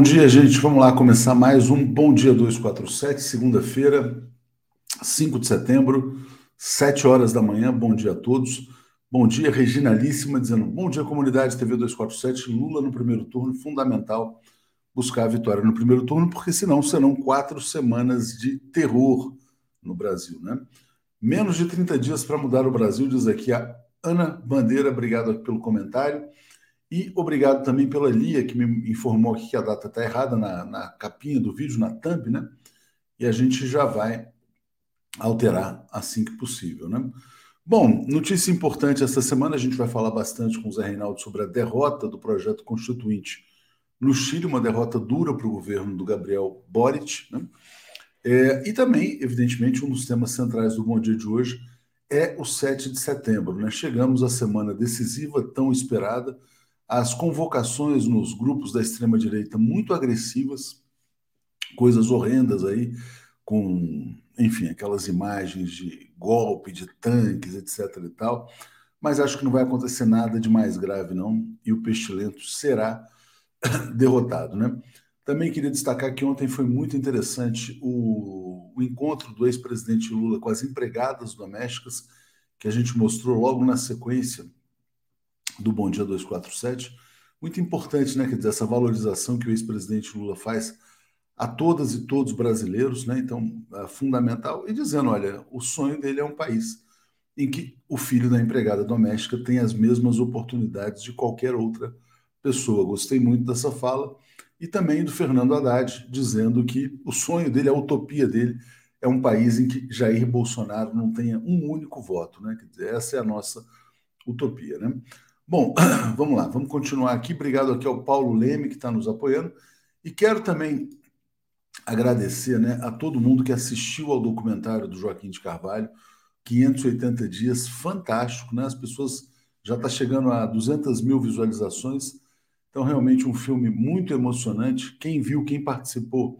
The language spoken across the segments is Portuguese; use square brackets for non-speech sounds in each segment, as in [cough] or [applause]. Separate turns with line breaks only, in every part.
Bom dia, gente. Vamos lá começar mais um Bom Dia 247, segunda-feira, 5 de setembro, 7 horas da manhã. Bom dia a todos. Bom dia, Reginalíssima, dizendo bom dia, comunidade TV 247. Lula no primeiro turno, fundamental buscar a vitória no primeiro turno, porque senão serão quatro semanas de terror no Brasil, né? Menos de 30 dias para mudar o Brasil, diz aqui a Ana Bandeira. Obrigado pelo comentário. E obrigado também pela Lia, que me informou aqui que a data está errada na, na capinha do vídeo, na thumb, né? E a gente já vai alterar assim que possível, né? Bom, notícia importante esta semana, a gente vai falar bastante com o Zé Reinaldo sobre a derrota do projeto constituinte no Chile, uma derrota dura para o governo do Gabriel Boric, né? É, e também, evidentemente, um dos temas centrais do Bom Dia de hoje é o 7 de setembro, né? Chegamos à semana decisiva, tão esperada, as convocações nos grupos da extrema-direita muito agressivas, coisas horrendas aí, com, enfim, aquelas imagens de golpe, de tanques, etc. e tal. Mas acho que não vai acontecer nada de mais grave, não, e o pestilento será [coughs] derrotado, né? Também queria destacar que ontem foi muito interessante o, o encontro do ex-presidente Lula com as empregadas domésticas, que a gente mostrou logo na sequência do Bom Dia 247. Muito importante, né? Quer dizer, essa valorização que o ex-presidente Lula faz a todas e todos brasileiros, né? Então, é fundamental. E dizendo: olha, o sonho dele é um país em que o filho da empregada doméstica tem as mesmas oportunidades de qualquer outra pessoa. Gostei muito dessa fala. E também do Fernando Haddad, dizendo que o sonho dele, a utopia dele, é um país em que Jair Bolsonaro não tenha um único voto. Né? Quer dizer, essa é a nossa utopia. Né? Bom, [clears throat] vamos lá, vamos continuar aqui. Obrigado aqui ao Paulo Leme, que está nos apoiando. E quero também agradecer né, a todo mundo que assistiu ao documentário do Joaquim de Carvalho, 580 dias, fantástico, né? As pessoas já está chegando a 200 mil visualizações, então realmente um filme muito emocionante. Quem viu, quem participou,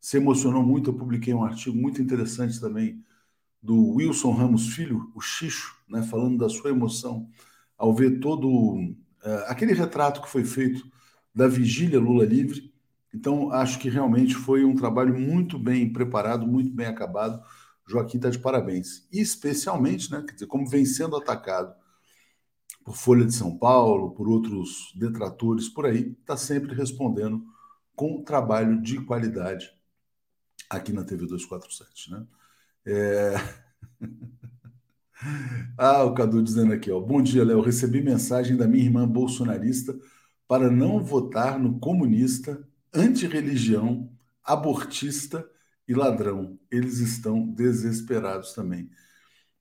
se emocionou muito. Eu publiquei um artigo muito interessante também do Wilson Ramos Filho, o Xixo, né, falando da sua emoção ao ver todo uh, aquele retrato que foi feito da vigília Lula livre. Então, acho que realmente foi um trabalho muito bem preparado, muito bem acabado. Joaquim está de parabéns. E especialmente, né, quer dizer, como vem sendo atacado por Folha de São Paulo, por outros detratores por aí, está sempre respondendo com trabalho de qualidade aqui na TV 247. Né? É... [laughs] Ah, o Cadu dizendo aqui, ó. Bom dia, Léo. Recebi mensagem da minha irmã bolsonarista para não votar no comunista, antirreligião, abortista e ladrão. Eles estão desesperados também.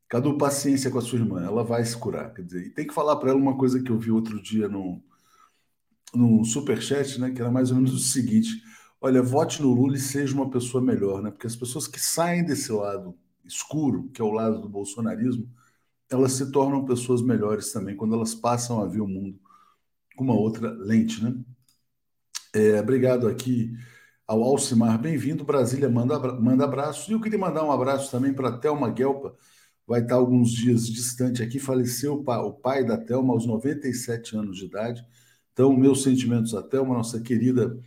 Cadu, paciência com a sua irmã, ela vai se curar. Quer dizer, e tem que falar para ela uma coisa que eu vi outro dia no, no superchat, né? Que era mais ou menos o seguinte: olha, vote no Lula e seja uma pessoa melhor, né? Porque as pessoas que saem desse lado escuro, que é o lado do bolsonarismo, elas se tornam pessoas melhores também quando elas passam a ver o mundo com uma outra lente, né? É, obrigado aqui ao Alcimar, bem-vindo. Brasília manda, manda abraços. E eu queria mandar um abraço também para a Thelma Guelpa, vai estar alguns dias distante aqui. Faleceu o pai, o pai da Thelma aos 97 anos de idade. Então, meus sentimentos a Thelma, nossa querida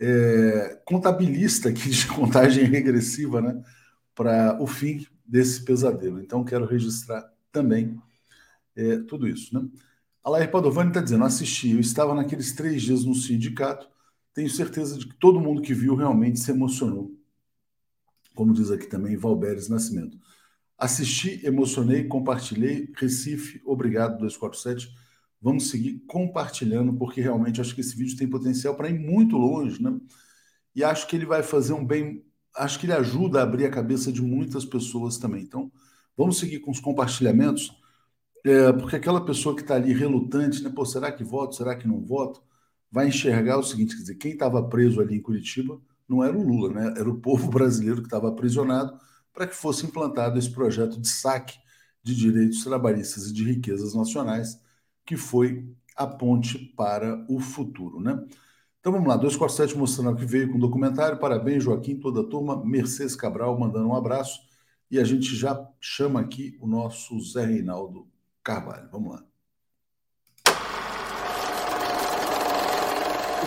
é, contabilista aqui de [laughs] contagem regressiva, né? Para o fim desse pesadelo. Então, quero registrar também é, tudo isso. Né? A Lair Padovani está dizendo: assisti, eu estava naqueles três dias no sindicato, tenho certeza de que todo mundo que viu realmente se emocionou. Como diz aqui também Valberes Nascimento. Assisti, emocionei, compartilhei. Recife, obrigado, 247. Vamos seguir compartilhando, porque realmente acho que esse vídeo tem potencial para ir muito longe, né? E acho que ele vai fazer um bem acho que ele ajuda a abrir a cabeça de muitas pessoas também. Então, vamos seguir com os compartilhamentos, é, porque aquela pessoa que está ali relutante, né? Pô, será que voto? Será que não voto? Vai enxergar o seguinte: quer dizer, quem estava preso ali em Curitiba não era o Lula, né? Era o povo [laughs] brasileiro que estava aprisionado para que fosse implantado esse projeto de saque de direitos trabalhistas e de riquezas nacionais, que foi a ponte para o futuro, né? Então vamos lá, 247 mostrando que veio com o documentário. Parabéns, Joaquim, toda a turma. Mercedes Cabral mandando um abraço. E a gente já chama aqui o nosso Zé Reinaldo Carvalho. Vamos lá.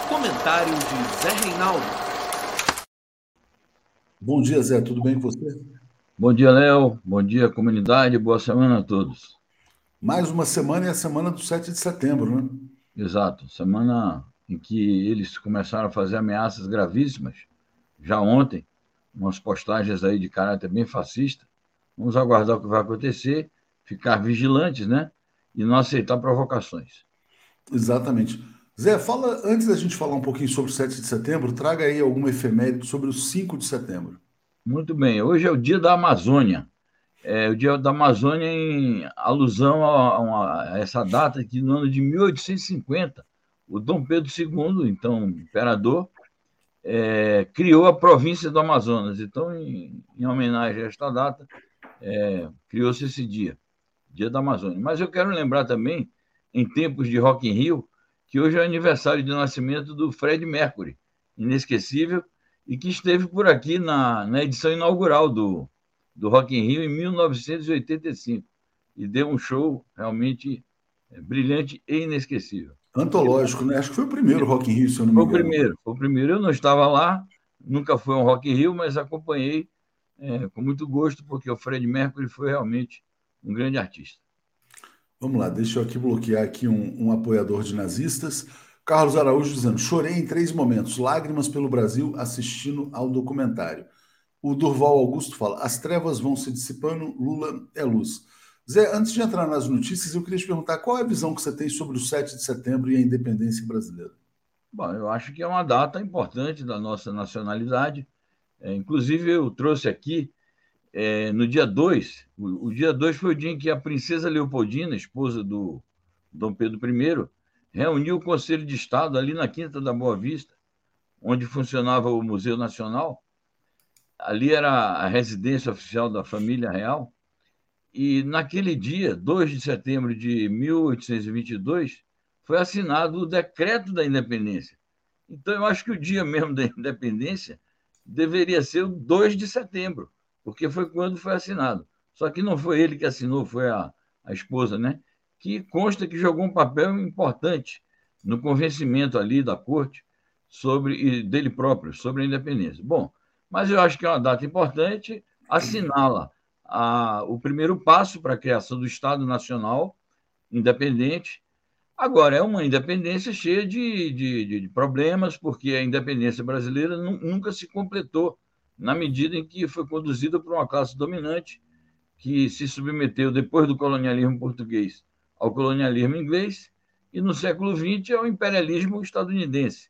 Comentário de Zé Reinaldo.
Bom dia, Zé. Tudo bem com você?
Bom dia, Léo. Bom dia, comunidade. Boa semana a todos.
Mais uma semana é a semana do 7 de setembro, né?
Exato. Semana em que eles começaram a fazer ameaças gravíssimas. Já ontem, umas postagens aí de caráter bem fascista. Vamos aguardar o que vai acontecer, ficar vigilantes, né? E não aceitar provocações.
Exatamente. Zé, fala, antes da gente falar um pouquinho sobre o 7 de setembro, traga aí alguma efeméride sobre o 5 de setembro.
Muito bem. Hoje é o dia da Amazônia. É o dia da Amazônia em alusão a, a, a essa data que no ano de 1850, o Dom Pedro II, então imperador, é, criou a província do Amazonas. Então, em, em homenagem a esta data, é, criou-se esse dia, Dia da Amazônia. Mas eu quero lembrar também, em tempos de Rock in Rio, que hoje é aniversário de nascimento do Fred Mercury, inesquecível, e que esteve por aqui na, na edição inaugural do, do Rock in Rio em 1985 e deu um show realmente é, brilhante e inesquecível.
Antológico, né? Acho que foi o primeiro Rock in Rio, se eu não me
engano. Foi o primeiro, foi o primeiro. Eu não estava lá, nunca foi um Rock in Rio, mas acompanhei é, com muito gosto, porque o Fred Mercury foi realmente um grande artista.
Vamos lá, deixa eu aqui bloquear aqui um, um apoiador de nazistas. Carlos Araújo dizendo: chorei em três momentos, lágrimas pelo Brasil assistindo ao documentário. O Durval Augusto fala: as trevas vão se dissipando, Lula é luz. Zé, antes de entrar nas notícias, eu queria te perguntar qual é a visão que você tem sobre o 7 de setembro e a independência brasileira.
Bom, eu acho que é uma data importante da nossa nacionalidade. É, inclusive, eu trouxe aqui é, no dia 2, o, o, dia 2 foi o dia em que a princesa Leopoldina, esposa do Dom Pedro I, reuniu o Conselho de Estado ali na Quinta da Boa Vista, onde funcionava o Museu Nacional. Ali era a residência oficial da família real. E naquele dia, 2 de setembro de 1822, foi assinado o Decreto da Independência. Então, eu acho que o dia mesmo da independência deveria ser o 2 de setembro, porque foi quando foi assinado. Só que não foi ele que assinou, foi a, a esposa, né? Que consta que jogou um papel importante no convencimento ali da corte sobre dele próprio sobre a independência. Bom, mas eu acho que é uma data importante, assinala a, o primeiro passo para a criação do Estado Nacional independente. Agora, é uma independência cheia de, de, de problemas, porque a independência brasileira nunca se completou na medida em que foi conduzida por uma classe dominante que se submeteu, depois do colonialismo português, ao colonialismo inglês e, no século XX, ao imperialismo estadunidense.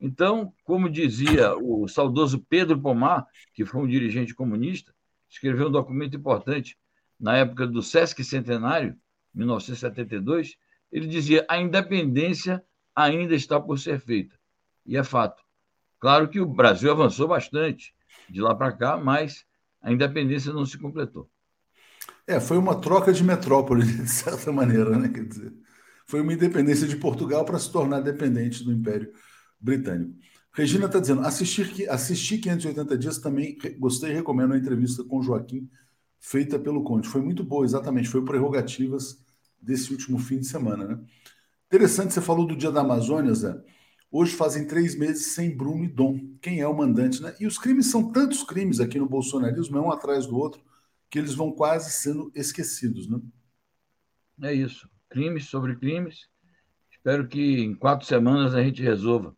Então, como dizia o saudoso Pedro Pomar, que foi um dirigente comunista, escreveu um documento importante na época do Sesc Centenário, 1972, ele dizia: a independência ainda está por ser feita. E é fato. Claro que o Brasil avançou bastante de lá para cá, mas a independência não se completou.
É, foi uma troca de metrópole, [laughs] de certa maneira, né? Quer dizer, foi uma independência de Portugal para se tornar dependente do Império Britânico. Regina está dizendo, assistir, assistir 580 dias também gostei e recomendo a entrevista com Joaquim, feita pelo Conte. Foi muito boa, exatamente, foi prerrogativas desse último fim de semana, né? Interessante, você falou do Dia da Amazônia, Zé. Hoje fazem três meses sem Bruno e Dom. Quem é o mandante, né? E os crimes são tantos crimes aqui no bolsonarismo, um atrás do outro, que eles vão quase sendo esquecidos, né?
É isso. Crimes sobre crimes. Espero que em quatro semanas a gente resolva,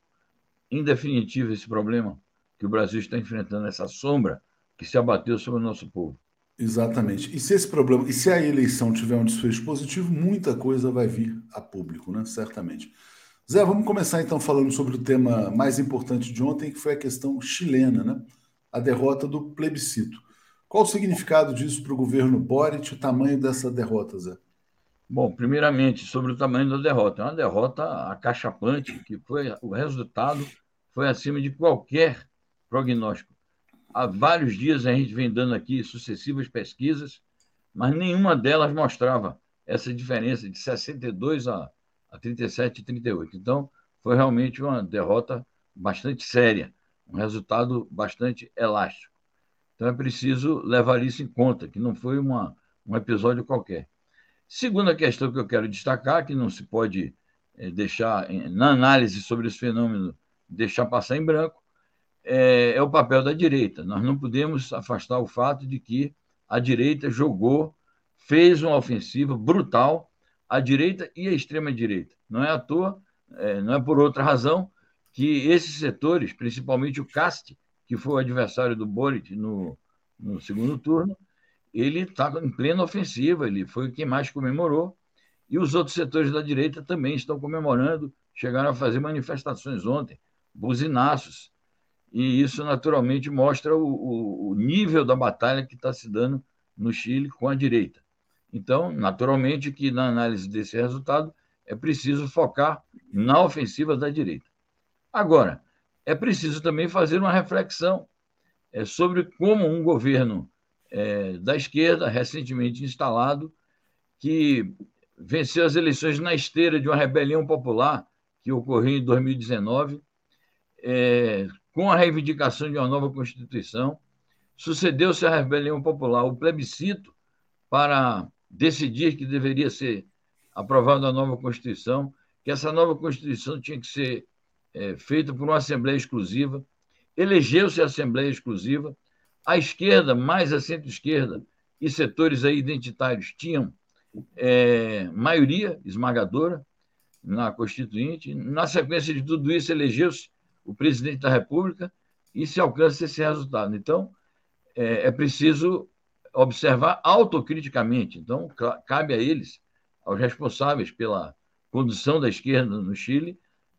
em definitivo, esse problema que o Brasil está enfrentando, essa sombra que se abateu sobre o nosso povo.
Exatamente. E se esse problema, e se a eleição tiver um desfecho positivo, muita coisa vai vir a público, né? Certamente. Zé, vamos começar então falando sobre o tema mais importante de ontem, que foi a questão chilena, né? A derrota do plebiscito. Qual o significado disso para o governo Boric, o tamanho dessa derrota, Zé?
Bom, primeiramente, sobre o tamanho da derrota. É uma derrota acachapante, que foi o resultado foi acima de qualquer prognóstico. Há vários dias a gente vem dando aqui sucessivas pesquisas, mas nenhuma delas mostrava essa diferença de 62 a a 37 e 38. Então, foi realmente uma derrota bastante séria, um resultado bastante elástico. Então, é preciso levar isso em conta, que não foi uma, um episódio qualquer. Segunda questão que eu quero destacar, que não se pode é, deixar, na análise sobre esse fenômeno, deixar passar em branco, é, é o papel da direita. Nós não podemos afastar o fato de que a direita jogou, fez uma ofensiva brutal à direita e à extrema-direita. Não é à toa, é, não é por outra razão que esses setores, principalmente o CAST, que foi o adversário do Boric no, no segundo turno, ele está em plena ofensiva, ele foi quem mais comemorou, e os outros setores da direita também estão comemorando, chegaram a fazer manifestações ontem, buzinaços, e isso naturalmente mostra o, o, o nível da batalha que está se dando no Chile com a direita. Então, naturalmente que na análise desse resultado é preciso focar na ofensiva da direita. Agora, é preciso também fazer uma reflexão é, sobre como um governo é, da esquerda, recentemente instalado, que venceu as eleições na esteira de uma rebelião popular que ocorreu em 2019, é, com a reivindicação de uma nova Constituição, sucedeu-se a rebelião popular, o plebiscito para decidir que deveria ser aprovada a nova Constituição, que essa nova Constituição tinha que ser é, feita por uma Assembleia Exclusiva, elegeu-se a Assembleia Exclusiva, a esquerda, mais a centro-esquerda e setores aí identitários tinham é, maioria esmagadora na Constituinte. Na sequência de tudo isso, elegeu-se o presidente da República e se alcança esse resultado. Então, é, é preciso observar autocriticamente. Então, cabe a eles, aos responsáveis pela condução da esquerda no Chile,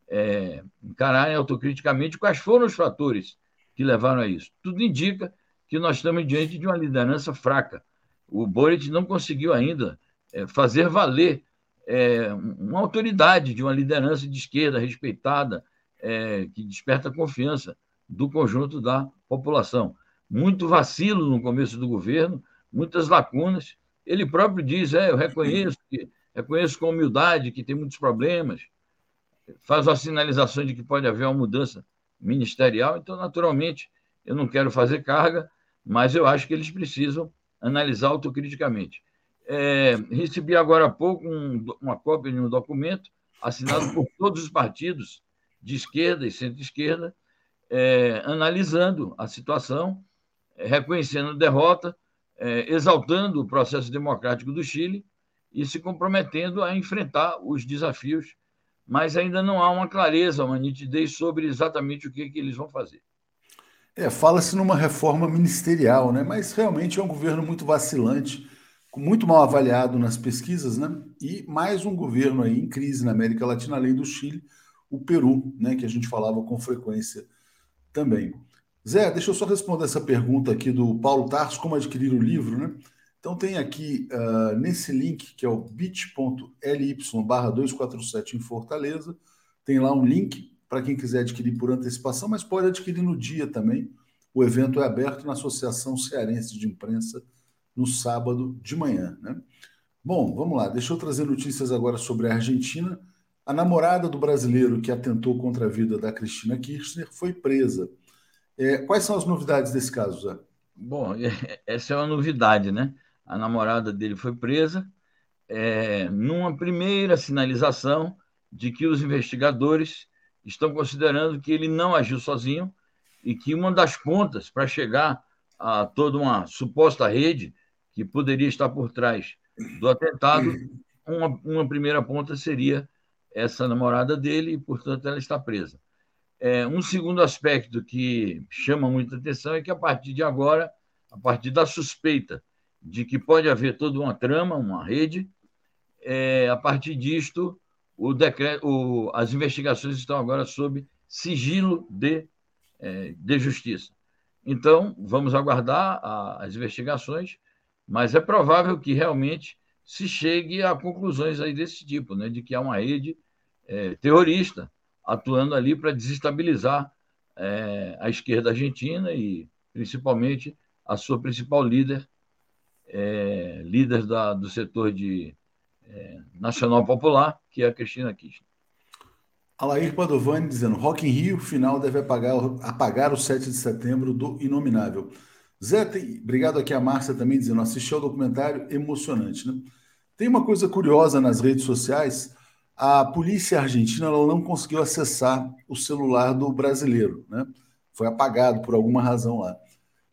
é, encararem autocriticamente quais foram os fatores que levaram a isso. Tudo indica que nós estamos diante de uma liderança fraca. O Boric não conseguiu ainda é, fazer valer é, uma autoridade de uma liderança de esquerda respeitada, é, que desperta confiança do conjunto da população. Muito vacilo no começo do governo, muitas lacunas. Ele próprio diz: é, eu reconheço, que, reconheço com humildade que tem muitos problemas, faz a sinalização de que pode haver uma mudança ministerial. Então, naturalmente, eu não quero fazer carga, mas eu acho que eles precisam analisar autocriticamente. É, recebi agora há pouco um, uma cópia de um documento assinado por todos os partidos de esquerda e centro-esquerda, é, analisando a situação, é, reconhecendo a derrota, é, exaltando o processo democrático do Chile e se comprometendo a enfrentar os desafios, mas ainda não há uma clareza, uma nitidez sobre exatamente o que, que eles vão fazer.
É, fala-se numa reforma ministerial, né? mas realmente é um governo muito vacilante muito mal avaliado nas pesquisas, né? E mais um governo aí em crise na América Latina, além do Chile, o Peru, né? Que a gente falava com frequência também. Zé, deixa eu só responder essa pergunta aqui do Paulo Tarso, como adquirir o livro, né? Então tem aqui uh, nesse link, que é o bit.ly barra 247 em Fortaleza, tem lá um link para quem quiser adquirir por antecipação, mas pode adquirir no dia também. O evento é aberto na Associação Cearense de Imprensa no sábado de manhã. Né? Bom, vamos lá. Deixa eu trazer notícias agora sobre a Argentina. A namorada do brasileiro que atentou contra a vida da Cristina Kirchner foi presa. É, quais são as novidades desse caso, Zé?
Bom, [laughs] essa é uma novidade, né? A namorada dele foi presa é, numa primeira sinalização de que os investigadores estão considerando que ele não agiu sozinho e que uma das pontas para chegar a toda uma suposta rede que poderia estar por trás do atentado, uma, uma primeira ponta seria essa namorada dele e, portanto, ela está presa. É, um segundo aspecto que chama muita atenção é que, a partir de agora, a partir da suspeita de que pode haver toda uma trama, uma rede, é, a partir disto, o decreto, o, as investigações estão agora sob sigilo de, é, de justiça. Então, vamos aguardar a, as investigações mas é provável que realmente se chegue a conclusões aí desse tipo, né, de que há uma rede é, terrorista atuando ali para desestabilizar é, a esquerda argentina e principalmente a sua principal líder, líder da, do setor de é, nacional popular, que é a Cristina Kirchner.
Alair Padovani dizendo: Rock in Rio, final deve apagar, apagar o 7 de setembro do Inominável. Zé, tem... obrigado aqui a Márcia também dizendo, assisti ao documentário emocionante, né? Tem uma coisa curiosa nas redes sociais, a polícia argentina não conseguiu acessar o celular do brasileiro, né? Foi apagado por alguma razão lá.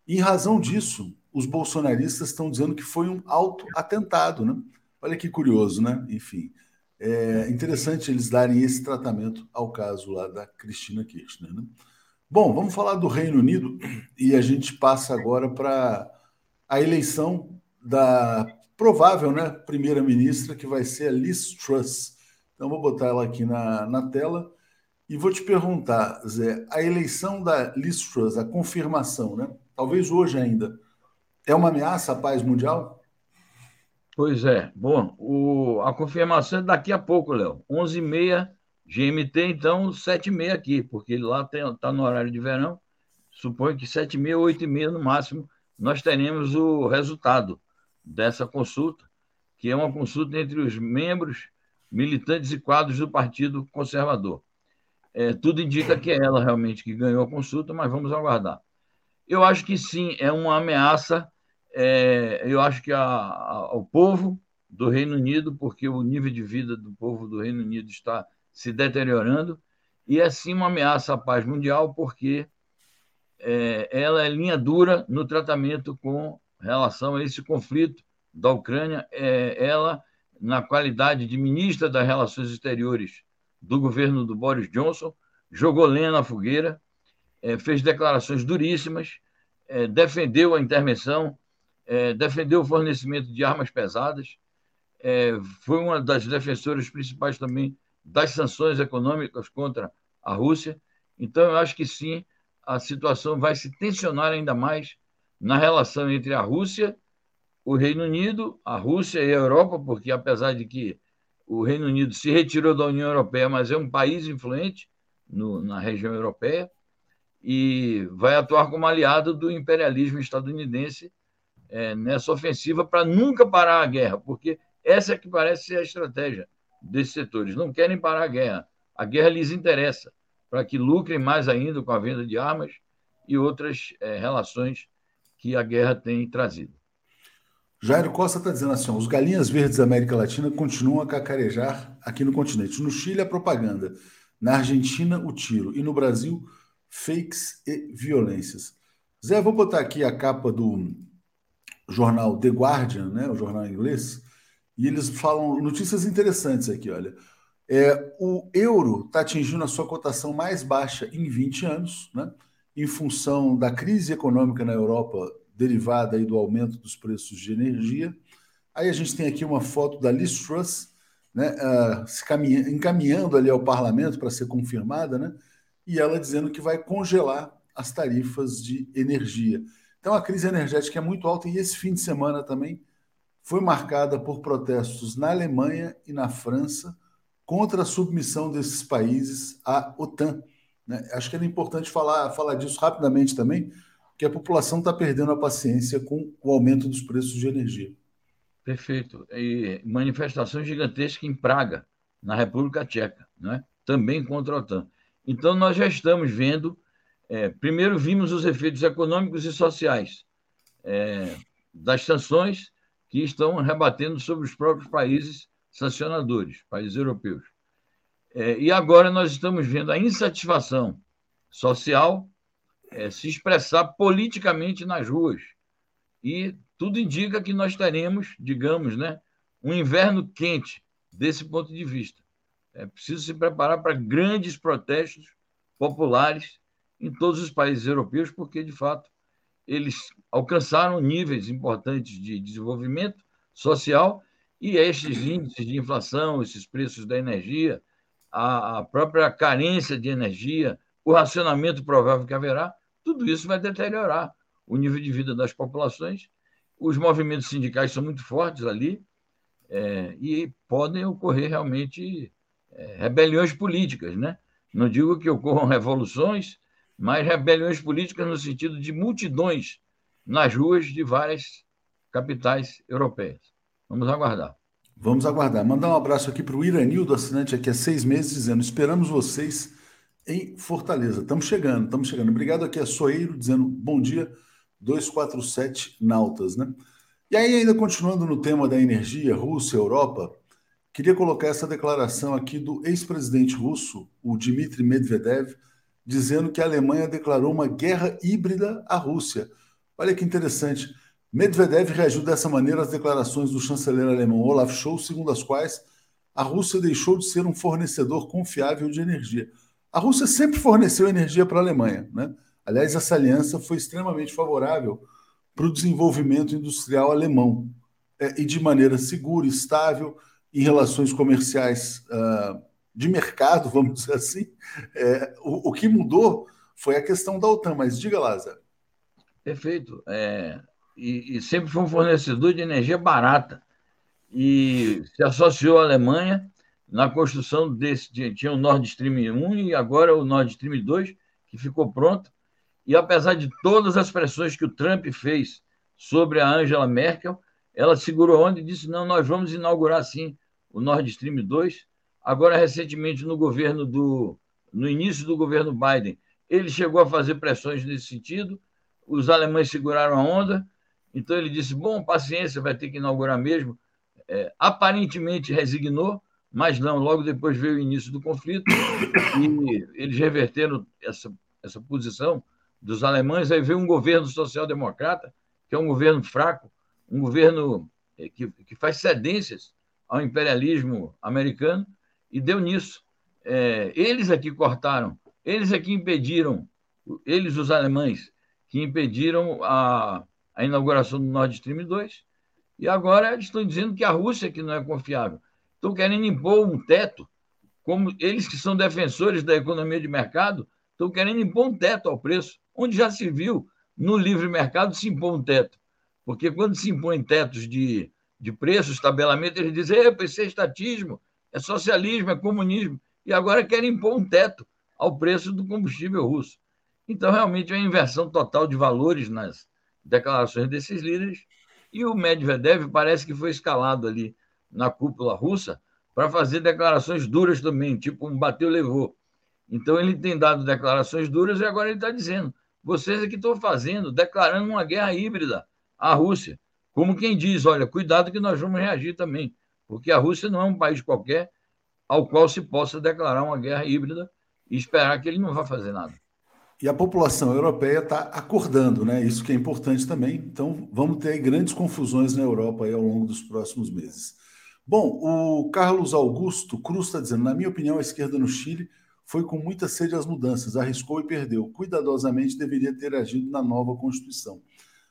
Em razão disso, os bolsonaristas estão dizendo que foi um auto-atentado, né? Olha que curioso, né? Enfim, é interessante eles darem esse tratamento ao caso lá da Cristina Kirchner, né? Bom, vamos falar do Reino Unido e a gente passa agora para a eleição da provável né, primeira-ministra, que vai ser a Liz Truss. Então, vou botar ela aqui na, na tela e vou te perguntar, Zé, a eleição da Liz Truss, a confirmação, né? Talvez hoje ainda, é uma ameaça à paz mundial?
Pois é. Bom, o, a confirmação é daqui a pouco, Léo. 11h30 GMT, então, 7h30 aqui, porque lá está no horário de verão. Suponho que 7h30, 8h30 no máximo, nós teremos o resultado dessa consulta, que é uma consulta entre os membros, militantes e quadros do Partido Conservador. É, tudo indica que é ela realmente que ganhou a consulta, mas vamos aguardar. Eu acho que sim, é uma ameaça. É, eu acho que a, a, o povo do Reino Unido, porque o nível de vida do povo do Reino Unido está se deteriorando, e é sim uma ameaça à paz mundial, porque é, ela é linha dura no tratamento com relação a esse conflito da Ucrânia. É, ela, na qualidade de ministra das Relações Exteriores do governo do Boris Johnson, jogou lenha na fogueira, é, fez declarações duríssimas, é, defendeu a intervenção, é, defendeu o fornecimento de armas pesadas, é, foi uma das defensoras principais também das sanções econômicas contra a Rússia. Então, eu acho que sim, a situação vai se tensionar ainda mais na relação entre a Rússia, o Reino Unido, a Rússia e a Europa, porque apesar de que o Reino Unido se retirou da União Europeia, mas é um país influente no, na região europeia e vai atuar como aliado do imperialismo estadunidense é, nessa ofensiva para nunca parar a guerra, porque essa é que parece ser a estratégia desses setores. Não querem parar a guerra. A guerra lhes interessa para que lucrem mais ainda com a venda de armas e outras é, relações que a guerra tem trazido.
Jairo Costa está dizendo assim: os galinhas verdes da América Latina continuam a cacarejar aqui no continente. No Chile, a propaganda. Na Argentina, o tiro. E no Brasil, fakes e violências. Zé, vou botar aqui a capa do jornal The Guardian, né, o jornal inglês, e eles falam notícias interessantes aqui, olha. É, o euro está atingindo a sua cotação mais baixa em 20 anos, né, em função da crise econômica na Europa derivada aí do aumento dos preços de energia. Aí a gente tem aqui uma foto da Liz Truss, né, uh, se encaminhando ali ao parlamento para ser confirmada, né, e ela dizendo que vai congelar as tarifas de energia. Então a crise energética é muito alta e esse fim de semana também foi marcada por protestos na Alemanha e na França contra a submissão desses países à OTAN. Né? Acho que era importante falar, falar disso rapidamente também, que a população está perdendo a paciência com o aumento dos preços de energia.
Perfeito. E manifestações gigantescas em Praga, na República Tcheca, né? também contra a OTAN. Então, nós já estamos vendo. É, primeiro, vimos os efeitos econômicos e sociais é, das sanções que estão rebatendo sobre os próprios países sancionadores, países europeus. É, e agora nós estamos vendo a insatisfação social é, se expressar politicamente nas ruas. E tudo indica que nós teremos, digamos, né, um inverno quente desse ponto de vista. É preciso se preparar para grandes protestos populares em todos os países europeus, porque, de fato, eles alcançaram níveis importantes de desenvolvimento social e estes índices de inflação, esses preços da energia, a própria carência de energia, o racionamento provável que haverá, tudo isso vai deteriorar o nível de vida das populações. Os movimentos sindicais são muito fortes ali é, e podem ocorrer realmente é, rebeliões políticas, né? Não digo que ocorram revoluções, mas rebeliões políticas no sentido de multidões nas ruas de várias capitais europeias. Vamos aguardar.
Vamos aguardar. Mandar um abraço aqui para o Iranildo, assinante aqui há seis meses, dizendo: esperamos vocês em Fortaleza. Estamos chegando, estamos chegando. Obrigado aqui a Soeiro, dizendo bom dia, 247 Nautas, né? E aí, ainda continuando no tema da energia, Rússia, Europa, Queria colocar essa declaração aqui do ex-presidente russo, o Dmitry Medvedev, dizendo que a Alemanha declarou uma guerra híbrida à Rússia. Olha que interessante. Medvedev reagiu dessa maneira às declarações do chanceler alemão Olaf Scholz, segundo as quais a Rússia deixou de ser um fornecedor confiável de energia. A Rússia sempre forneceu energia para a Alemanha. Né? Aliás, essa aliança foi extremamente favorável para o desenvolvimento industrial alemão é, e de maneira segura, estável em relações comerciais uh, de mercado, [laughs] vamos dizer assim. É, o, o, que mudou foi a questão da OTAN, mas diga, Lázaro.
Perfeito. É, e, e, sempre foi um fornecedor de energia barata. E se associou à Alemanha na construção desse. Tinha o Nord Stream 1 e agora o Nord Stream 2, que ficou pronto. E apesar de todas as pressões que o Trump fez sobre a Angela Merkel, ela segurou onde e disse: não, nós vamos inaugurar sim o Nord Stream 2. Agora, recentemente, no governo do. no início do governo Biden, ele chegou a fazer pressões nesse sentido, os alemães seguraram a onda, então ele disse: bom, paciência, vai ter que inaugurar mesmo. É, aparentemente resignou, mas não, logo depois veio o início do conflito e eles reverteram essa, essa posição dos alemães. Aí veio um governo social-democrata, que é um governo fraco, um governo eh, que, que faz cedências ao imperialismo americano e deu nisso. É, eles aqui cortaram, eles aqui impediram, eles, os alemães, que impediram a, a inauguração do Nord Stream 2, e agora eles estão dizendo que a Rússia que não é confiável. Estão querendo impor um teto, como eles que são defensores da economia de mercado, estão querendo impor um teto ao preço, onde já se viu no livre mercado se impor um teto. Porque quando se impõem tetos de, de preços, tabelamento, eles dizem: isso é estatismo, é socialismo, é comunismo. E agora querem impor um teto ao preço do combustível russo. Então, realmente, é uma inversão total de valores nas declarações desses líderes. E o Medvedev parece que foi escalado ali na cúpula russa para fazer declarações duras também, tipo um bateu, levou. Então, ele tem dado declarações duras e agora ele está dizendo: vocês é que estão fazendo, declarando uma guerra híbrida à Rússia. Como quem diz, olha, cuidado que nós vamos reagir também, porque a Rússia não é um país qualquer ao qual se possa declarar uma guerra híbrida e esperar que ele não vá fazer nada.
E a população europeia está acordando, né? Isso que é importante também. Então, vamos ter grandes confusões na Europa ao longo dos próximos meses. Bom, o Carlos Augusto Cruz está dizendo: na minha opinião, a esquerda no Chile foi com muita sede às mudanças, arriscou e perdeu. Cuidadosamente deveria ter agido na nova Constituição.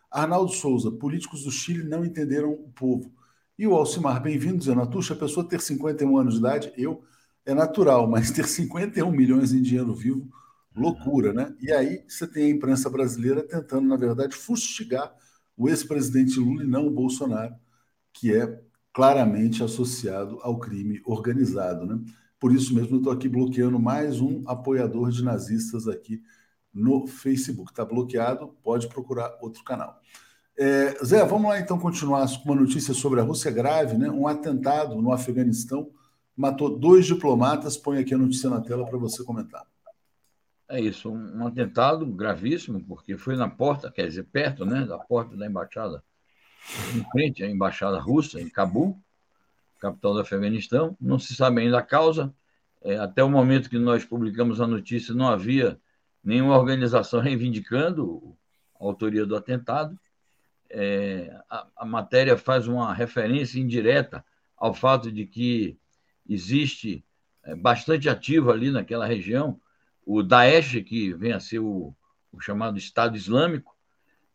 Arnaldo Souza, políticos do Chile não entenderam o povo. E o Alcimar, bem-vindo, dizendo, Atuxa, a pessoa ter 51 anos de idade, eu, é natural, mas ter 51 milhões em dinheiro vivo, loucura, né? E aí você tem a imprensa brasileira tentando, na verdade, fustigar o ex-presidente Lula e não o Bolsonaro, que é claramente associado ao crime organizado, né? Por isso mesmo eu estou aqui bloqueando mais um apoiador de nazistas aqui no Facebook. Está bloqueado, pode procurar outro canal. É, Zé, vamos lá então continuar com uma notícia sobre a Rússia grave, né? Um atentado no Afeganistão matou dois diplomatas. Põe aqui a notícia na tela para você comentar.
É isso, um, atentado gravíssimo, porque foi na porta, quer dizer, perto né, da porta da embaixada, em frente à embaixada russa, em Cabul, capital do Afeganistão. Não se sabe ainda a causa. É, até o momento que nós publicamos a notícia, não havia nenhuma organização [laughs] reivindicando a autoria do atentado. É, a, a, matéria faz uma referência indireta ao fato de que existe é, bastante ativo ali naquela região o Daesh, que vem a ser o, o chamado Estado Islâmico,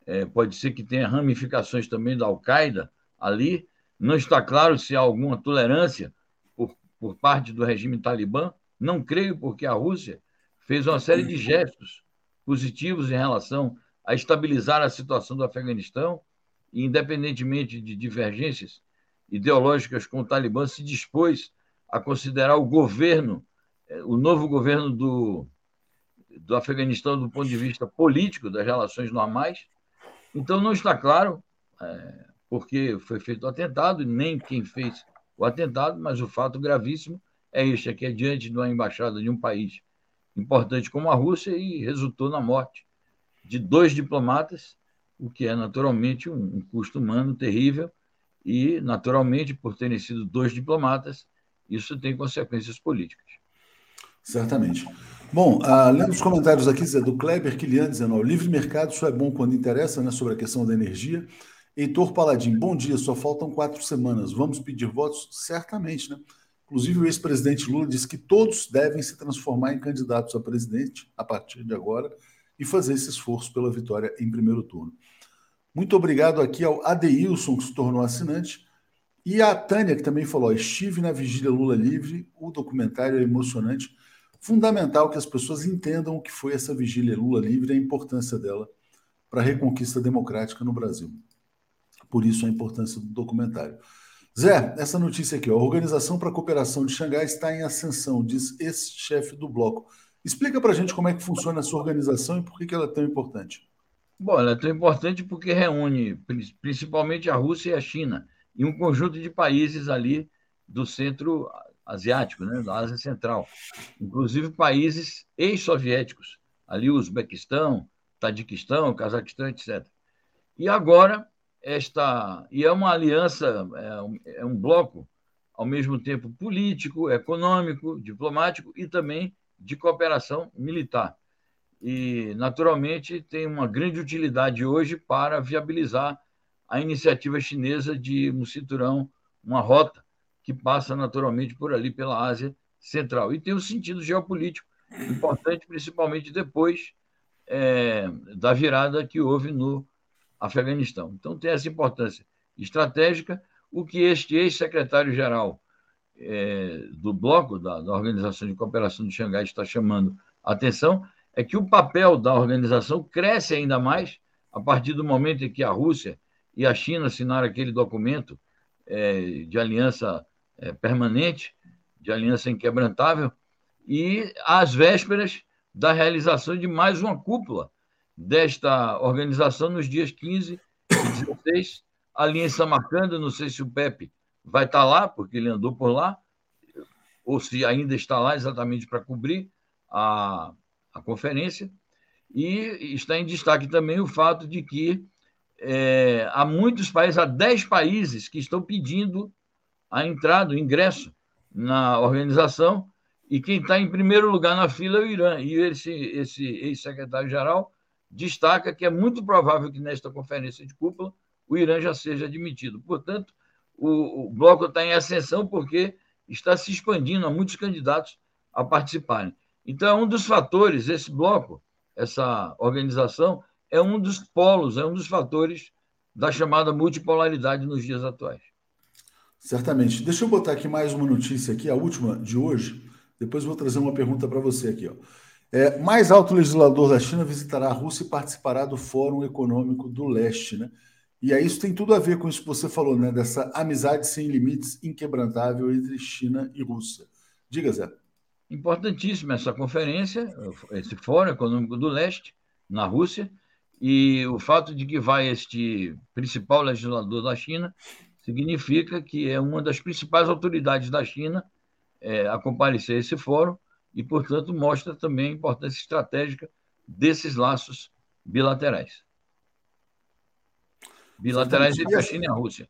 é, pode ser que tenha ramificações também da Al-Qaeda ali. Não está claro se há alguma tolerância por, por parte do regime talibã. Não creio, porque a Rússia fez uma série de gestos positivos em relação a estabilizar a situação do Afeganistão, e, independentemente de divergências ideológicas com o Talibã, se dispôs a considerar o governo, eh, o novo governo do, do Afeganistão do ponto de vista político, das relações normais. Então, não está claro é, porque foi feito o atentado, nem quem fez o atentado, mas o fato gravíssimo é este, é que é diante de uma embaixada de um país importante como a Rússia e resultou na morte de dois diplomatas, o que é naturalmente um, um custo humano terrível e, naturalmente, por terem sido dois diplomatas, isso tem consequências políticas.
Certamente. Bom, uh, lendo os comentários aqui, Zé, do Kleber Kilian dizendo: o livre mercado só é bom quando interessa, né, sobre a questão da energia. Heitor Paladim, bom dia, só faltam quatro semanas. Vamos pedir votos? Certamente, né? Inclusive, o ex-presidente Lula disse que todos devem se transformar em candidatos a presidente a partir de agora e fazer esse esforço pela vitória em primeiro turno. Muito obrigado aqui ao Adeilson, que se tornou assinante, e a Tânia, que também falou: estive na vigília Lula Livre, o documentário é emocionante fundamental que as pessoas entendam o que foi essa vigília Lula livre e a importância dela para a reconquista democrática no Brasil. Por isso a importância do documentário. Zé, essa notícia aqui, a Organização para a Cooperação de Xangai está em ascensão, diz esse chefe do bloco. Explica para a gente como é que funciona essa organização e por que, que ela é tão importante.
Bom, ela é tão importante porque reúne principalmente a Rússia e a China e um conjunto de países ali do centro asiático, né, da Ásia Central, inclusive países ex-soviéticos, ali o Uzbequistão, Tadiquistão, Cazaquistão, etc. E agora esta e é uma aliança, é um, é um bloco ao mesmo tempo político, econômico, diplomático e também de cooperação militar. E, naturalmente, tem uma grande utilidade hoje para viabilizar a iniciativa chinesa de um cinturão, uma rota que passa naturalmente por ali, pela Ásia Central. E tem um sentido geopolítico importante, principalmente depois é, da virada que houve no Afeganistão. Então, tem essa importância estratégica. O que este ex-secretário-geral é, do bloco, da, da Organização de Cooperação de Xangai, está chamando a atenção é que o papel da organização cresce ainda mais a partir do momento em que a Rússia e a China assinaram aquele documento é, de aliança é, permanente, de aliança inquebrantável, e às vésperas da realização de mais uma cúpula desta organização nos dias 15 e 16, ali em Samarcanda. Não sei se o Pepe vai estar lá, porque ele andou por lá, ou se ainda está lá exatamente para cobrir a, a conferência. E está em destaque também o fato de que é, há muitos países, há 10 países que estão pedindo a entrada, o ingresso na organização, e quem está em primeiro lugar na fila é o Irã. E esse, esse ex-secretário-geral destaca que é muito provável que nesta conferência de cúpula o Irã já seja admitido. Portanto, o, o bloco está em ascensão porque está se expandindo a muitos candidatos a participarem. Então, é um dos fatores, esse bloco, essa organização, é um dos polos, é um dos fatores da chamada multipolaridade nos dias atuais.
Certamente. Deixa eu botar aqui mais uma notícia aqui, a última de hoje. Depois vou trazer uma pergunta para você aqui. Ó. É, mais alto legislador da China visitará a Rússia e participará do Fórum Econômico do Leste, né? E aí isso tem tudo a ver com isso que você falou, né? Dessa amizade sem limites, inquebrantável entre China e Rússia. Diga, Zé.
Importantíssima essa conferência, esse Fórum Econômico do Leste, na Rússia, e o fato de que vai este principal legislador da China significa que é uma das principais autoridades da China é, a comparecer a esse fórum e, portanto, mostra também a importância estratégica desses laços bilaterais. Bilaterais entre a China e a Rússia.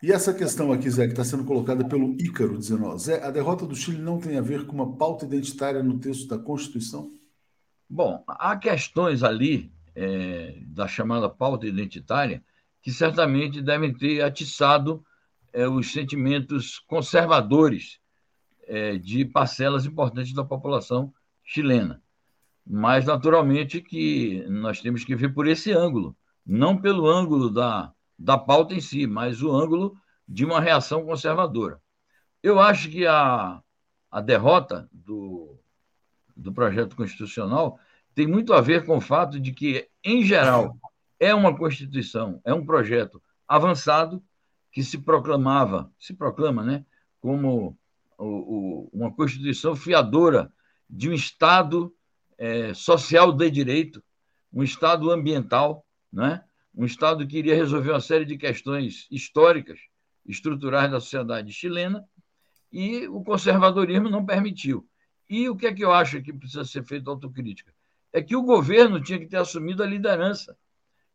E essa questão aqui, Zé, que está sendo colocada pelo Ícaro, dizendo, ó, Zé, a derrota do Chile não tem a ver com uma pauta identitária no texto da Constituição?
Bom, há questões ali é, da chamada pauta identitária que certamente devem ter atiçado é, os sentimentos conservadores é, de parcelas importantes da população chilena. Mas, naturalmente, que nós temos que ver por esse ângulo, não pelo ângulo da, da pauta em si, mas o ângulo de uma reação conservadora. Eu acho que a, a derrota do, do projeto constitucional tem muito a ver com o fato de que, em geral, é uma Constituição, é um projeto avançado que se proclamava, se proclama, né, como o, o, uma Constituição fiadora de um Estado é, social de direito, um Estado ambiental, né, um Estado que iria resolver uma série de questões históricas, estruturais da sociedade chilena, e o conservadorismo não permitiu. E o que é que eu acho que precisa ser feito autocrítica? É que o governo tinha que ter assumido a liderança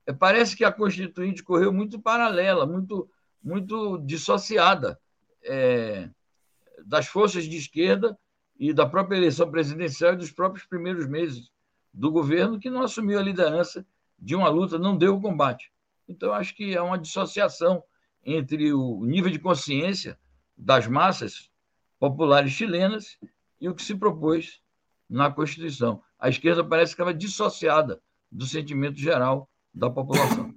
é, parece que a Constituinte correu muito paralela, muito, muito dissociada é, das forças de esquerda e da própria eleição presidencial e dos próprios primeiros meses do governo, que não assumiu a liderança de uma luta, não deu o combate. Então, acho que é uma dissociação entre o nível de consciência das massas populares chilenas e o que se propôs na Constituição. A esquerda parece que estava dissociada do sentimento geral da população.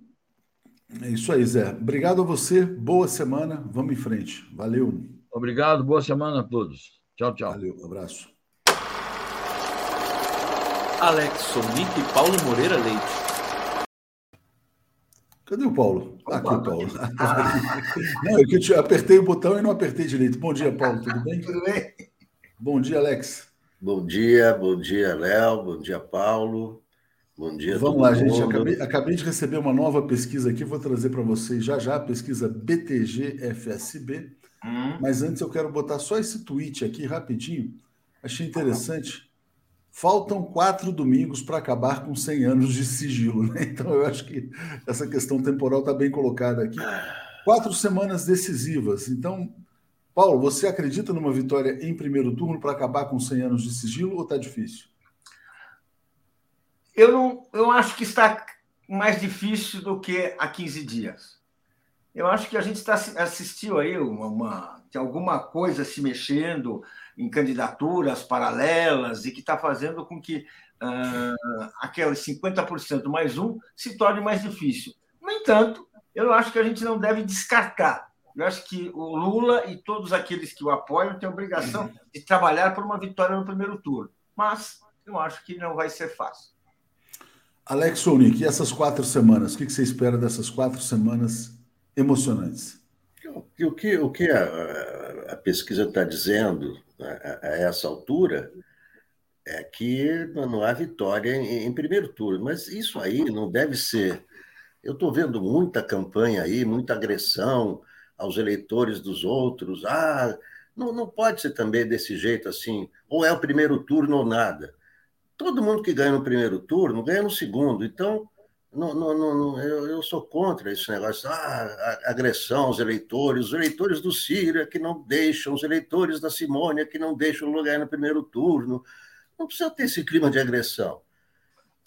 É isso aí, Zé. Obrigado a você. Boa semana. Vamos em frente. Valeu.
Obrigado. Boa semana a todos. Tchau, tchau.
Valeu. Abraço.
Alex Sonic e Paulo Moreira Leite.
Cadê o Paulo? Ah, aqui, Paulo. [laughs] Não, é que eu apertei o botão e não apertei direito. Bom dia, Paulo. Tudo bem?
Tudo bem.
Bom dia, Alex.
Bom dia, bom dia, Léo. Bom dia, Paulo. Bom dia.
Vamos lá, mundo. gente. Acabei, acabei, de receber uma nova pesquisa aqui, vou trazer para vocês já já, a pesquisa BTG-FSB. Hum. Mas antes eu quero botar só esse tweet aqui rapidinho. Achei interessante. Faltam quatro domingos para acabar com 100 anos de sigilo. Né? [laughs] Então, eu acho que essa questão temporal está bem colocada aqui. Quatro semanas decisivas. Então, Paulo, você acredita numa vitória em primeiro turno para acabar com 100 anos de sigilo ou está difícil?
Eu, não, eu acho que está mais difícil do que há 15 dias. Eu acho que a gente está assistiu aí uma, uma, alguma coisa se mexendo em candidaturas paralelas e que está fazendo com que uh, aqueles 50% mais um se torne mais difícil. No entanto, eu acho que a gente não deve descartar. Eu acho que o Lula e todos aqueles que o apoiam têm a obrigação de trabalhar por uma vitória no primeiro turno. Mas eu acho que não vai ser fácil.
Alex Sonic, e essas quatro semanas? O que você espera dessas quatro semanas emocionantes?
O que, o que a, a pesquisa está dizendo a, a, essa altura é que não há vitória em, em primeiro turno, mas isso aí não deve ser. Eu estou vendo muita campanha aí, muita agressão aos eleitores dos outros. Ah, não, não pode ser também desse jeito assim, ou é o primeiro turno ou nada. Todo mundo que ganha no primeiro turno ganha no segundo. Então, não, não, não, eu, eu, sou contra esse negócio, ah, agressão aos eleitores, os eleitores do Cira que não deixam, os eleitores da Simônia que não deixam lugar no primeiro turno. Não precisa ter esse clima de agressão.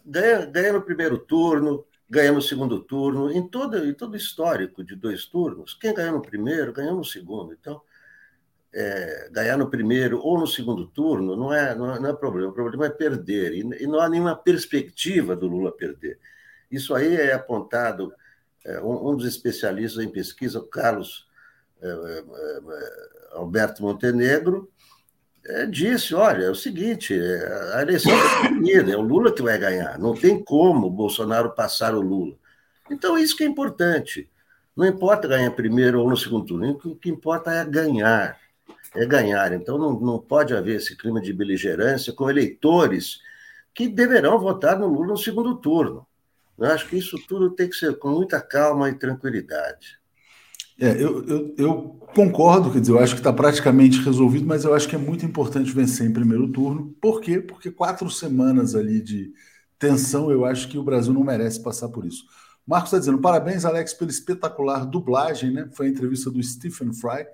Ganha, ganha no primeiro turno, ganha no segundo turno, em todo, em todo histórico de dois turnos, quem ganhou no primeiro, ganhou no segundo. Então, é, ganhar no primeiro ou no segundo turno não é, não é, não é problema, o problema é perder, e, e não há nenhuma perspectiva do Lula perder. Isso aí é apontado, é, um, um, dos especialistas em pesquisa, Carlos é, é, é Alberto Montenegro, é, disse: olha, é o seguinte, a eleição é definida, é o Lula que vai ganhar, não tem como o Bolsonaro passar o Lula. Então, isso que é importante. Não importa ganhar primeiro ou no segundo turno, o que importa é ganhar. É ganhar. Então, não, não pode haver esse clima de beligerância com eleitores que deverão votar no Lula no segundo turno. Eu acho que isso tudo tem que ser com muita calma e tranquilidade.
É, eu, eu, eu concordo, quer dizer, eu acho que está praticamente resolvido, mas eu acho que é muito importante vencer em primeiro turno. Por quê? Porque quatro semanas ali de tensão, eu acho que o Brasil não merece passar por isso. Marcos está dizendo: parabéns, Alex, pela espetacular dublagem, né? Foi a entrevista do Stephen Fry.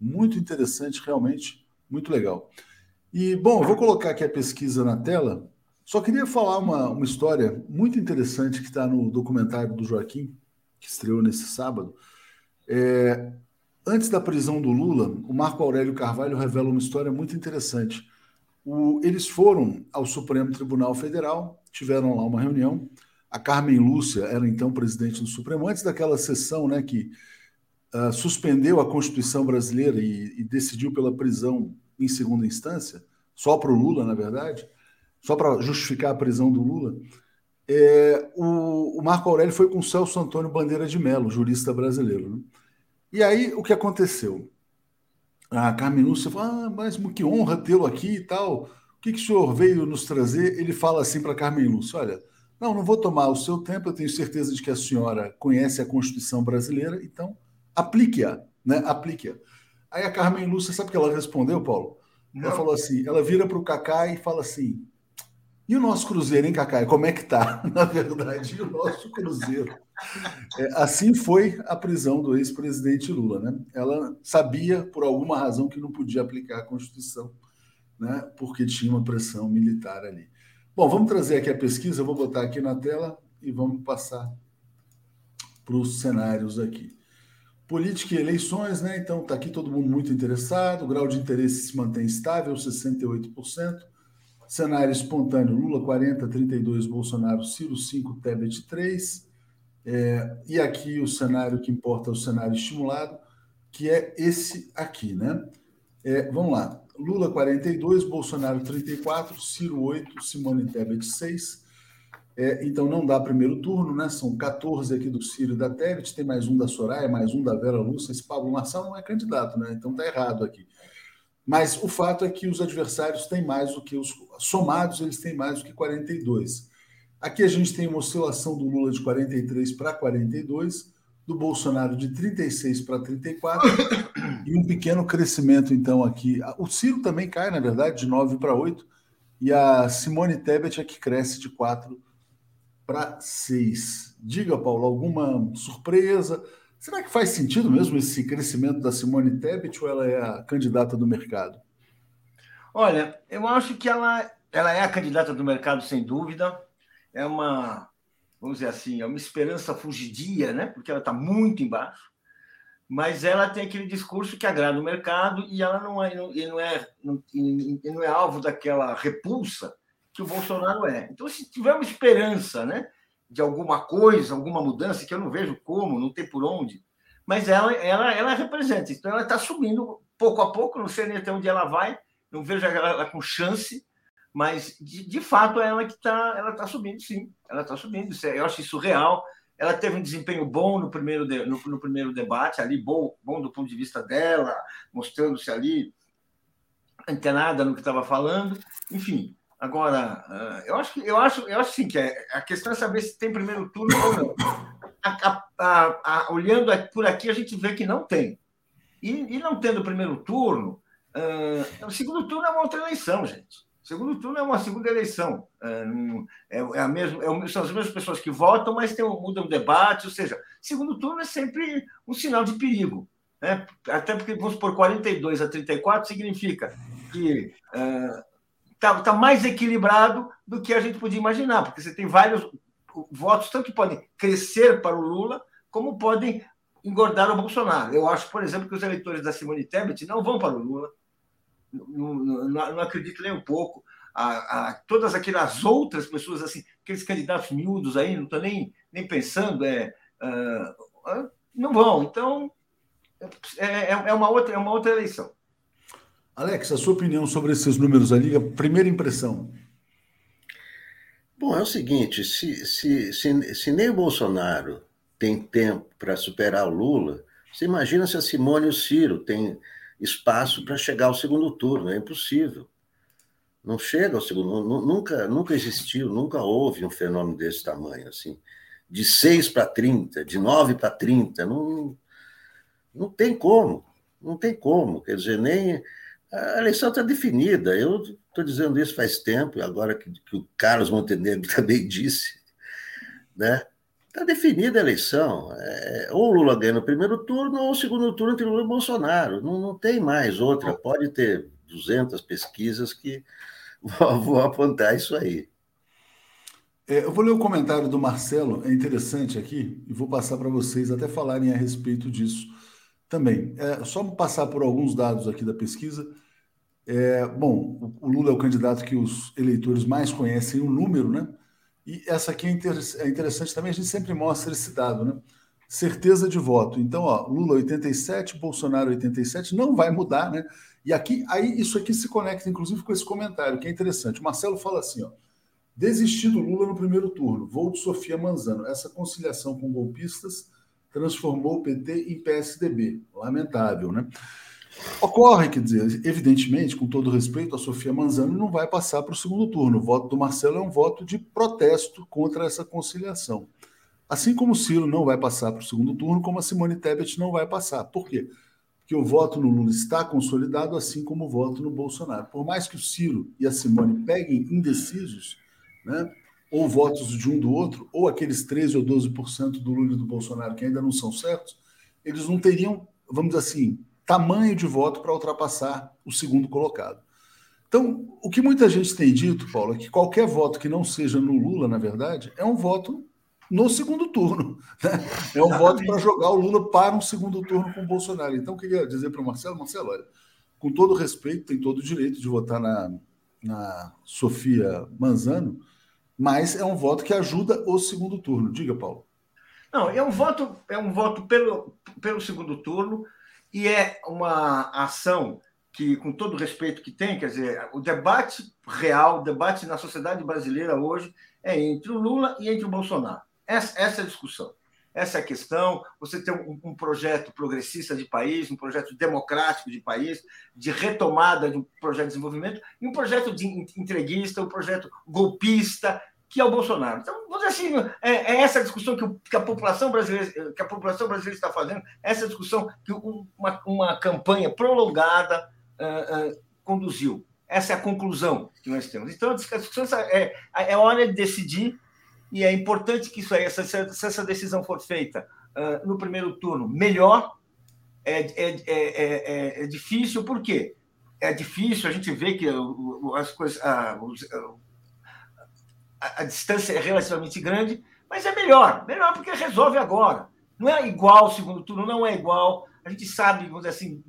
Muito interessante, realmente, muito legal. E, bom, eu vou colocar aqui a pesquisa na tela só queria falar uma, uma história muito interessante que está no documentário do Joaquim, que estreou nesse sábado. É, antes da prisão do Lula, o Marco Aurélio Carvalho revela uma história muito interessante. O, eles foram ao Supremo Tribunal Federal, tiveram lá uma reunião. A Carmen Lúcia era então presidente do Supremo, antes daquela sessão né, que uh, suspendeu a Constituição brasileira e, e decidiu pela prisão em segunda instância, só para o Lula, na verdade só para justificar a prisão do Lula, é, o, o, Marco Aurélio foi com o Celso Antônio Bandeira de Mello, jurista brasileiro. Né? E aí, o que aconteceu? A Carmen Lúcia falou, ah, mas que honra tê-lo aqui e tal. O que, que o senhor veio nos trazer? Ele fala assim para Carmen Lúcia, olha, não, não vou tomar o seu tempo, eu tenho certeza de que a senhora conhece a Constituição brasileira, então aplique-a, né? Aplique-a. Aí a Carmen Lúcia, sabe o que ela respondeu, Paulo? Ela não. falou assim, ela vira para o Cacá e fala assim, E o nosso Cruzeiro, hein, Cacai? Como é que tá? [laughs] Na verdade, o nosso Cruzeiro. É, assim foi a prisão do ex-presidente Lula, né? Ela sabia, por alguma razão, que não podia aplicar a Constituição, né? Porque tinha uma pressão militar ali. Bom, vamos trazer aqui a pesquisa, eu vou botar aqui na tela e vamos passar para os cenários aqui. Política e eleições, né? Então está aqui todo mundo muito interessado, o grau de interesse se mantém estável, 68%. Cenário espontâneo: Lula 40, 32, Bolsonaro, Ciro 5, Tebet 3. É, e aqui o cenário que importa é o cenário estimulado, que é esse aqui, né? É, vamos lá. Lula 42, Bolsonaro 34, Ciro 8, Simone Tebet 6. É, então não dá primeiro turno, né? São 14 aqui do Ciro e da Tebet, tem mais um da Soraya, mais um da Vera Lúcia. Esse Pablo Marçal não é candidato, né? Então tá errado aqui. Mas o fato é que os adversários têm mais do que os somados, eles têm mais do que 42. Aqui a gente tem uma oscilação do Lula de 43 para 42, do Bolsonaro de 36 para 34 e um pequeno crescimento então aqui. O Ciro também cai, na verdade, de 9 para 8 e a Simone Tebet é que cresce de 4 para 6. Diga, Paulo, alguma surpresa? Será que faz sentido mesmo esse crescimento da Simone Tebet ou ela é a candidata do mercado?
Olha, eu acho que ela, ela é a candidata do mercado, sem dúvida. É uma, vamos dizer assim, é uma esperança fugidia, né? porque ela está muito embaixo. Mas ela tem aquele discurso que agrada o mercado e ela não é, não, não é, não, não é alvo daquela repulsa que o Bolsonaro é. Então, se tiver uma esperança, né? De alguma coisa, alguma mudança, que eu não vejo como, não tem por onde, mas ela, ela, ela representa. Então, ela está subindo pouco a pouco, não sei nem até onde ela vai, não vejo ela, com chance, mas de, de fato é ela que está ela tá subindo, sim. Ela está subindo, é, eu acho isso real. Ela teve um desempenho bom no primeiro, no, no, primeiro debate, ali, bom, bom do ponto de vista dela, mostrando-se ali antenada no que estava falando. Enfim, Agora, ah, eu acho, eu acho, eu acho sim que é, a questão é saber se tem primeiro turno ou não. A, a, a, olhando por aqui, a gente vê que não tem. E, e não tendo primeiro turno, uh, o segundo turno é uma outra eleição, gente. O segundo turno é uma segunda eleição. Uh, é, é, a mesma, é, são as mesmas pessoas que votam, mas tem, mudam o debate. Ou seja, segundo turno é sempre um sinal de perigo. Né? Até porque, vamos por 42 a 34 significa que. Uh, está tá mais equilibrado do que a gente podia imaginar, porque você tem vários votos, tanto que podem crescer para o Lula, como podem engordar o Bolsonaro. Eu acho, por exemplo, que os eleitores da Simone Tebet não vão para o Lula. Não, não, não acredito nem um pouco. A, a, todas aquelas outras pessoas, assim, aqueles candidatos miúdos aí, não estou nem, nem pensando, é, uh, não vão. Então, é, é, é, uma outra, é uma outra eleição.
Alex, a sua opinião sobre esses números ali, a primeira impressão.
Bom, é o seguinte: se, se, se, se nem o Bolsonaro tem tempo para superar o Lula, você imagina se a Simone e o Ciro têm espaço para chegar ao segundo turno. É impossível. Não chega ao segundo. Nunca, nunca existiu, nunca houve um fenômeno desse tamanho. assim De 6 para 30, de 9 para 30. Não, não tem como. Não tem como. Quer dizer, nem a eleição está definida. Eu estou dizendo isso faz tempo, agora que, que o Carlos Montenegro [laughs] também disse, né? Está definida a eleição. É, ou o Lula ganha no primeiro turno, ou o segundo turno entre Lula e Bolsonaro. Não, não tem mais outra. Pode ter 200 pesquisas que [laughs] vão apontar isso aí.
É, eu vou ler o comentário do Marcelo, é interessante aqui, e vou passar para vocês até falarem a respeito disso também. É, só passar por alguns dados aqui da pesquisa. É, bom, o Lula é o candidato que os eleitores mais conhecem o número, né? E essa aqui é, inter é interessante também, a gente sempre mostra esse dado, né? Certeza de voto. Então, ó, Lula 87, Bolsonaro 87, não vai mudar, né? E aqui, aí isso aqui se conecta, inclusive, com esse comentário, que é interessante. O Marcelo fala assim, ó. Desistir do Lula no primeiro turno, voo de Sofia Manzano. Essa conciliação com golpistas transformou o PT em PSDB. Lamentável, né? Ocorre, quer dizer, evidentemente, com todo respeito, a Sofia Manzano não vai passar para o segundo turno. O voto do Marcelo é um voto de protesto contra essa conciliação. Assim como o Ciro não vai passar para o segundo turno, como a Simone Tebet não vai passar. Por quê? Porque o voto no Lula está consolidado, assim como o voto no Bolsonaro. Por mais que o Ciro e a Simone peguem indecisos, né? ou votos de um do outro, ou aqueles 13 ou 12% do Lula e do Bolsonaro que ainda não são certos, eles não teriam, vamos dizer assim, tamanho de voto para ultrapassar o segundo colocado. Então, o que muita gente tem dito, Paulo, é que qualquer voto que não seja no Lula, na verdade, é um voto no segundo turno. [laughs] Né? É um voto para jogar o Lula para um segundo turno com o Bolsonaro. Então, eu queria dizer para o Marcelo, Marcelo, olha, com todo respeito, tem todo o direito de votar na, na Sofia Manzano, mas é um voto que ajuda o segundo turno. Diga, Paulo.
Não, é um voto, é um voto pelo, pelo segundo turno e é uma ação que, com todo o respeito que tem, quer dizer, o debate real, o debate na sociedade brasileira hoje é entre o Lula e entre o Bolsonaro. Essa, essa é a discussão. Essa é a questão. Você tem um, um, projeto progressista de país, um projeto democrático de país, de retomada de um projeto de desenvolvimento, e um projeto de entreguista, um projeto golpista, que é o Bolsonaro. Então, vamos dizer assim, é, é essa discussão que, o, que, a população brasileira, que a população brasileira está fazendo, essa discussão que uma, uma campanha prolongada uh, uh, conduziu. Essa é a conclusão que nós temos. Então, a discussão é, é hora de decidir e é importante que isso aí, essa, se essa decisão for feita uh, no primeiro turno, melhor. É, é, é, é, difícil, por quê? É difícil, a gente vê que as coisas, a, distância é relativamente grande, mas é melhor. Melhor porque resolve agora. Não é igual o segundo turno, não é igual. A gente sabe, vamos dizer assim,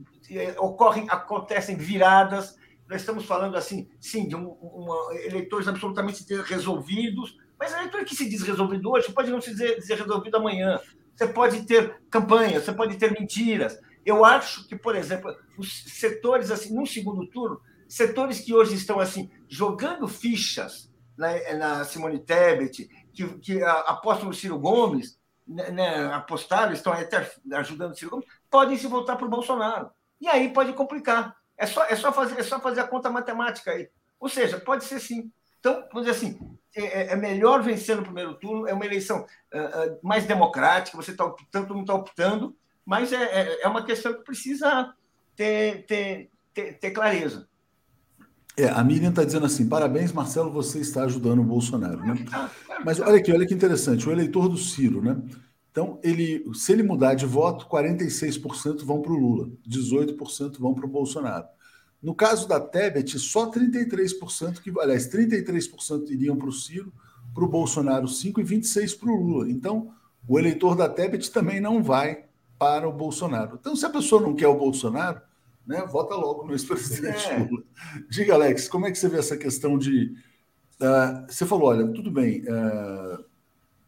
ocorrem, acontecem viradas. Nós estamos falando assim, sim, de um, uma, eleitores absolutamente resolvidos, mas a leitura que se diz resolvido hoje pode não se dizer, dizer resolvido amanhã. Você pode ter campanhas, você pode ter mentiras. Eu acho que, por exemplo, os setores, assim, no segundo turno, setores que hoje estão assim jogando fichas na, na Simone Tebet, que, que apostam no Ciro Gomes, né, né, apostaram, estão até ajudando o Ciro Gomes, podem se voltar para o Bolsonaro. E aí pode complicar. É só, é, só fazer, é só fazer a conta matemática aí. Ou seja, pode ser sim. Então, vamos dizer assim, é, é, é, melhor vencer no primeiro turno, é uma eleição uh, uh, mais democrática, você está optando, todo mundo está optando, mas é, é, é, uma questão que precisa ter, ter, ter, ter clareza.
É, a Miriam está dizendo assim: parabéns, Marcelo, você está ajudando o Bolsonaro. Né? Mas olha aqui, olha que interessante, o eleitor do Ciro, né? Então, ele, se ele mudar de voto, 46% vão para o Lula, 18% vão para o Bolsonaro. No caso da Tebet, só 33%, que, aliás, 33% iriam para o Ciro, para o Bolsonaro 5% e 26% para o Lula. Então, o eleitor da Tebet também não vai para o Bolsonaro. Então, se a pessoa não quer o Bolsonaro, né, vota logo no ex-presidente é. Lula. Diga, Alex, como é que você vê essa questão de. Uh, você falou, olha, tudo bem, uh,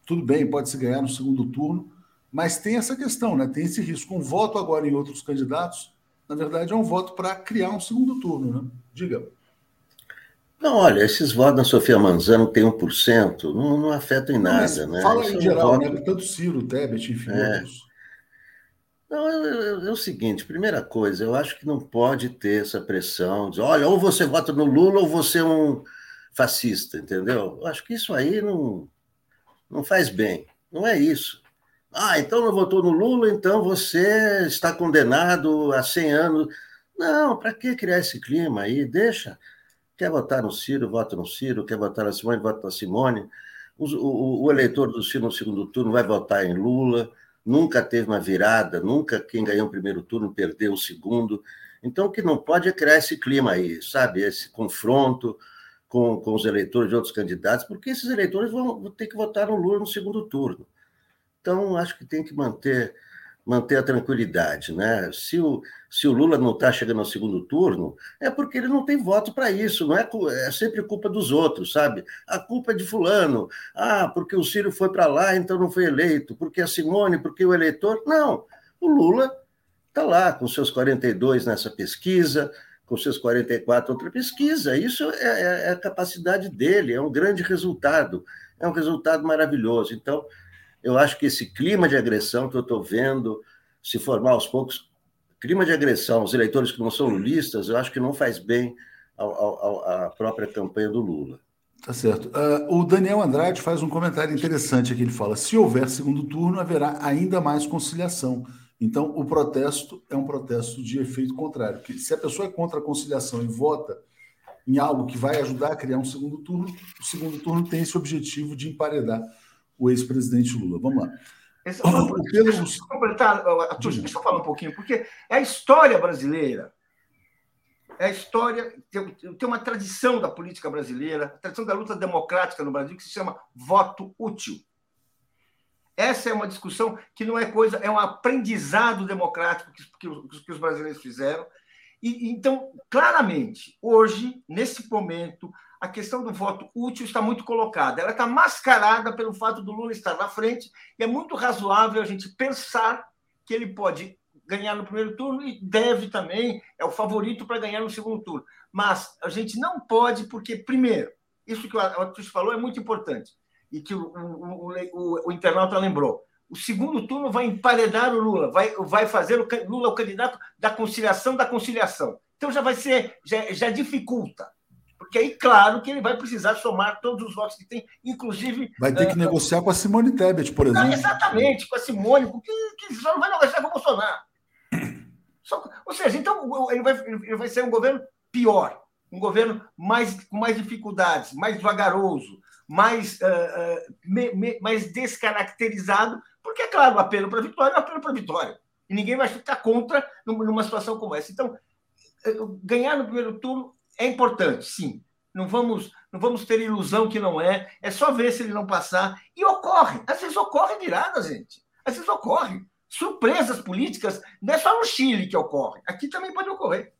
tudo bem, pode se ganhar no segundo turno, mas tem essa questão, né? Tem esse risco. Um voto agora em outros candidatos na verdade, é um voto para criar um segundo turno, né? Diga.
Não, olha, esses votos da Sofia Manzano tem 1%, não, não afetam em nada, não, né?
Fala Isso em é geral, voto... né? Tanto Ciro, Tebet, enfim, é. outros.
Não, é, é, o seguinte, primeira coisa, eu acho que não pode ter essa pressão de, olha, ou você vota no Lula ou você é um fascista, entendeu? Eu acho que isso aí não, não faz bem, não é isso. Ah, então não votou no Lula, então você está condenado a 100 anos. Não, para que criar esse clima aí? Deixa. Quer votar no Ciro, vota no Ciro. Quer votar na Simone, vota na Simone. O, o, o eleitor do Ciro no segundo turno vai votar em Lula. Nunca teve uma virada, nunca quem ganhou o primeiro turno perdeu o segundo. Então, o que não pode é criar esse clima aí, sabe? Esse confronto com, com os eleitores de outros candidatos, porque esses eleitores vão, vão ter que votar no Lula no segundo turno. Então, acho que tem que manter manter a tranquilidade, né? Se o, se o Lula não está chegando ao segundo turno, é porque ele não tem voto para isso, não é, é sempre culpa dos outros, sabe? A culpa é de fulano. Ah, porque o Ciro foi para lá, então não foi eleito. Porque a Simone, porque o eleitor. Não, o Lula está lá com seus 42 nessa pesquisa, com seus 44 outra pesquisa. Isso é, é, é a capacidade dele, é um grande resultado, é um resultado maravilhoso. Então, eu acho que esse clima de agressão que eu estou vendo se formar aos poucos, clima de agressão aos eleitores que não são lulistas, eu acho que não faz bem à própria campanha do Lula.
Tá certo. Uh, o Daniel Andrade faz um comentário interessante aqui. Ele fala: se houver segundo turno, haverá ainda mais conciliação. Então, o protesto é um protesto de efeito contrário. Que se a pessoa é contra a conciliação e vota em algo que vai ajudar a criar um segundo turno, o segundo turno tem esse objetivo de emparedar o ex-presidente Lula. Vamos lá.
Esse, o Pedro... Deixa eu completar, Arthur, deixa eu falar um pouquinho, porque é a história brasileira, é a história, tem uma tradição da política brasileira, a tradição da luta democrática no Brasil, que se chama voto útil. Essa é uma discussão que não é coisa, é um aprendizado democrático que, que, que os brasileiros fizeram. E, então, claramente, hoje, nesse momento, a questão do voto útil está muito colocada. Ela está mascarada pelo fato do Lula estar na frente, e é muito razoável a gente pensar que ele pode ganhar no primeiro turno e deve também, é o favorito para ganhar no segundo turno. Mas a gente não pode, porque, primeiro, isso que o Arthur falou é muito importante, e que o, o, o, o internauta lembrou. O segundo turno vai emparedar o Lula, vai, vai fazer o Lula o candidato da conciliação da conciliação. Então já vai ser, já, já dificulta. Porque aí, claro, que ele vai precisar somar todos os votos que tem, inclusive.
Vai ter que uh, negociar com a Simone Tebet, por exemplo.
exatamente, com a Simone, porque que só não vai negociar com o Bolsonaro. [clears throat] Só, ou seja, então ele vai, ele vai ser um governo pior, um governo mais, com mais dificuldades, mais vagaroso, mais, uh, uh, me, me, mais descaracterizado, porque, é claro, o apelo para a vitória é um apelo para a vitória. E ninguém vai ficar contra numa situação como essa. Então, eh, ganhar no primeiro turno é importante, sim. Não vamos, não vamos ter ilusão que não é. É só ver se ele não passar. E ocorre. Às vezes ocorre virada, gente. Às vezes ocorre. Surpresas políticas, não é só no Chile que ocorre. Aqui também pode ocorrer.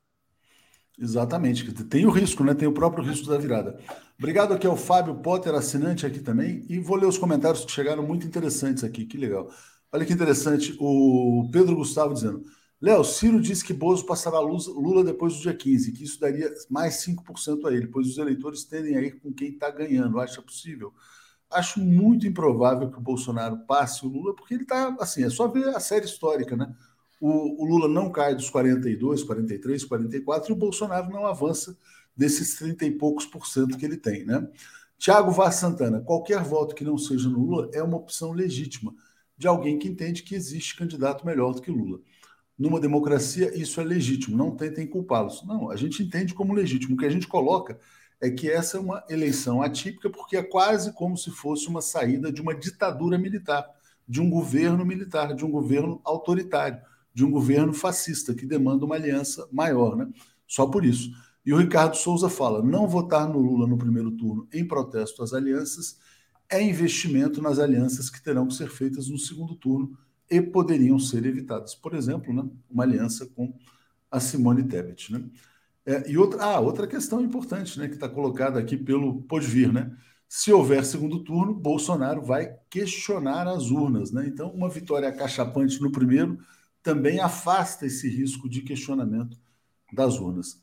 Exatamente. Tem o risco, né? Tem o próprio risco da virada. Obrigado aqui ao Fábio Potter, assinante aqui também. E vou ler os comentários que chegaram muito interessantes aqui. Que legal. Olha que interessante. O Pedro Gustavo dizendo. Léo, Ciro disse que Bozo passará Lula depois do dia 15, que isso daria mais 5% a ele, pois os eleitores tendem a ir com quem está ganhando. Acha possível? Acho muito improvável que o Bolsonaro passe o Lula, porque ele está, assim, é só ver a série histórica, né? O, o, Lula não cai dos 42, 43, 44 e o Bolsonaro não avança desses 30 e poucos por cento que ele tem, né? Tiago Vaz Santana, qualquer voto que não seja no Lula é uma opção legítima de alguém que entende que existe candidato melhor do que Lula. Numa democracia, isso é legítimo, não tentem culpá-los. Não, a gente entende como legítimo. O que a gente coloca é que essa é uma eleição atípica, porque é quase como se fosse uma saída de uma ditadura militar, de um governo militar, de um governo autoritário, de um governo fascista, que demanda uma aliança maior, né? Só por isso. E o Ricardo Souza fala: não votar no Lula no primeiro turno em protesto às alianças é investimento nas alianças que terão que ser feitas no segundo turno e poderiam ser evitadas. Por exemplo, né, uma aliança com a Simone Tebet. Né? É, e outra, ah, outra questão importante né, que está colocada aqui pelo Pode Vir, né? Se houver segundo turno, Bolsonaro vai questionar as urnas. Né? Então, uma vitória acachapante no primeiro também afasta esse risco de questionamento das urnas.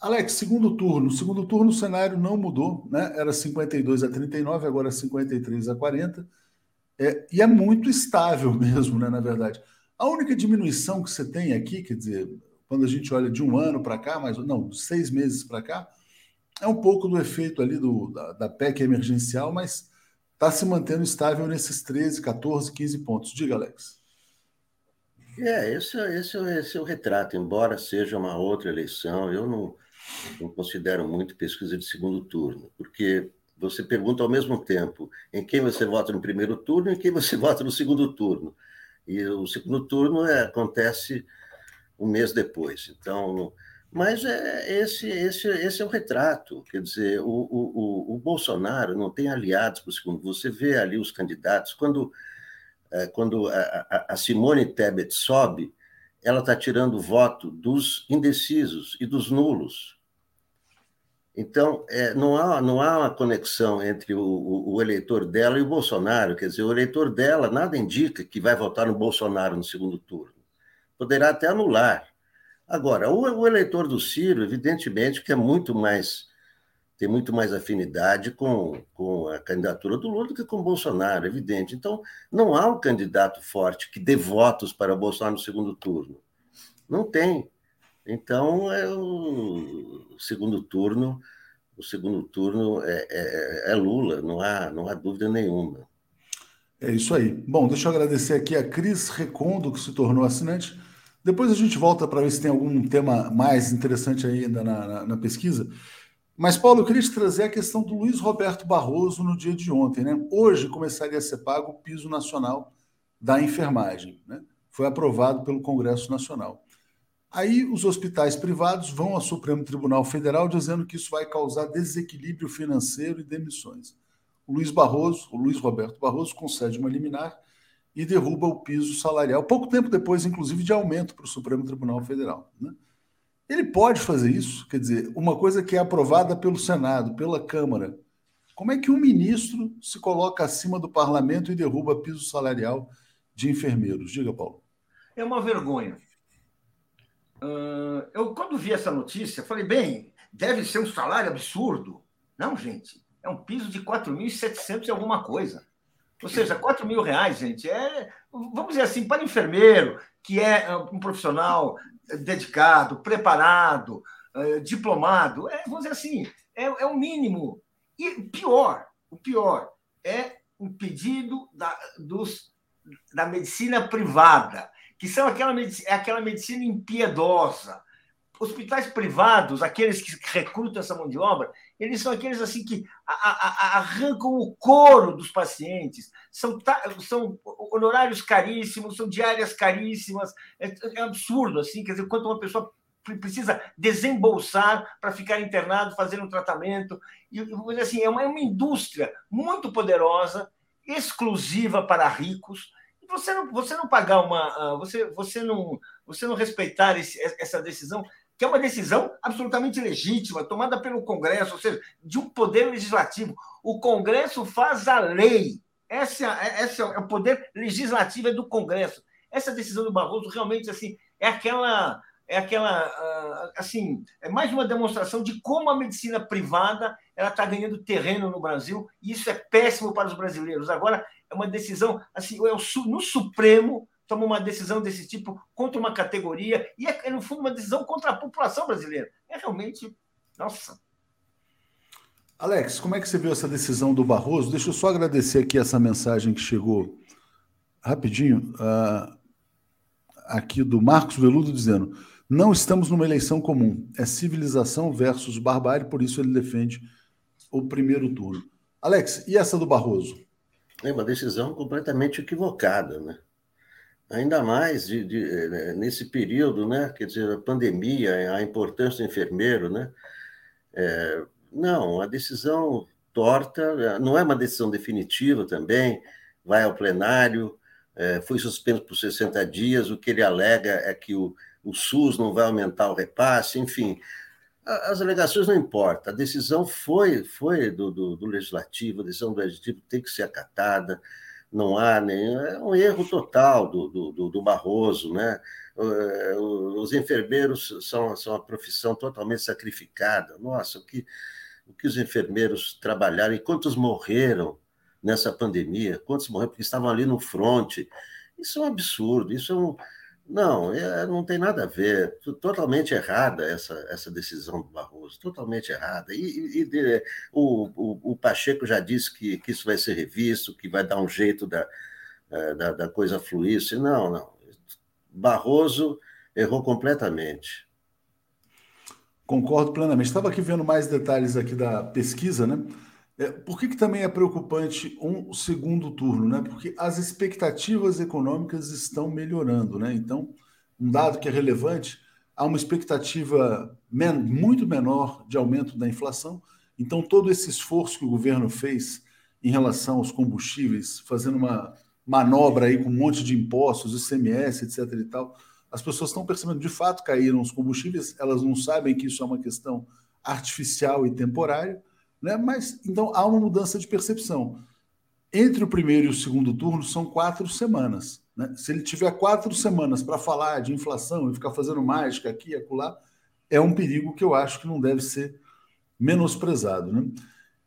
Alex, segundo turno. Segundo turno, o cenário não mudou, né? Era 52 a 39, agora 53 a 40. É, e é muito estável [laughs] mesmo, né, na verdade. A única diminuição que você tem aqui, quer dizer, quando a gente olha de um ano para cá, mas não, seis meses para cá, é um pouco do efeito ali do, da, da PEC emergencial, mas está se mantendo estável nesses 13, 14, 15 pontos. Diga, Alex.
É, esse, esse, esse é o retrato, embora seja uma outra eleição, eu não, não considero muito pesquisa de segundo turno, porque você pergunta ao mesmo tempo em quem você vota no primeiro turno e em quem você [laughs] vota no segundo turno. E o segundo turno é, acontece um mês depois. Então, mas é, esse, esse, esse é o retrato. Quer dizer, o, o, o Bolsonaro não tem aliados para o segundo. Você vê ali os candidatos. Quando, é, quando a, a Simone Tebet sobe, ela está tirando voto dos indecisos e dos nulos. Então, é, não, há, não há uma conexão entre o, o, o, eleitor dela e o Bolsonaro. Quer dizer, o eleitor dela nada indica que vai votar no Bolsonaro no segundo turno. Poderá até anular. Agora, o, o eleitor do Ciro, evidentemente, que é muito mais tem muito mais afinidade com, com a candidatura do Lula do que com Bolsonaro, evidente. Então, não há um candidato forte que dê votos para o Bolsonaro no segundo turno. Não tem. Então, é o segundo turno, o segundo turno é, é, é, Lula, não há, não há dúvida nenhuma.
É isso aí. Bom, deixa eu agradecer aqui a Cris Recondo, que se tornou assinante. Depois a gente volta para ver se tem algum tema mais interessante ainda na, na, na pesquisa. Mas, Paulo, eu queria te trazer a questão do Luiz Roberto Barroso no dia de ontem. Né? Hoje começaria a ser pago o piso nacional da enfermagem. Né? Foi aprovado pelo Congresso Nacional. Aí os hospitais privados vão ao Supremo Tribunal Federal dizendo que isso vai causar desequilíbrio financeiro e demissões. O Luiz Barroso, o Luiz Roberto Barroso, concede uma liminar e derruba o piso salarial, pouco tempo depois, inclusive, de aumento para o Supremo Tribunal Federal. Né? Ele pode fazer isso, quer dizer, uma coisa que é aprovada pelo Senado, pela Câmara. Como é que um ministro se coloca acima do parlamento e derruba piso salarial de enfermeiros? Diga, Paulo.
É uma vergonha. Uh, eu, quando vi essa notícia, falei, bem, deve ser um salário absurdo. Não, gente, é um piso de 4.700 e alguma coisa. Ou seja, 4 mil reais, gente, é, vamos dizer assim, para enfermeiro, que é um profissional dedicado, preparado, uh, diplomado, é, vamos dizer assim, é, é o mínimo. E pior, o pior é o pedido da, dos, da medicina privada, que são aquela, é aquela medicina impiedosa. Hospitais privados, aqueles que recrutam essa mão de obra, eles são aqueles assim que arrancam o couro dos pacientes, são, são honorários caríssimos, são diárias caríssimas, é, é absurdo assim, quer dizer, quanto uma pessoa precisa desembolsar para ficar internado, fazer um tratamento. E assim, é uma, é uma indústria muito poderosa, exclusiva para ricos. Você não, você não pagar uma. Ah, você, você, não, você não respeitar esse, essa decisão, que é uma decisão absolutamente legítima, tomada pelo Congresso, ou seja, de um poder legislativo. O Congresso faz a lei. Esse é, esse é o poder legislativo é do Congresso. Essa decisão do Barroso realmente assim é aquela é aquela ah, assim é mais uma demonstração de como a medicina privada ela está ganhando terreno no Brasil e isso é péssimo para os brasileiros. Agora é uma decisão assim é no Supremo toma uma decisão desse tipo contra uma categoria e é, no fundo, uma decisão contra a população brasileira. É realmente. Nossa.
Alex, como é que você viu essa decisão do Barroso? Deixa eu só agradecer aqui essa mensagem que chegou rapidinho, uh, aqui do Marcos Veludo, dizendo: não estamos numa eleição comum, é civilização versus barbárie, por isso ele defende o primeiro turno. Alex, e essa do Barroso?
É uma decisão completamente equivocada, né? ainda mais de, de, eh, nesse período, né? Quer dizer, a pandemia, a importância do enfermeiro, né? É, não, a decisão torta, não é uma decisão definitiva também, vai ao plenário, é, foi suspenso por 60 dias, o que ele alega é que o, o SUS não vai aumentar o repasse, enfim, as alegações não importam, a decisão foi, foi do, do, do legislativo, a decisão do legislativo tem que ser acatada, não há nem. É um erro total do, do, do Barroso, né? É, os enfermeiros são, são uma profissão totalmente sacrificada. Nossa, o que, o que os enfermeiros trabalharam e quantos morreram nessa pandemia, quantos morreram porque estavam ali no fronte. Isso é um absurdo, isso é um, não, é, não tem nada a ver. Totalmente errada essa, essa decisão do Barroso, totalmente errada. E, e de, o, o, o, Pacheco já disse que, que isso vai ser revisto, que vai dar um jeito da, é, da, da coisa fluir. Não, não. Barroso errou completamente.
Concordo plenamente. Estava aqui vendo mais detalhes aqui da pesquisa, né? É, por que, que também é preocupante um segundo turno? Né? Porque as expectativas econômicas estão melhorando. Né? Então, um dado que é relevante, há uma expectativa men muito menor de aumento da inflação. Então, todo esse esforço que o governo fez em relação aos combustíveis, fazendo uma manobra aí com um monte de impostos, ICMS, etc. e tal, as pessoas estão percebendo, de fato, caíram os combustíveis, elas não sabem que isso é uma questão artificial e temporária, né? Mas então há uma mudança de percepção. Entre o primeiro e o segundo turno são quatro semanas. Né? Se ele tiver quatro semanas para falar de inflação e ficar fazendo mágica aqui e acolá, é um perigo que eu acho que não deve ser menosprezado. Né?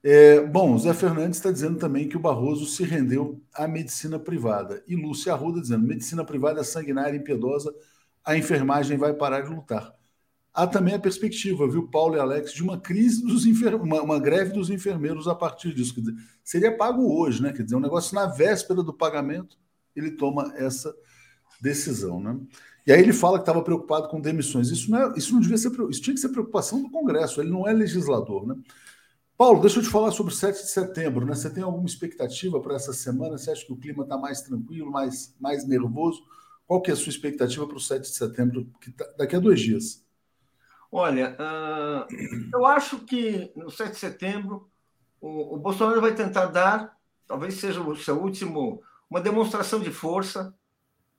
É, bom, Zé Fernandes está dizendo também que o Barroso se rendeu à medicina privada. E Lúcia Arruda dizendo: medicina privada é sanguinária e impiedosa, a enfermagem vai parar de lutar há também a perspectiva, viu, Paulo e Alex, de uma crise dos uma, uma, greve dos enfermeiros a partir disso. Quer dizer, seria pago hoje, né? Quer dizer, um negócio na véspera do pagamento, ele toma essa decisão, né? E aí ele fala que estava preocupado com demissões. Isso não, é, isso não devia ser, isso tinha que ser preocupação do Congresso, ele não é legislador, né? Paulo, deixa eu te falar sobre o 7 de setembro, né? Você tem alguma expectativa para essa semana? Você acha que o clima está mais tranquilo, mais, mais nervoso? Qual que é a sua expectativa para o 7 de setembro, que tá, daqui a dois dias?
Olha, uh, eu acho que no 7 de setembro o, o, Bolsonaro vai tentar dar, talvez seja o seu último, uma demonstração de força,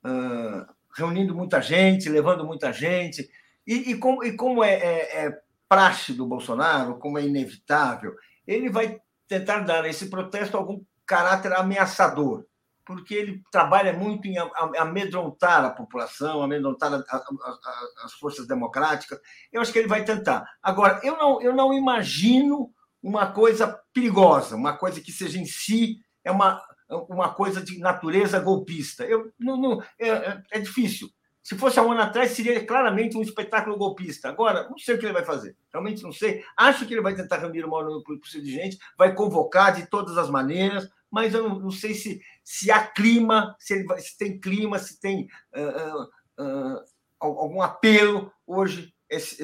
uh, reunindo muita gente, levando muita gente. E, e, com, e como é, é, é praxe do Bolsonaro, como é inevitável, ele vai tentar dar a esse protesto algum caráter ameaçador, porque ele trabalha muito em amedrontar a população, amedrontar a, a, a, as forças democráticas. Eu acho que ele vai tentar. Agora, eu não, eu não imagino uma coisa perigosa, uma coisa que seja em si é uma, uma coisa de natureza golpista. Eu, não, não é, é, é difícil. Se fosse há um ano atrás, seria claramente um espetáculo golpista. Agora, não sei o que ele vai fazer. Realmente não sei. Acho que ele vai tentar reunir o maior número possível de gente, vai convocar de todas as maneiras, mas eu não, não sei se, se há clima, se, ele se tem clima, se tem uh, uh, algum apelo hoje esse,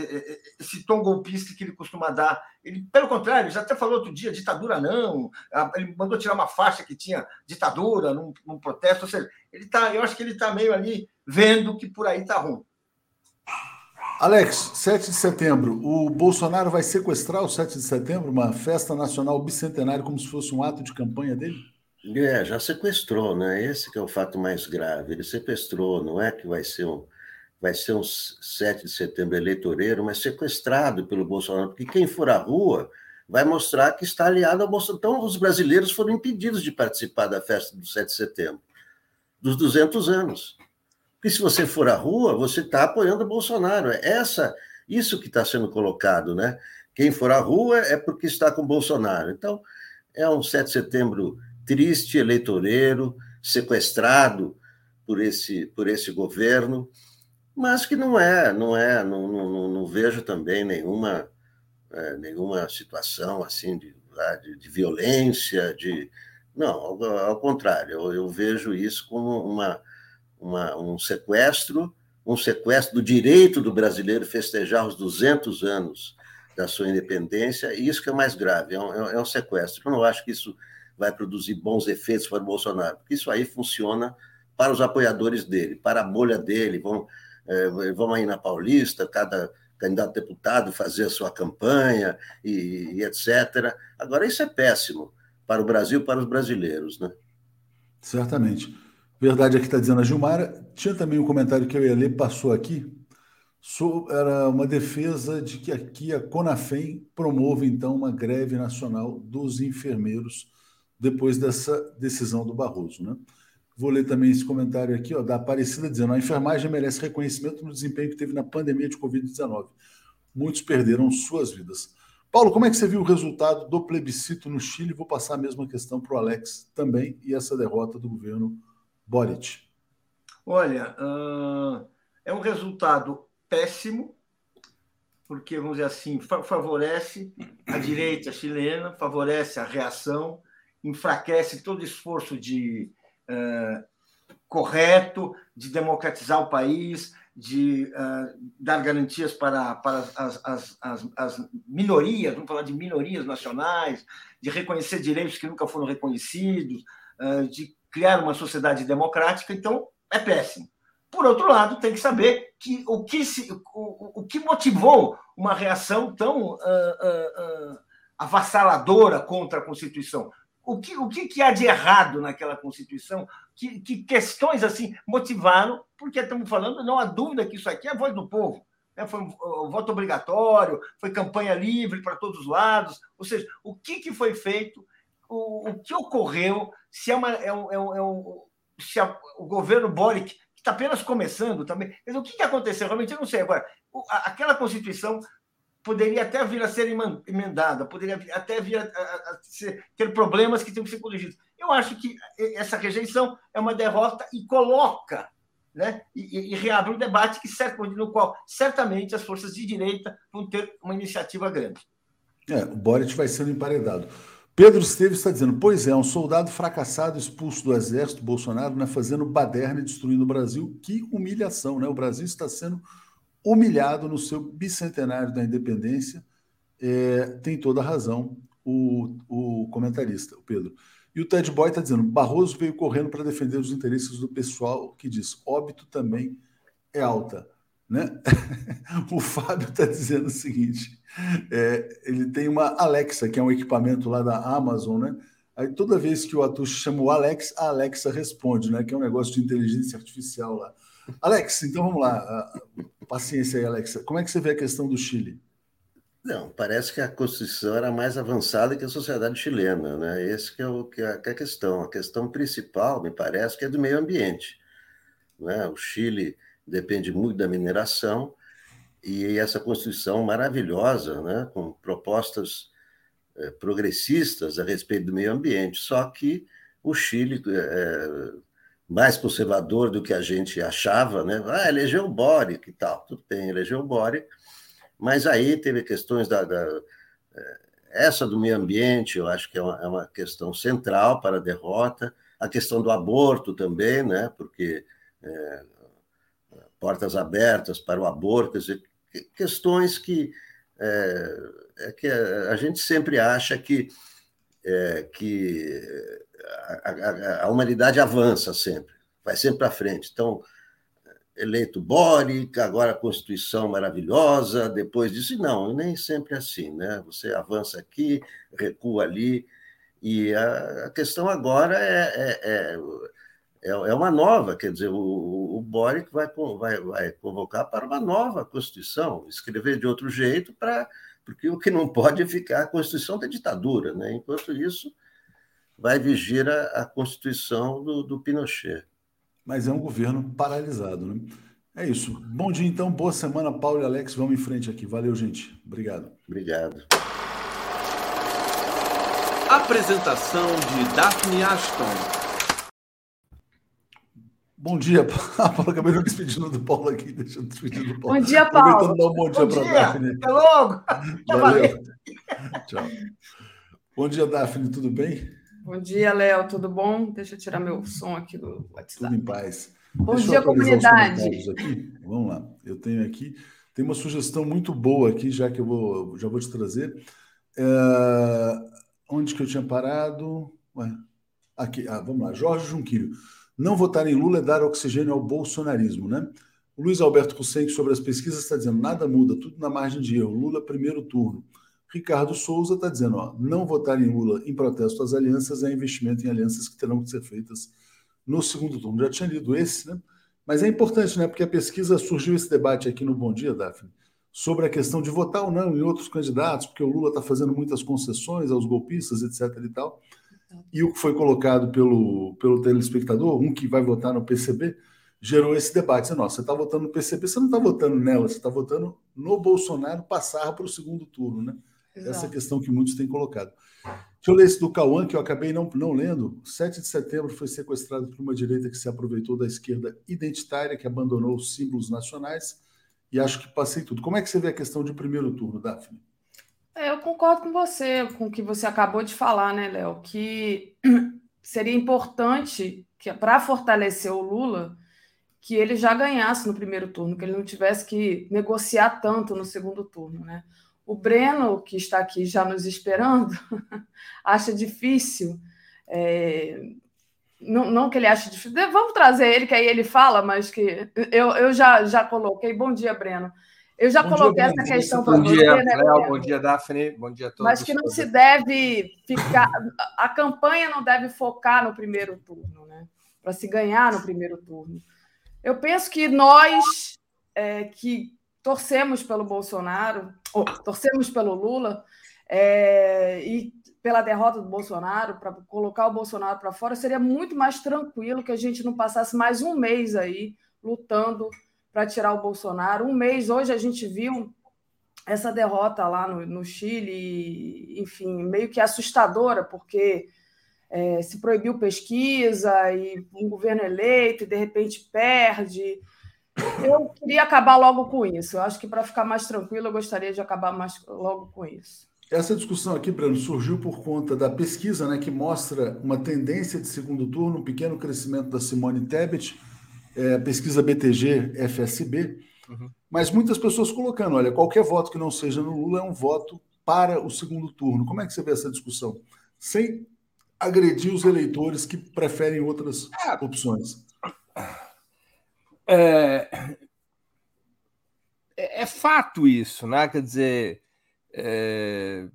esse, tom golpista que ele costuma dar. Ele, pelo contrário, já até falou outro dia, ditadura não. Ele mandou tirar uma faixa que tinha ditadura num, num protesto. Ou seja, ele tá, eu acho que ele está meio ali vendo que por aí está ruim.
Alex, 7 de setembro, o Bolsonaro vai sequestrar o 7 de setembro, uma festa nacional bicentenária, como se fosse um ato de campanha dele?
É, já sequestrou, né? Esse que é o fato mais grave. Ele sequestrou, não é que vai ser um, vai ser um 7 de setembro eleitoreiro, mas sequestrado pelo Bolsonaro, porque quem for à rua vai mostrar que está aliado ao Bolsonaro. Então, os brasileiros foram impedidos de participar da festa do 7 de setembro, dos 200 anos. Porque se você for à rua, você está apoiando o Bolsonaro. É essa, isso que está sendo colocado, né? Quem for à rua é porque está com o Bolsonaro. Então, é um 7 de setembro triste, eleitoreiro, sequestrado por esse, por esse governo, mas que não é, não é, não, não, não vejo também nenhuma, é, nenhuma situação assim de, de, de, violência, de não, ao, ao contrário, eu, eu vejo isso como uma uma, um sequestro, um sequestro do direito do brasileiro festejar os 200 anos da sua independência, e isso que é mais grave, é um, é um sequestro. Eu não acho que isso vai produzir bons efeitos para o Bolsonaro, porque isso aí funciona para os apoiadores dele, para a bolha dele, vão, é, vão aí na Paulista, cada candidato deputado fazer a sua campanha e, e etc. Agora, isso é péssimo para o Brasil, para os brasileiros, né?
Certamente. Verdade aqui está dizendo a Gilmara. Tinha também um comentário que eu ia ler, passou aqui. Era uma defesa de que aqui a Conafem promove, então, uma greve nacional dos enfermeiros depois dessa decisão do Barroso. Né? Vou ler também esse comentário aqui, ó, da Aparecida, dizendo: a enfermagem merece reconhecimento no desempenho que teve na pandemia de Covid-19. Muitos perderam suas vidas. Paulo, como é que você viu o resultado do plebiscito no Chile? Vou passar a mesma questão para o Alex também e essa derrota do governo Boric?
Olha, uh, é um resultado péssimo, porque, vamos dizer assim, favorece a direita chilena, favorece a reação, enfraquece todo esforço de uh, correto de democratizar o país, de uh, dar garantias para, para as, as, as, as, minorias, vamos falar de minorias nacionais, de reconhecer direitos que nunca foram reconhecidos, uh, de criar uma sociedade democrática, então é péssimo. Por outro lado, tem que saber que o que, se, o, o que motivou uma reação tão avassaladora contra a Constituição. O que, o que, que há de errado naquela Constituição? Que, que questões assim motivaram? Porque estamos falando, não há dúvida que isso aqui é a voz do povo. Né? Foi um voto obrigatório, foi campanha livre para todos os lados. Ou seja, o que, que foi feito o, o que ocorreu, se é, uma, é, um, é, um, é um, se a, o governo Boric, que está apenas começando também, mas o que, que aconteceu? Realmente eu não sei. Agora, aquela Constituição poderia até vir a ser emendada, poderia até vir a, a, a ser, ter problemas que têm que ser corrigidos. Eu acho que essa rejeição é uma derrota e coloca né, e, e, reabre um debate que no qual certamente as forças de direita vão ter uma iniciativa grande.
É, o Boric vai sendo emparedado. Pedro Esteves está dizendo: pois é, um soldado fracassado expulso do exército, Bolsonaro, né, fazendo baderna e destruindo o Brasil. Que humilhação, né? O Brasil está sendo humilhado no seu bicentenário da independência. É, tem toda a razão o, o comentarista, o Pedro. E o Ted Boy está dizendo: Barroso veio correndo para defender os interesses do pessoal que diz óbito também é alta. Né? [laughs] o Fábio está dizendo o seguinte: é, ele tem uma Alexa, que é um equipamento lá da Amazon, né? Aí toda vez que o Atush chama o Alex, a Alexa responde, né? Que é um negócio de inteligência artificial lá. Alex, então vamos lá. Paciência aí, Alexa. Como é que você vê a questão do Chile?
Não, parece que a Constituição era mais avançada que a sociedade chilena, né? Esse que é, o, que é a questão. A questão principal, me parece, que é do meio ambiente. Né? O Chile depende muito da mineração, e essa Constituição maravilhosa, né, com propostas é, progressistas a respeito do meio ambiente, só que o Chile é mais conservador do que a gente achava, né? Ah, elegeu o Boric e tal, tudo bem, elegeu o Boric, mas aí teve questões da, da é, essa do meio ambiente, eu acho que é uma, é uma, questão central para a derrota, a questão do aborto também, né? Porque é, portas abertas para o aborto, quer dizer, questões que, é, é que a, gente sempre acha que, que a, a, a, humanidade avança sempre, vai sempre para frente. Então, eleito Boric, agora a Constituição maravilhosa, depois disso, não, nem sempre é assim, né? Você avança aqui, recua ali, e a, questão agora é, é, é é, é uma nova, quer dizer, o, o Boric vai, vai, vai convocar para uma nova Constituição, escrever de outro jeito, para porque o que não pode é ficar a Constituição da ditadura. Né? Enquanto isso, vai vigir a, a Constituição do, do Pinochet.
Mas é um governo paralisado. Né? É isso. Bom dia, então. Boa semana, Paulo e Alex. Vamos em frente aqui. Valeu, gente. Obrigado.
Obrigado.
Apresentação de Daphne Ashton.
Bom dia, [laughs] Paulo. Acabei não despedindo do Paulo aqui, deixando despedir do
Paulo. Bom dia, Paulo.
Dar um bom dia para Daphne.
Até logo.
Valeu. Tchau. Bom dia, Daphne, tudo bem?
Bom dia, Léo, tudo bom? Deixa eu tirar meu som aqui do WhatsApp.
Tudo em paz.
Bom Deixa dia, comunidade.
Vamos lá. Eu tenho aqui, tem uma sugestão muito boa aqui, já que eu vou, já vou te trazer. É... Onde que eu tinha parado? Ué. Aqui, ah, vamos lá. Jorge Junquilho. Não votar em Lula é dar oxigênio ao bolsonarismo, né? O Luiz Alberto Hussein, sobre as pesquisas, está dizendo nada muda, tudo na margem de erro. Lula, primeiro turno. Ricardo Souza está dizendo: ó, não votar em Lula em protesto às alianças é investimento em alianças que terão que ser feitas no segundo turno. Já tinha lido esse, né? Mas é importante, né? Porque a pesquisa surgiu esse debate aqui no Bom Dia, Daphne, sobre a questão de votar ou não em outros candidatos, porque o Lula está fazendo muitas concessões aos golpistas, etc. e tal. E o que foi colocado pelo, pelo telespectador, um que vai votar no PCB, gerou esse debate. Você, nossa, você está votando no PCB, você não está votando nela, você está votando no Bolsonaro passar para o segundo turno, né? Exato. Essa questão que muitos têm colocado. Deixa eu ler esse do Cauã, que eu acabei não, não lendo. 7 de setembro foi sequestrado por uma direita que se aproveitou da esquerda identitária, que abandonou os símbolos nacionais, e acho que passei tudo. Como é que você vê a questão de primeiro turno, Daphne?
É, eu concordo com você, com o que você acabou de falar, né, Léo? Que [clears throat] seria importante que para fortalecer o Lula que ele já ganhasse no primeiro turno, que ele não tivesse que negociar tanto no segundo turno, né? O Breno, que está aqui já nos esperando, [laughs] acha difícil. É, não, não que ele ache difícil. Vamos trazer ele, que aí ele fala, mas que eu, eu já, já coloquei. Bom dia, Breno. Eu já bom coloquei dia, essa questão para
você, dia, né, Léo, Bom dia, Daphne. Bom dia a todos.
Mas que não se deve ficar. A campanha não deve focar no primeiro turno, né? Para se ganhar no primeiro turno. Eu penso que nós é, que torcemos pelo Bolsonaro, ou torcemos pelo Lula, é, e pela derrota do Bolsonaro, para colocar o Bolsonaro para fora, seria muito mais tranquilo que a gente não passasse mais um mês aí lutando para tirar o Bolsonaro. Um mês, hoje a gente viu essa derrota lá no, no Chile, enfim, meio que assustadora, porque é, se proibiu pesquisa e um governo eleito e de repente perde. Eu queria acabar logo com isso. Eu acho que para ficar mais tranquilo, eu gostaria de acabar mais logo com isso.
Essa discussão aqui, Breno, surgiu por conta da pesquisa né, que mostra uma tendência de segundo turno, um pequeno crescimento da Simone Tebet, é, pesquisa BTG FSB, uhum. mas muitas pessoas colocando: olha, qualquer voto que não seja no Lula é um voto para o segundo turno. Como é que você vê essa discussão? Sem agredir os eleitores que preferem outras é. opções.
É, é, fato isso, né? Quer dizer é,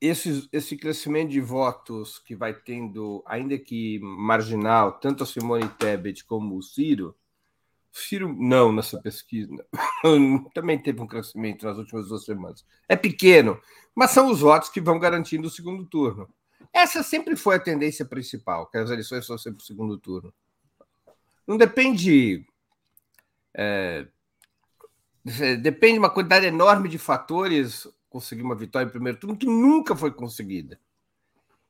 esse, esse crescimento de votos que vai tendo, ainda que marginal, tanto a Simone Tebet como o Ciro, Ciro não nessa pesquisa, [laughs] também teve um crescimento nas últimas duas semanas. É pequeno, mas são os votos que vão garantindo o segundo turno. Essa sempre foi a tendência principal, que as eleições são sempre o segundo turno. Não depende. É, Depende de uma quantidade enorme de fatores conseguir uma vitória em primeiro turno que nunca foi conseguida.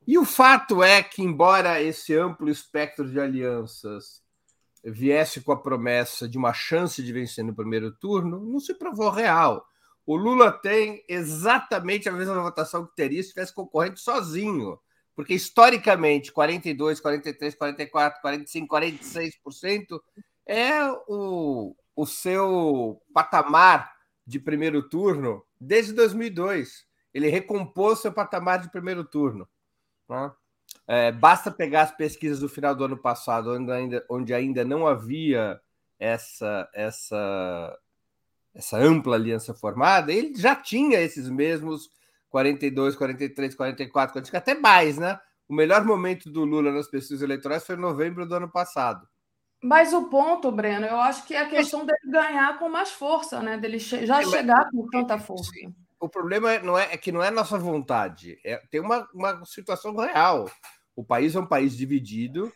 E o fato é que, embora esse amplo espectro de alianças viesse com a promessa de uma chance de vencer no primeiro turno, não se provou real. O Lula tem exatamente a mesma votação que teria se estivesse concorrendo sozinho, porque historicamente 42, 43, 44, 45, 46% é o, o seu patamar de primeiro turno desde 2002. Ele recompôs seu patamar de primeiro turno. Né? É, basta pegar as pesquisas do final do ano passado, onde ainda, onde ainda não havia essa, essa, essa ampla aliança formada, ele já tinha esses mesmos 42, 43, 44, 45, até mais, né? O melhor momento do Lula nas pesquisas eleitorais foi em novembro do ano passado.
Mas o ponto, Breno, eu acho que é a questão dele ganhar com mais força, né? Dele já chegar com tanta força.
O problema não é, é que não é nossa vontade, é, tem uma, uma situação real. O país é um país dividido,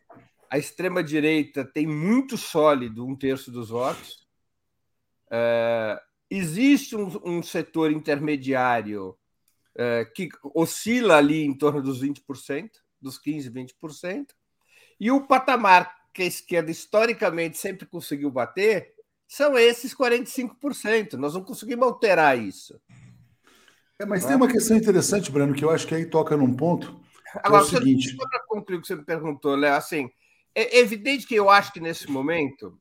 a extrema-direita tem muito sólido um terço dos votos. É, existe um, um, setor intermediário é, que oscila ali em torno dos 20%, dos 15%, 20%, e o patamar que a esquerda historicamente sempre conseguiu bater são esses 45%. Nós não conseguimos alterar isso.
É, mas tem uma questão interessante, Breno, que eu acho que aí toca num ponto. Agora, é o seguinte.
Só para concluir o que você me perguntou, Léo, assim, é evidente que eu acho que nesse momento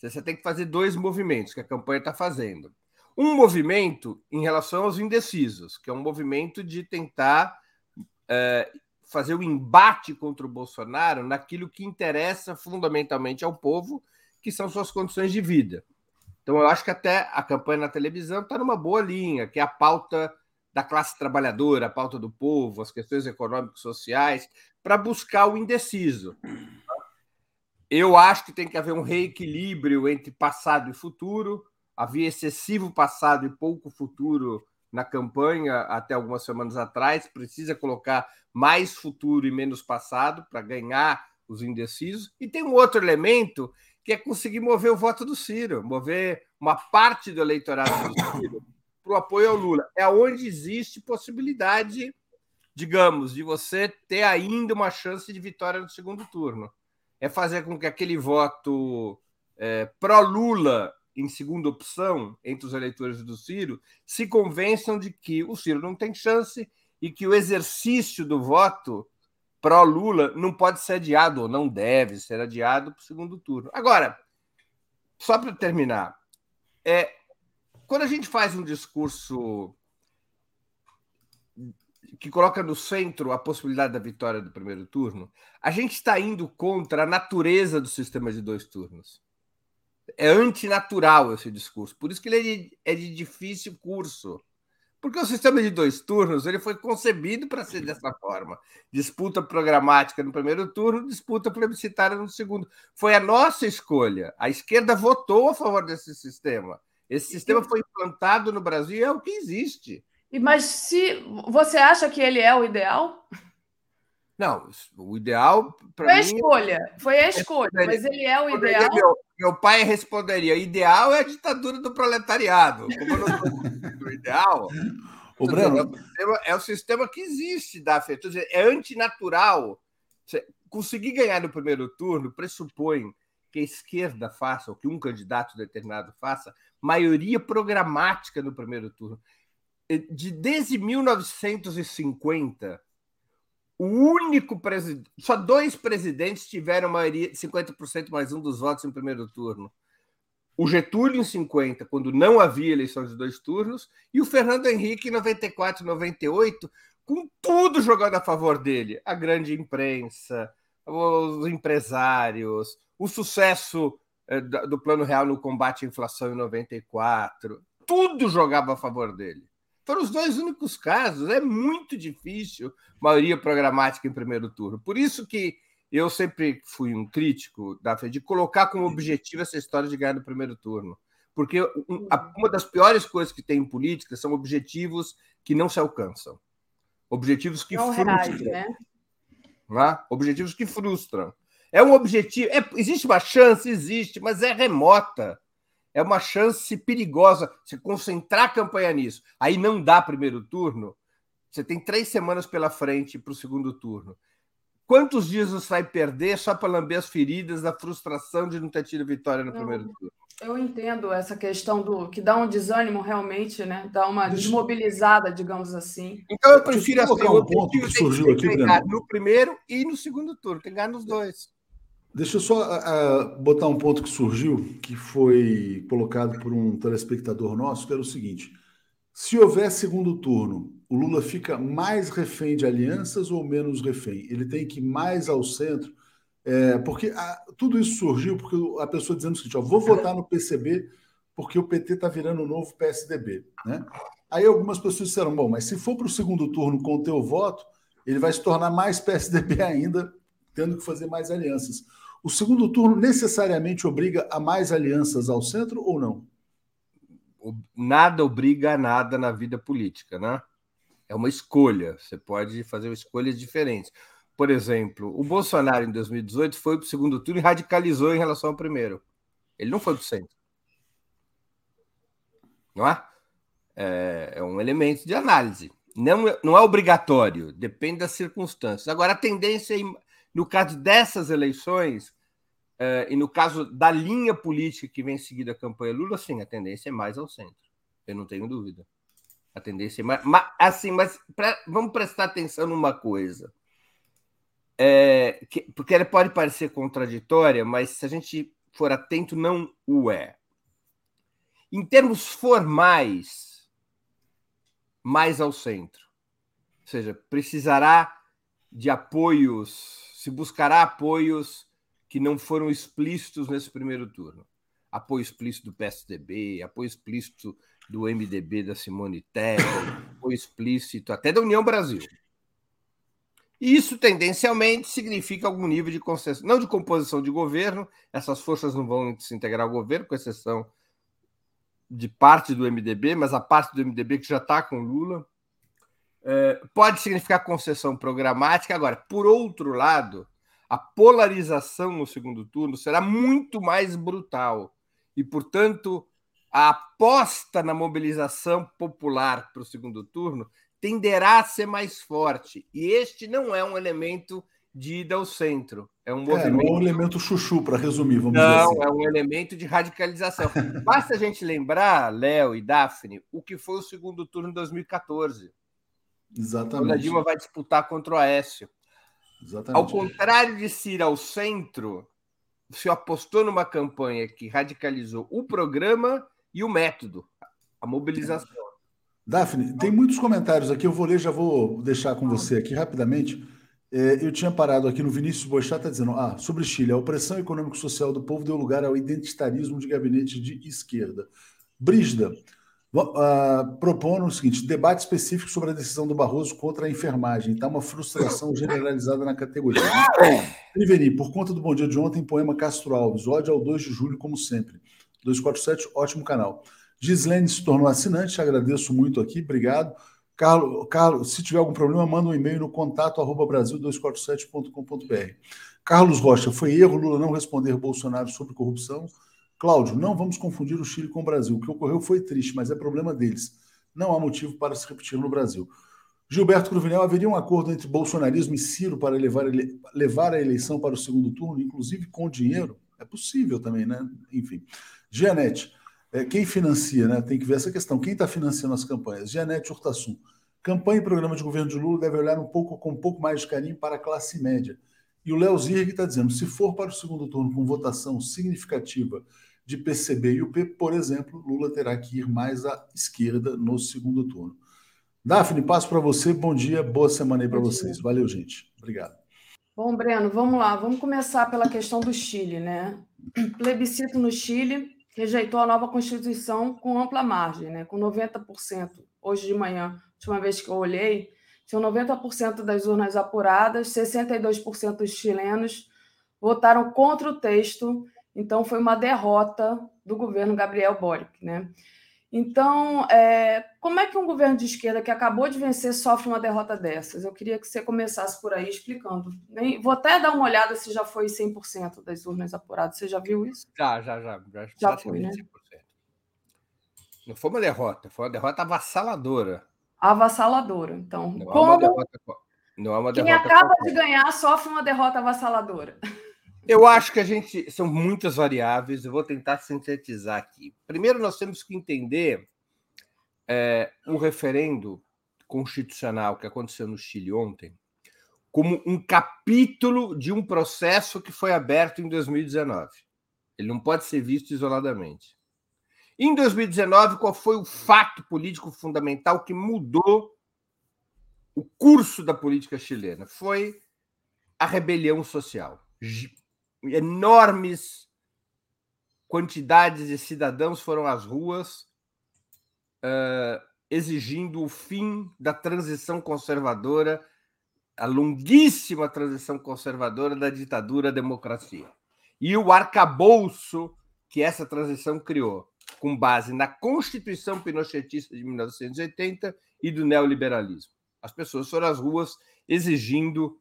você tem que fazer dois movimentos que a campanha está fazendo. Um movimento em relação aos indecisos, que é um movimento de tentar é, fazer o embate contra o Bolsonaro naquilo que interessa fundamentalmente ao povo, que são suas condições de vida. Então, eu acho que até a campanha na televisão está numa boa linha, que é a pauta da classe trabalhadora, a pauta do povo, as questões econômicas sociais, para buscar o indeciso. Eu acho que tem que haver um reequilíbrio entre passado e futuro. Havia excessivo passado e pouco futuro na campanha até algumas semanas atrás, precisa colocar mais futuro e menos passado para ganhar os indecisos. E tem um outro elemento que é conseguir mover o voto do Ciro, mover uma parte do eleitorado do Ciro para o apoio ao Lula. É onde existe possibilidade, digamos, de você ter ainda uma chance de vitória no segundo turno. É fazer com que aquele voto é, pró-Lula em segunda opção entre os eleitores do Ciro se convençam de que o Ciro não tem chance e que o exercício do voto pró-Lula não pode ser adiado, ou não deve ser adiado para o segundo turno. Agora, só para terminar, é, quando a gente faz um discurso que coloca no centro a possibilidade da vitória do primeiro turno, a gente está indo contra a natureza do sistema de dois turnos é antinatural esse discurso. Por isso que ele é de, é de difícil curso. Porque o sistema de dois turnos ele foi concebido para ser dessa forma: disputa programática no primeiro turno, disputa plebiscitária no segundo. Foi a nossa escolha. A esquerda votou a favor desse sistema. Esse sistema foi implantado no Brasil e é o que existe.
E mas se você acha que ele é o ideal?
Não, o ideal.
Foi a mim, escolha, foi a escolha, mas ele é o ideal.
Meu, meu pai responderia: ideal é a ditadura do proletariado. Como não ideal. O Breno... é, o sistema, é o sistema que existe da afeto. É antinatural. Conseguir ganhar no primeiro turno pressupõe que a esquerda faça, ou que um candidato determinado faça, maioria programática no primeiro turno. de desde 1950, o único presidente, só dois presidentes tiveram maioria 50% mais um dos votos em primeiro turno. O Getúlio em 50, quando não havia eleição de dois turnos, e o Fernando Henrique em 94, 98, com tudo jogando a favor dele. A grande imprensa, os empresários, o sucesso eh, do Plano Real no combate à inflação em 94, tudo jogava a favor dele. Foram os dois únicos casos. É muito difícil maioria programática em primeiro turno. Por isso que eu sempre fui um crítico da de colocar como objetivo essa história de ganhar no primeiro turno. Porque uma das piores coisas que tem em política são objetivos que não se alcançam. Objetivos que não frustram. Reage, né? Né? Objetivos que frustram. É um objetivo. É, existe uma chance? Existe, mas é remota é uma chance perigosa você concentrar a campanha nisso. Aí não dá primeiro turno. Você tem três semanas pela frente para o segundo turno. Quantos dias você vai perder só para lamber as feridas da frustração de não ter tido vitória no não, primeiro turno?
Eu entendo essa questão do que dá um desânimo realmente, né? Dá uma desmobilizada, digamos assim.
Então eu prefiro assim, um ponto que surgiu aqui, no primeiro e no segundo turno, tem que ganhar nos dois.
Deixa eu só botar um ponto que surgiu, que foi colocado por um telespectador nosso, que era o seguinte: se houver segundo turno, o Lula fica mais refém de alianças ou menos refém? Ele tem que ir mais ao centro? É, porque a, tudo isso surgiu porque a pessoa dizendo o seguinte: ó, vou votar no PCB porque o PT está virando o novo PSDB. Né? Aí algumas pessoas disseram: bom, mas se for para o segundo turno com o teu voto, ele vai se tornar mais PSDB ainda, tendo que fazer mais alianças. O segundo turno necessariamente obriga a mais alianças ao centro ou não?
Nada obriga a nada na vida política, né? É uma escolha. Você pode fazer escolhas diferentes. Por exemplo, o Bolsonaro em 2018 foi para o segundo turno e radicalizou em relação ao primeiro. Ele não foi para o centro. Não é? é? é? um elemento de análise. Não, é, não é obrigatório, depende das circunstâncias. Agora, a tendência é no caso dessas eleições, uh, e no caso da linha política que vem seguida a campanha Lula, sim, a tendência é mais ao centro. Eu não tenho dúvida. A tendência é mais. Mas, assim, mas pra, vamos prestar atenção numa coisa. É, que, porque ela pode parecer contraditória, mas se a gente for atento, não o é. Em termos formais, mais ao centro. Ou seja, precisará de apoios se buscará apoios que não foram explícitos nesse primeiro turno. Apoio explícito do PSDB, apoio explícito do MDB da Simone Tebet, apoio explícito até da União Brasil. E isso tendencialmente significa algum nível de concessão, não de composição de governo, essas forças não vão se integrar ao governo, com exceção de parte do MDB, mas a parte do MDB que já está com Lula. É, pode significar concessão programática. Agora, por outro lado, a polarização no segundo turno será muito mais brutal e, portanto, a aposta na mobilização popular para o segundo turno tenderá a ser mais forte. E este não é um elemento de ida ao centro. É um movimento. É, não
é um elemento chuchu, para resumir, vamos
não,
dizer
assim. Não, é um elemento de radicalização. Basta a gente lembrar, Léo e Daphne, o que foi o segundo turno de 2014.
Exatamente.
Quando a Dilma vai disputar contra o Aécio. Exatamente. Ao contrário de se ir ao centro, se apostou numa campanha que radicalizou o programa e o método, a mobilização.
Daphne, tem muitos comentários aqui, eu vou ler, já vou deixar com você aqui rapidamente. É, eu tinha parado aqui no Vinícius Boixá, está dizendo: ah, sobre Chile, a opressão econômico-social do povo deu lugar ao identitarismo de gabinete de esquerda. Brígida, uh, propondo o seguinte: debate específico sobre a decisão do Barroso contra a enfermagem. Está uma frustração [laughs] generalizada na categoria. [laughs] Prevenir, por conta do Bom Dia de ontem, poema Castro Alves, ódio ao 2 de julho, como sempre. 247, ótimo canal. Gislene se tornou assinante, agradeço muito aqui, obrigado. Carlos, Carlos, se tiver algum problema, manda um e-mail no contato arroba brasil247.com.br. Carlos Rocha, foi erro Lula não responder Bolsonaro sobre corrupção? Cláudio, não vamos confundir o Chile com o Brasil. O que ocorreu foi triste, mas é problema deles. Não há motivo para se repetir no Brasil. Gilberto Cruvinel, haveria um acordo entre bolsonarismo e Ciro para levar, levar a eleição para o segundo turno, inclusive com dinheiro? É possível também, né? Enfim. Gianete, É, quem financia, né? Tem que ver essa questão. Quem está financiando as campanhas? Janete Urtasun. Campanha e programa de governo de Lula deve olhar um pouco com um pouco mais de carinho para a classe média. E o Léo Zirg está dizendo: se for para o segundo turno com votação significativa de PCB e UP, por exemplo, Lula terá que ir mais à esquerda no segundo turno. Daphne, passo para você. Bom dia, boa semana aí para vocês. Valeu, gente. Obrigado.
Bom, Breno, vamos lá. Vamos começar pela questão do Chile, né? [clears throat] Plebiscito no Chile rejeitou a nova Constituição com ampla margem, né? com 90%. Hoje de manhã, última vez que eu olhei, tinham 90% das urnas apuradas, 62% dos chilenos votaram contra o texto, então foi uma derrota do governo Gabriel Boric. Né? Então, é, como é que um governo de esquerda que acabou de vencer sofre uma derrota dessas? Eu queria que você começasse por aí explicando. Vou até dar uma olhada se já foi 100% das urnas apuradas. Você já viu isso?
Já, já, já. Já,
já foi, né? 100%.
Não foi uma derrota, foi uma derrota avassaladora.
Avassaladora. Então,
não
como...
É uma derrota, não é uma
Quem
derrota
acaba
qualquer.
de ganhar sofre uma derrota avassaladora.
Eu acho que a gente. São muitas variáveis, eu vou tentar sintetizar aqui. Primeiro, nós temos que entender é, o referendo constitucional que aconteceu no Chile ontem como um capítulo de um processo que foi aberto em 2019. Ele não pode ser visto isoladamente. Em 2019, qual foi o fato político fundamental que mudou o curso da política chilena? Foi a rebelião social enormes quantidades de cidadãos foram às ruas uh, exigindo o fim da transição conservadora, a longuíssima transição conservadora da ditadura à democracia. E o arcabouço que essa transição criou, com base na Constituição Pinochetista de 1980 e do neoliberalismo. As pessoas foram às ruas exigindo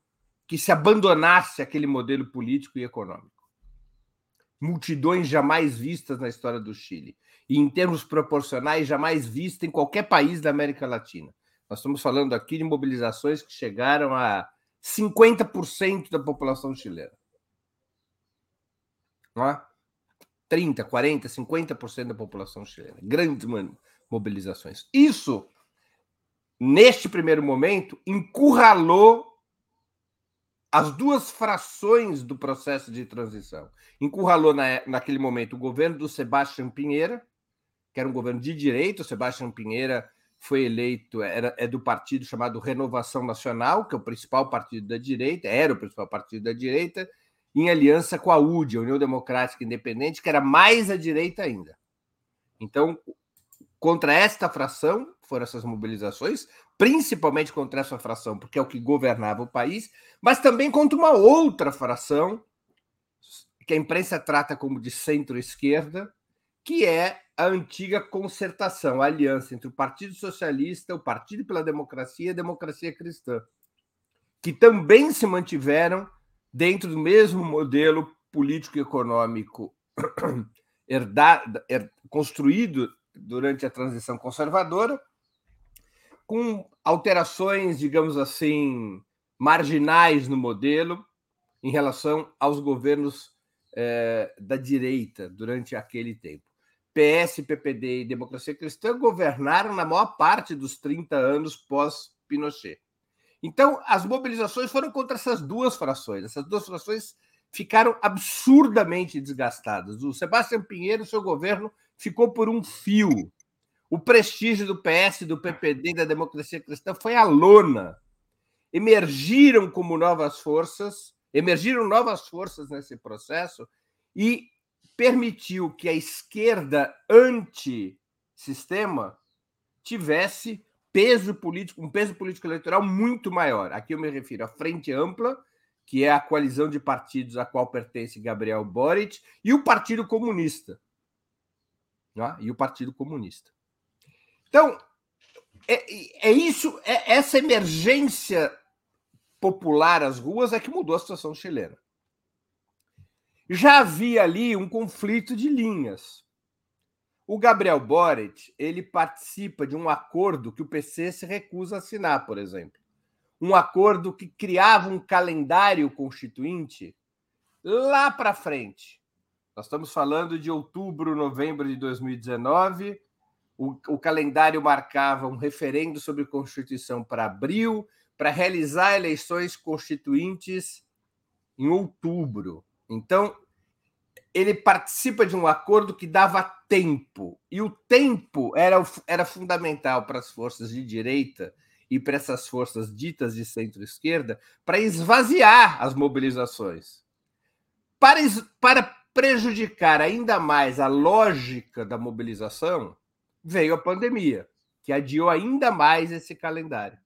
que se abandonasse aquele modelo político e econômico. Multidões jamais vistas na história do Chile, e em termos proporcionais, jamais vistas em qualquer país da América Latina. Nós estamos falando aqui de mobilizações que chegaram a 50% da população chilena. Não é? 30, 40, 50% da população chilena. Grandes mobilizações. Isso, neste primeiro momento, encurralou as duas frações do processo de transição. Encurralou na, naquele momento o governo do Sebastião Pinheira, que era um governo de direita. Sebastião Pinheira foi eleito, era, é do partido chamado Renovação Nacional, que é o principal partido da direita, era o principal partido da direita, em aliança com a UDI, a União Democrática Independente, que era mais à direita ainda. Então, contra esta fração foram essas mobilizações, principalmente contra essa fração, porque é o que governava o país, mas também contra uma outra fração, que a imprensa trata como de centro-esquerda, que é a antiga concertação, a aliança entre o Partido Socialista, o Partido pela Democracia e a Democracia Cristã, que também se mantiveram dentro do mesmo modelo político e econômico [clears throat] herdado, construído durante a transição conservadora, com alterações, digamos assim, marginais no modelo em relação aos governos eh, da direita durante aquele tempo. PS, PPD e Democracia Cristã governaram na maior parte dos 30 anos pós-Pinochet. Então, as mobilizações foram contra essas duas frações. Essas duas frações ficaram absurdamente desgastadas. O Sebastião Pinheiro, seu governo, ficou por um fio. O prestígio do PS, do PPD da democracia cristã foi a lona. Emergiram como novas forças, emergiram novas forças nesse processo e permitiu que a esquerda anti-sistema tivesse peso político, um peso político eleitoral muito maior. Aqui eu me refiro à Frente Ampla, que é a coalizão de partidos a qual pertence Gabriel Boric, e o Partido Comunista. Né? E o Partido Comunista. Então, é, é isso, é essa emergência popular às ruas é que mudou a situação chilena. Já havia ali um conflito de linhas. O Gabriel Boric, ele participa de um acordo que o PC se recusa a assinar, por exemplo. Um acordo que criava um calendário constituinte lá para frente, Nós estamos falando de outubro, novembro de 2019. O, o calendário marcava um referendo sobre Constituição para abril, para realizar eleições constituintes em outubro. Então, ele participa de um acordo que dava tempo, e o tempo era, era fundamental para as forças de direita e para essas forças ditas de centro-esquerda para esvaziar as mobilizações. Para, para prejudicar ainda mais a lógica da mobilização, veio a pandemia, que adiou ainda mais esse calendário.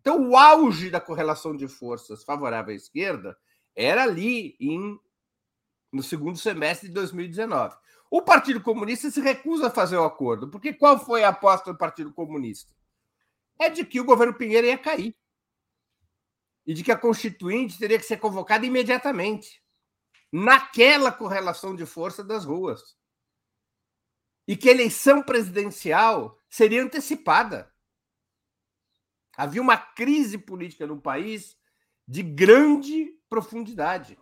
Então, o auge da correlação de forças favorável à esquerda era ali em, no segundo semestre de 2019. O Partido Comunista se recusa a fazer o acordo, porque qual foi a aposta do Partido Comunista? é de que o governo Pinheiro ia cair. E de que a Constituinte teria que ser convocada imediatamente, naquela correlação de força das ruas. E que a eleição presidencial seria antecipada. Havia uma crise política no país de grande profundidade.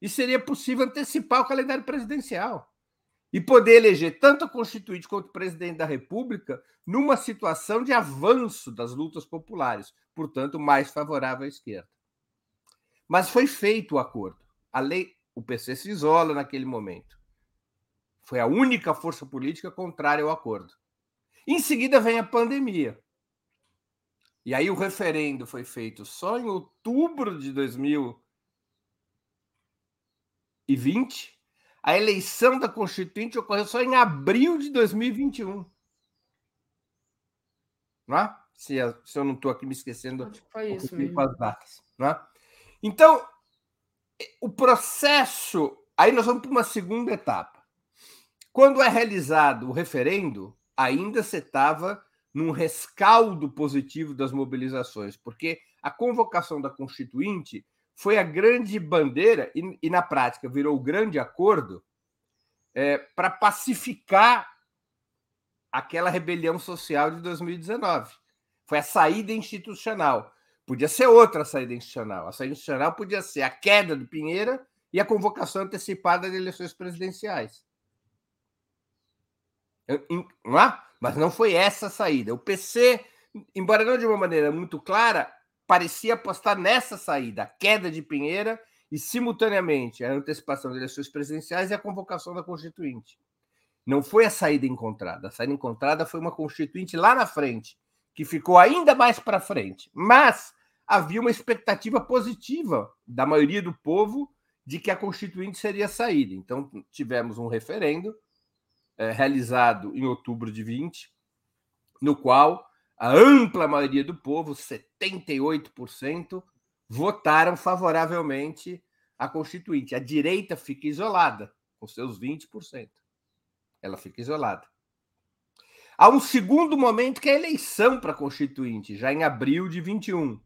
E seria possível antecipar o calendário presidencial e poder eleger tanto a Constituinte quanto o presidente da República numa situação de avanço das lutas populares, portanto, mais favorável à esquerda. Mas foi feito o acordo. A lei, o PC se isola naquele momento. Foi a única força política contrária ao acordo. Em seguida vem a pandemia. E aí o referendo foi feito só em outubro de 2020 a eleição da Constituinte ocorreu só em abril de 2021. Não é? se, se eu não estou aqui me esquecendo
foi isso mesmo.
as datas. Não é? Então, o processo. Aí nós vamos para uma segunda etapa. Quando é realizado o referendo, ainda se estava num rescaldo positivo das mobilizações, porque a convocação da Constituinte foi a grande bandeira, e, e na prática virou o grande acordo, é, para pacificar aquela rebelião social de 2019. Foi a saída institucional. Podia ser outra saída institucional. A saída institucional podia ser a queda do Pinheira e a convocação antecipada de eleições presidenciais. Não é? Mas não foi essa a saída. O PC, embora não de uma maneira muito clara, parecia apostar nessa saída, a queda de Pinheira e, simultaneamente, a antecipação das eleições presidenciais e a convocação da Constituinte. Não foi a saída encontrada. A saída encontrada foi uma Constituinte lá na frente, que ficou ainda mais para frente. Mas havia uma expectativa positiva da maioria do povo de que a Constituinte seria saída. Então, tivemos um referendo é, realizado em outubro de 20, no qual a ampla maioria do povo, 78%, votaram favoravelmente à Constituinte. A direita fica isolada, com seus 20%. Ela fica isolada. Há um segundo momento que é a eleição para a Constituinte, já em abril de 21.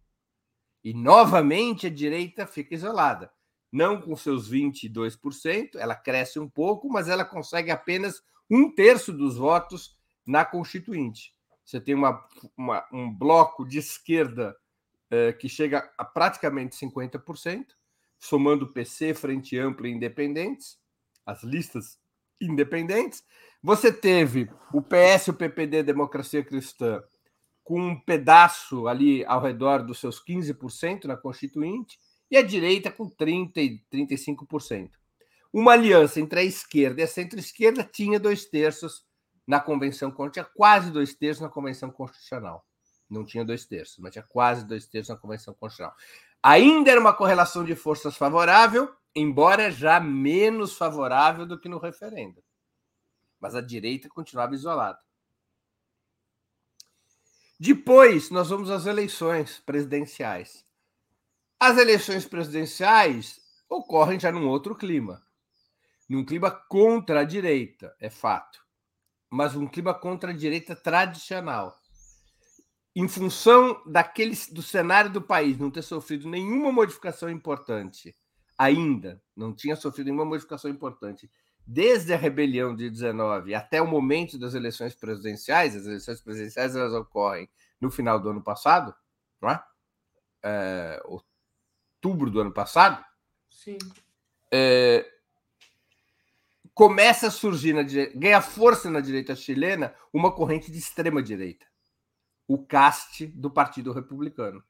E novamente a direita fica isolada. Não com seus 22%, ela cresce um pouco, mas ela consegue apenas um terço dos votos na Constituinte. Você tem uma, uma um bloco de esquerda é, que chega a praticamente 50%, somando PC, Frente Ampla e Independentes, as listas independentes. Você teve o PS, o PPD, Democracia Cristã, com um pedaço ali ao redor dos seus 15% na Constituinte, e a direita com 30% e 35%. Uma aliança entre a esquerda e a centro-esquerda tinha dois terços na convenção, tinha quase dois terços na convenção constitucional. Não tinha dois terços, mas tinha quase dois terços na convenção constitucional. Ainda era uma correlação de forças favorável, embora já menos favorável do que no referendo. Mas a direita continuava isolada. Depois, nós vamos às eleições presidenciais. As eleições presidenciais ocorrem já num outro clima. Num clima contra a direita, é fato mas um clima contra a direita tradicional. Em função daquele, do cenário do país não ter sofrido nenhuma modificação importante, ainda não tinha sofrido nenhuma modificação importante, desde a rebelião de 19 até o momento das eleições presidenciais, as eleições presidenciais elas ocorrem no final do ano passado, não é? é outubro do ano passado.
Sim.
É, começa a surgir, na ganha força na direita chilena, uma corrente de extrema direita, o caste do Partido Republicano.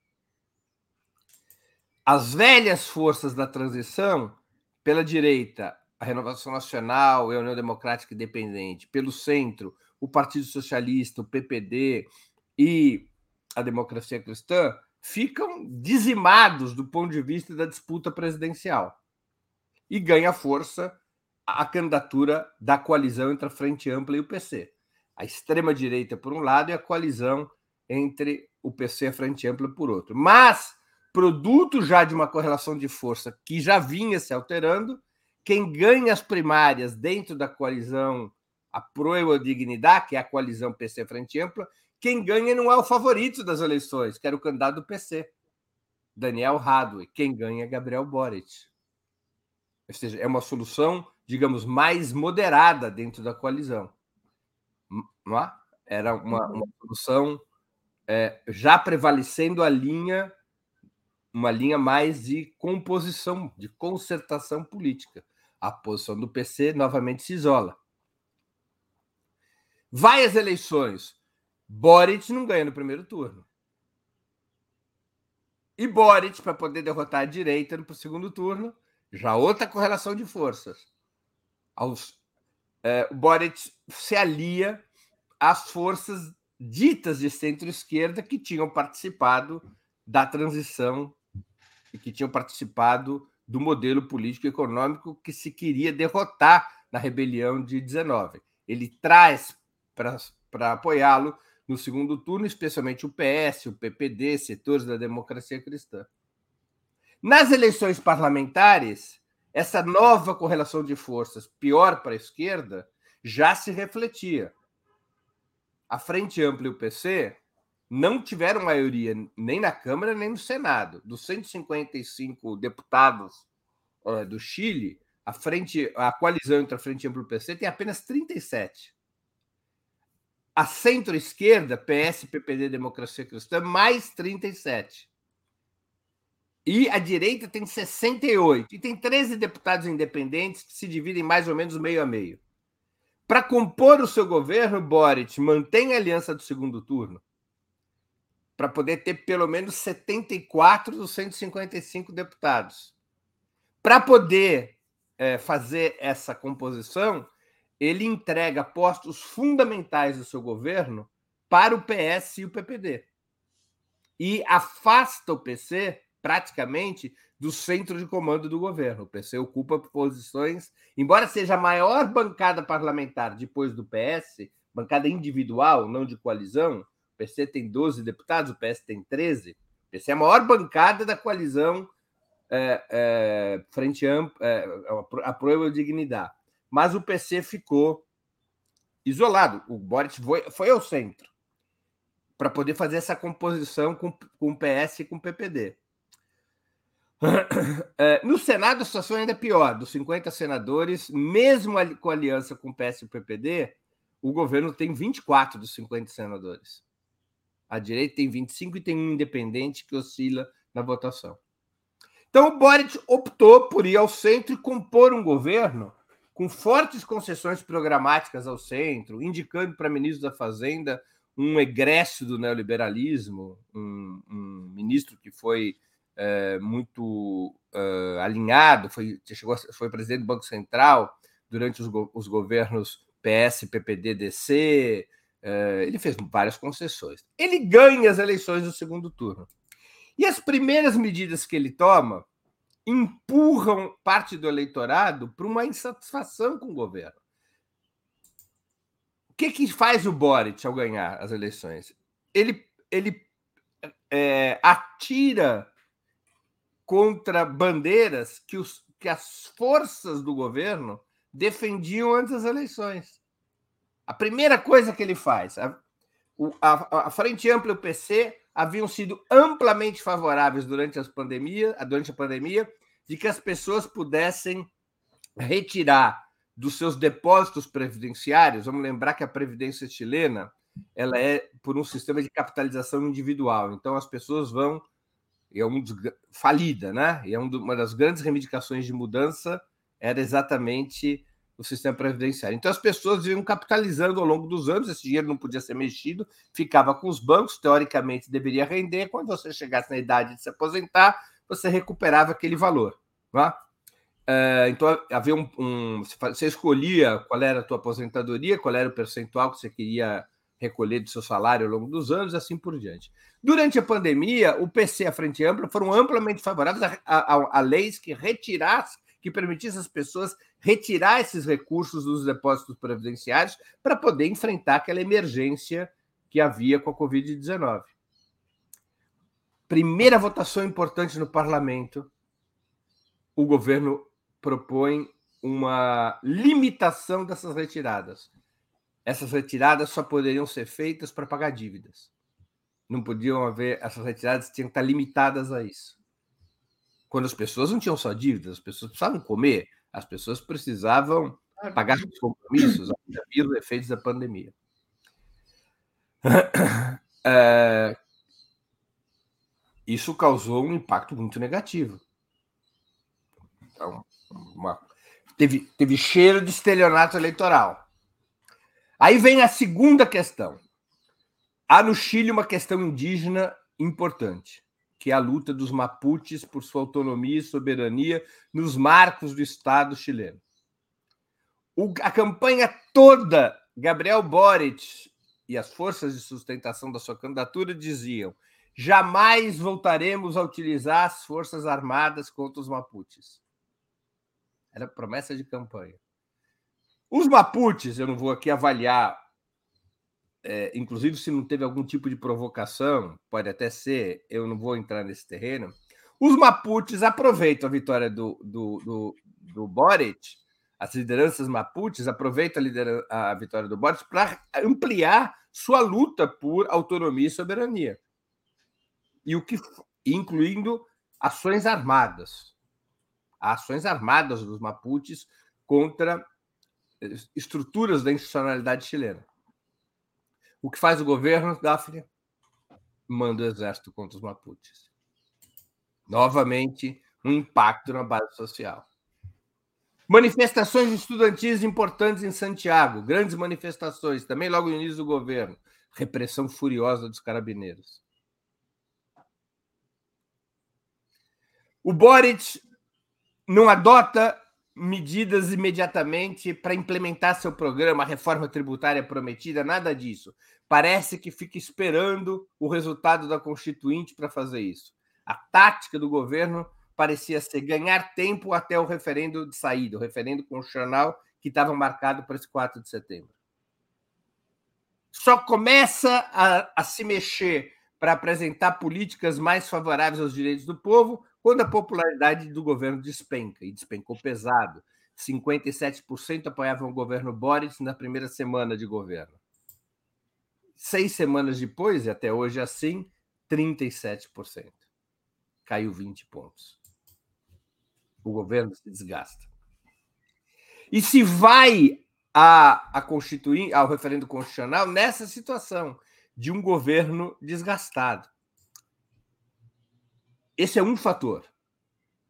As velhas forças da transição, pela direita, a Renovação Nacional a União Democrática Independente, pelo centro, o Partido Socialista, o PPD e a Democracia Cristã, ficam dizimados do ponto de vista da disputa presidencial. E ganha força a candidatura da coalizão entre a Frente Ampla e o PC. A extrema-direita, por um lado, e a coalizão entre o PC e a Frente Ampla, por outro. Mas, produto já de uma correlação de força que já vinha se alterando, quem ganha as primárias dentro da coalizão a Proa Dignidade, que é a coalizão PC Frente Ampla, quem ganha não é o favorito das eleições, que era o candidato do PC, Daniel Hadwe. Quem ganha é Gabriel Boric. Ou seja, é uma solução digamos, mais moderada dentro da coalizão. Não é? Era uma, uhum. uma solução é, já prevalecendo a linha, uma linha mais de composição, de concertação política. A posição do PC novamente se isola. Vai às eleições. Boric não ganha no primeiro turno. E Boric, para poder derrotar a direita no segundo turno, já outra correlação de forças aos, é, o Boric se alia às forças ditas de centro-esquerda que tinham participado da transição e que tinham participado do modelo político e econômico que se queria derrotar na rebelião de 19. Ele traz para apoiá-lo no segundo turno, especialmente o PS, o PPD, setores da democracia cristã. Nas eleições parlamentares, essa nova correlação de forças, pior para a esquerda, já se refletia. A Frente Ampla e o PC não tiveram maioria nem na Câmara nem no Senado. Dos 155 deputados uh, do Chile, a frente, a coalizão entre a Frente Ampla e o PC tem apenas 37. A centro-esquerda, PS, PPD, Democracia Cristã, mais 37. E a direita tem 68. E tem 13 deputados independentes que se dividem mais ou menos meio a meio. Para compor o seu governo, Boric mantém a aliança do segundo turno para poder ter pelo menos 74 dos 155 deputados. Para poder é, fazer essa composição, ele entrega postos fundamentais do seu governo para o PS e o PPD. E afasta o PC praticamente do centro de comando do governo. O PC ocupa posições, embora seja a maior bancada parlamentar depois do PS, bancada individual, não de coalizão. O PC tem 12 deputados, o PS tem 13. O PC é a maior bancada da coalizão é, é, frente ampla, é, a Proa Dignidade. Mas o PC ficou isolado. O Boric foi, foi ao centro para poder fazer essa composição com, com o PS e com o PPD. [coughs] É, no Senado, a situação ainda é pior. Dos 50 senadores, mesmo com aliança com o PS e o PPD, o governo tem 24 dos 50 senadores. A direita tem 25 e tem um independente que oscila na votação. Então, o Boric optou por ir ao centro e compor um governo com fortes concessões programáticas ao centro, indicando para ministro da Fazenda um egresso do neoliberalismo, um, um ministro que foi é, muito é, alinhado, foi, chegou, foi presidente do Banco Central durante os, os governos PS, PPD, DC, é, ele fez várias concessões. Ele ganha as eleições do segundo turno. E as primeiras medidas que ele toma empurram parte do eleitorado para uma insatisfação com o governo. O que, que faz o Boric ao ganhar as eleições? Ele, ele é, atira contra bandeiras que, os, que as forças do governo defendiam antes das eleições. A primeira coisa que ele faz, a, a, a Frente Ampla e o PC haviam sido amplamente favoráveis durante, as pandemia, durante a pandemia de que as pessoas pudessem retirar dos seus depósitos previdenciários. Vamos lembrar que a previdência chilena ela é por um sistema de capitalização individual. Então as pessoas vão é um dos, falida, né? E é uma das grandes reivindicações de mudança era exatamente o sistema previdenciário. Então, as pessoas iam capitalizando ao longo dos anos, esse dinheiro não podia ser mexido, ficava com os bancos, teoricamente deveria render. Quando você chegasse na idade de se aposentar, você recuperava aquele valor. Tá? então, havia um, um, Você escolhia qual era a tua aposentadoria, qual era o percentual que você queria recolher do seu salário ao longo dos anos, assim por diante. Durante a pandemia, o PC e a Frente Ampla foram amplamente favoráveis a, a, a leis que retirassem que permitisse às pessoas retirar esses recursos dos depósitos previdenciários para poder enfrentar aquela emergência que havia com a Covid-19. Primeira votação importante no parlamento, o governo propõe uma limitação dessas retiradas. Essas retiradas só poderiam ser feitas para pagar dívidas. Não podiam haver, essas retiradas tinham que estar limitadas a isso quando as pessoas não tinham só dívidas, as pessoas precisavam comer, as pessoas precisavam pagar seus compromissos, vir os efeitos da pandemia. [coughs] É, isso causou um impacto muito negativo. Então, uma, teve, teve cheiro de estelionato eleitoral. Aí vem a segunda questão. Há no Chile uma questão indígena importante que é a luta dos Mapuches por sua autonomia e soberania nos marcos do Estado chileno. O, a campanha toda, Gabriel Boric e as forças de sustentação da sua candidatura diziam: jamais voltaremos a utilizar as forças armadas contra os Mapuches. Era promessa de campanha. Os Mapuches, eu não vou aqui avaliar é, inclusive se não teve algum tipo de provocação, pode até ser, eu não vou entrar nesse terreno. Os Mapuches aproveitam a vitória do, do, do, do Boric, as lideranças Mapuches aproveitam a, a vitória do Boric para ampliar sua luta por autonomia e soberania. E o que incluindo ações armadas. Ações armadas dos Mapuches contra estruturas da institucionalidade chilena. O que faz o governo, Daphne? Manda o exército contra os Mapuches. Novamente, um impacto na base social. Manifestações estudantis importantes em Santiago, grandes manifestações, também logo no início do governo. Repressão furiosa dos carabineiros. O Boric não adota medidas imediatamente para implementar seu programa, a reforma tributária prometida, nada disso. Parece que fica esperando o resultado da Constituinte para fazer isso. A tática do governo parecia ser ganhar tempo até o referendo de saída, o referendo constitucional que estava marcado para esse 4 de setembro. Só começa a, a se mexer para apresentar políticas mais favoráveis aos direitos do povo quando a popularidade do governo despenca, e despencou pesado, 57% apoiavam o governo Boris na primeira semana de governo. Seis semanas depois, e até hoje assim, 37%. Caiu 20 pontos. O governo se desgasta. E se vai a, a constituir, ao referendo constitucional nessa situação de um governo desgastado. Esse é um fator.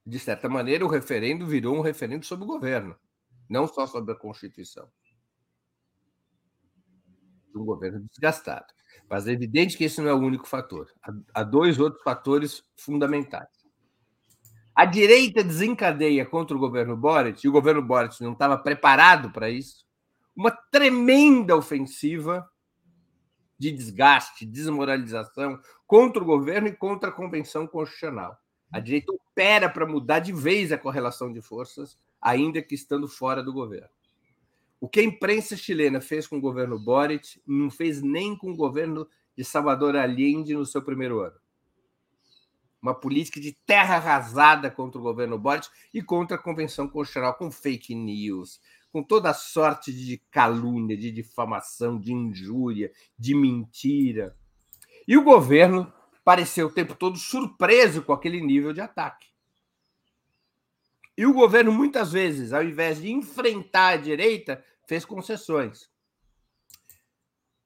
De certa maneira, o referendo virou um referendo sobre o governo, não só sobre a Constituição. Um governo desgastado. Mas é evidente que esse não é o único fator. Há dois outros fatores fundamentais. A direita desencadeia contra o governo Boric, e o governo Boric não estava preparado para isso, uma tremenda ofensiva de desgaste, desmoralização contra o governo e contra a Convenção Constitucional. A direita opera para mudar de vez a correlação de forças, ainda que estando fora do governo. O que a imprensa chilena fez com o governo Boric não fez nem com o governo de Salvador Allende no seu primeiro ano. Uma política de terra arrasada contra o governo Boric e contra a Convenção Constitucional, com fake news, com toda sorte de calúnia, de difamação, de injúria, de mentira. E o governo pareceu o tempo todo surpreso com aquele nível de ataque. E o governo, muitas vezes, ao invés de enfrentar a direita, fez concessões.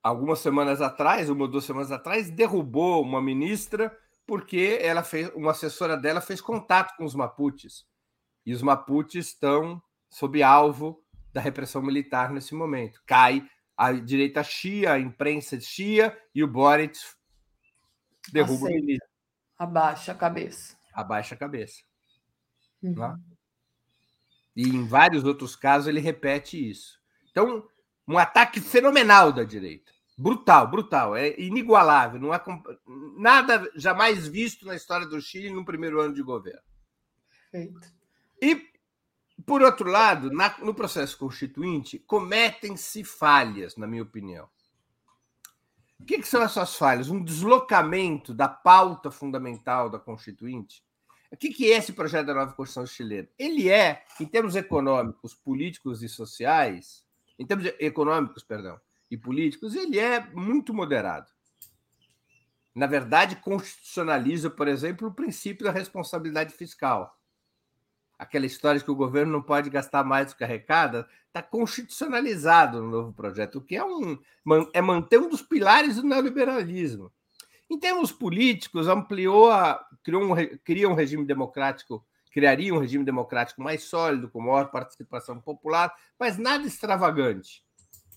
Algumas semanas atrás, uma ou duas semanas atrás, derrubou uma ministra porque ela fez, uma assessora dela fez contato com os Mapuches. E os Mapuches estão sob alvo da repressão militar nesse momento. Cai a direita chia, a imprensa chia e o Boric derruba Aceita. o ministro.
Abaixa a cabeça.
Abaixa a cabeça. Uhum. Né? E em vários outros casos ele repete isso. Então, um ataque fenomenal da direita. Brutal, brutal. É inigualável. Não há nada jamais visto na história do Chile no primeiro ano de governo. Perfeito. E, por outro lado, na, no processo constituinte, cometem-se falhas, na minha opinião. O que, que, são essas falhas? Um deslocamento da pauta fundamental da Constituinte. O que, que é esse projeto da nova Constituição chilena? Ele é, em termos econômicos, políticos e sociais, em termos econômicos, perdão, e políticos, ele é muito moderado. Na verdade, constitucionaliza, por exemplo, o princípio da responsabilidade fiscal. Aquela história de que o governo não pode gastar mais do que arrecada, está constitucionalizado no novo projeto, o que é, um, é manter um dos pilares do neoliberalismo. Em termos políticos, ampliou a, criou um, cria um regime democrático criaria um regime democrático mais sólido, com maior participação popular, mas nada extravagante,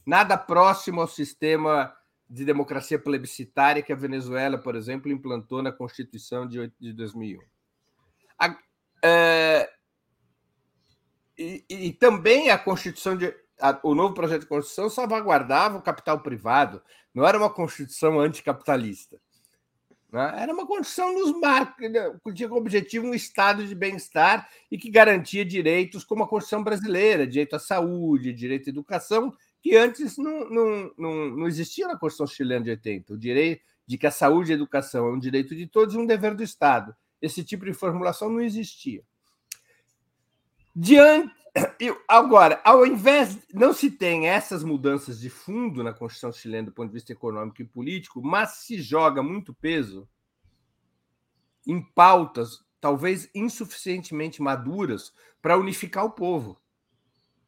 nada próximo ao sistema de democracia plebiscitária que a Venezuela, por exemplo, implantou na Constituição de 2001. A, é, e, e, também a Constituição de, a, o novo projeto de Constituição salvaguardava o capital privado, não era uma Constituição anticapitalista. Né? Era uma condição nos marcos, né? que tinha como objetivo um estado de bem-estar e que garantia direitos como a Constituição brasileira, direito à saúde, direito à educação, que antes não, não, não, não existia na Constituição chilena de 80. O direito de que a saúde e a educação é um direito de todos e um dever do Estado. Esse tipo de formulação não existia. Diante, [coughs] agora, ao invés não se tem essas mudanças de fundo na Constituição chilena do ponto de vista econômico e político, mas se joga muito peso em pautas talvez insuficientemente maduras para unificar o povo.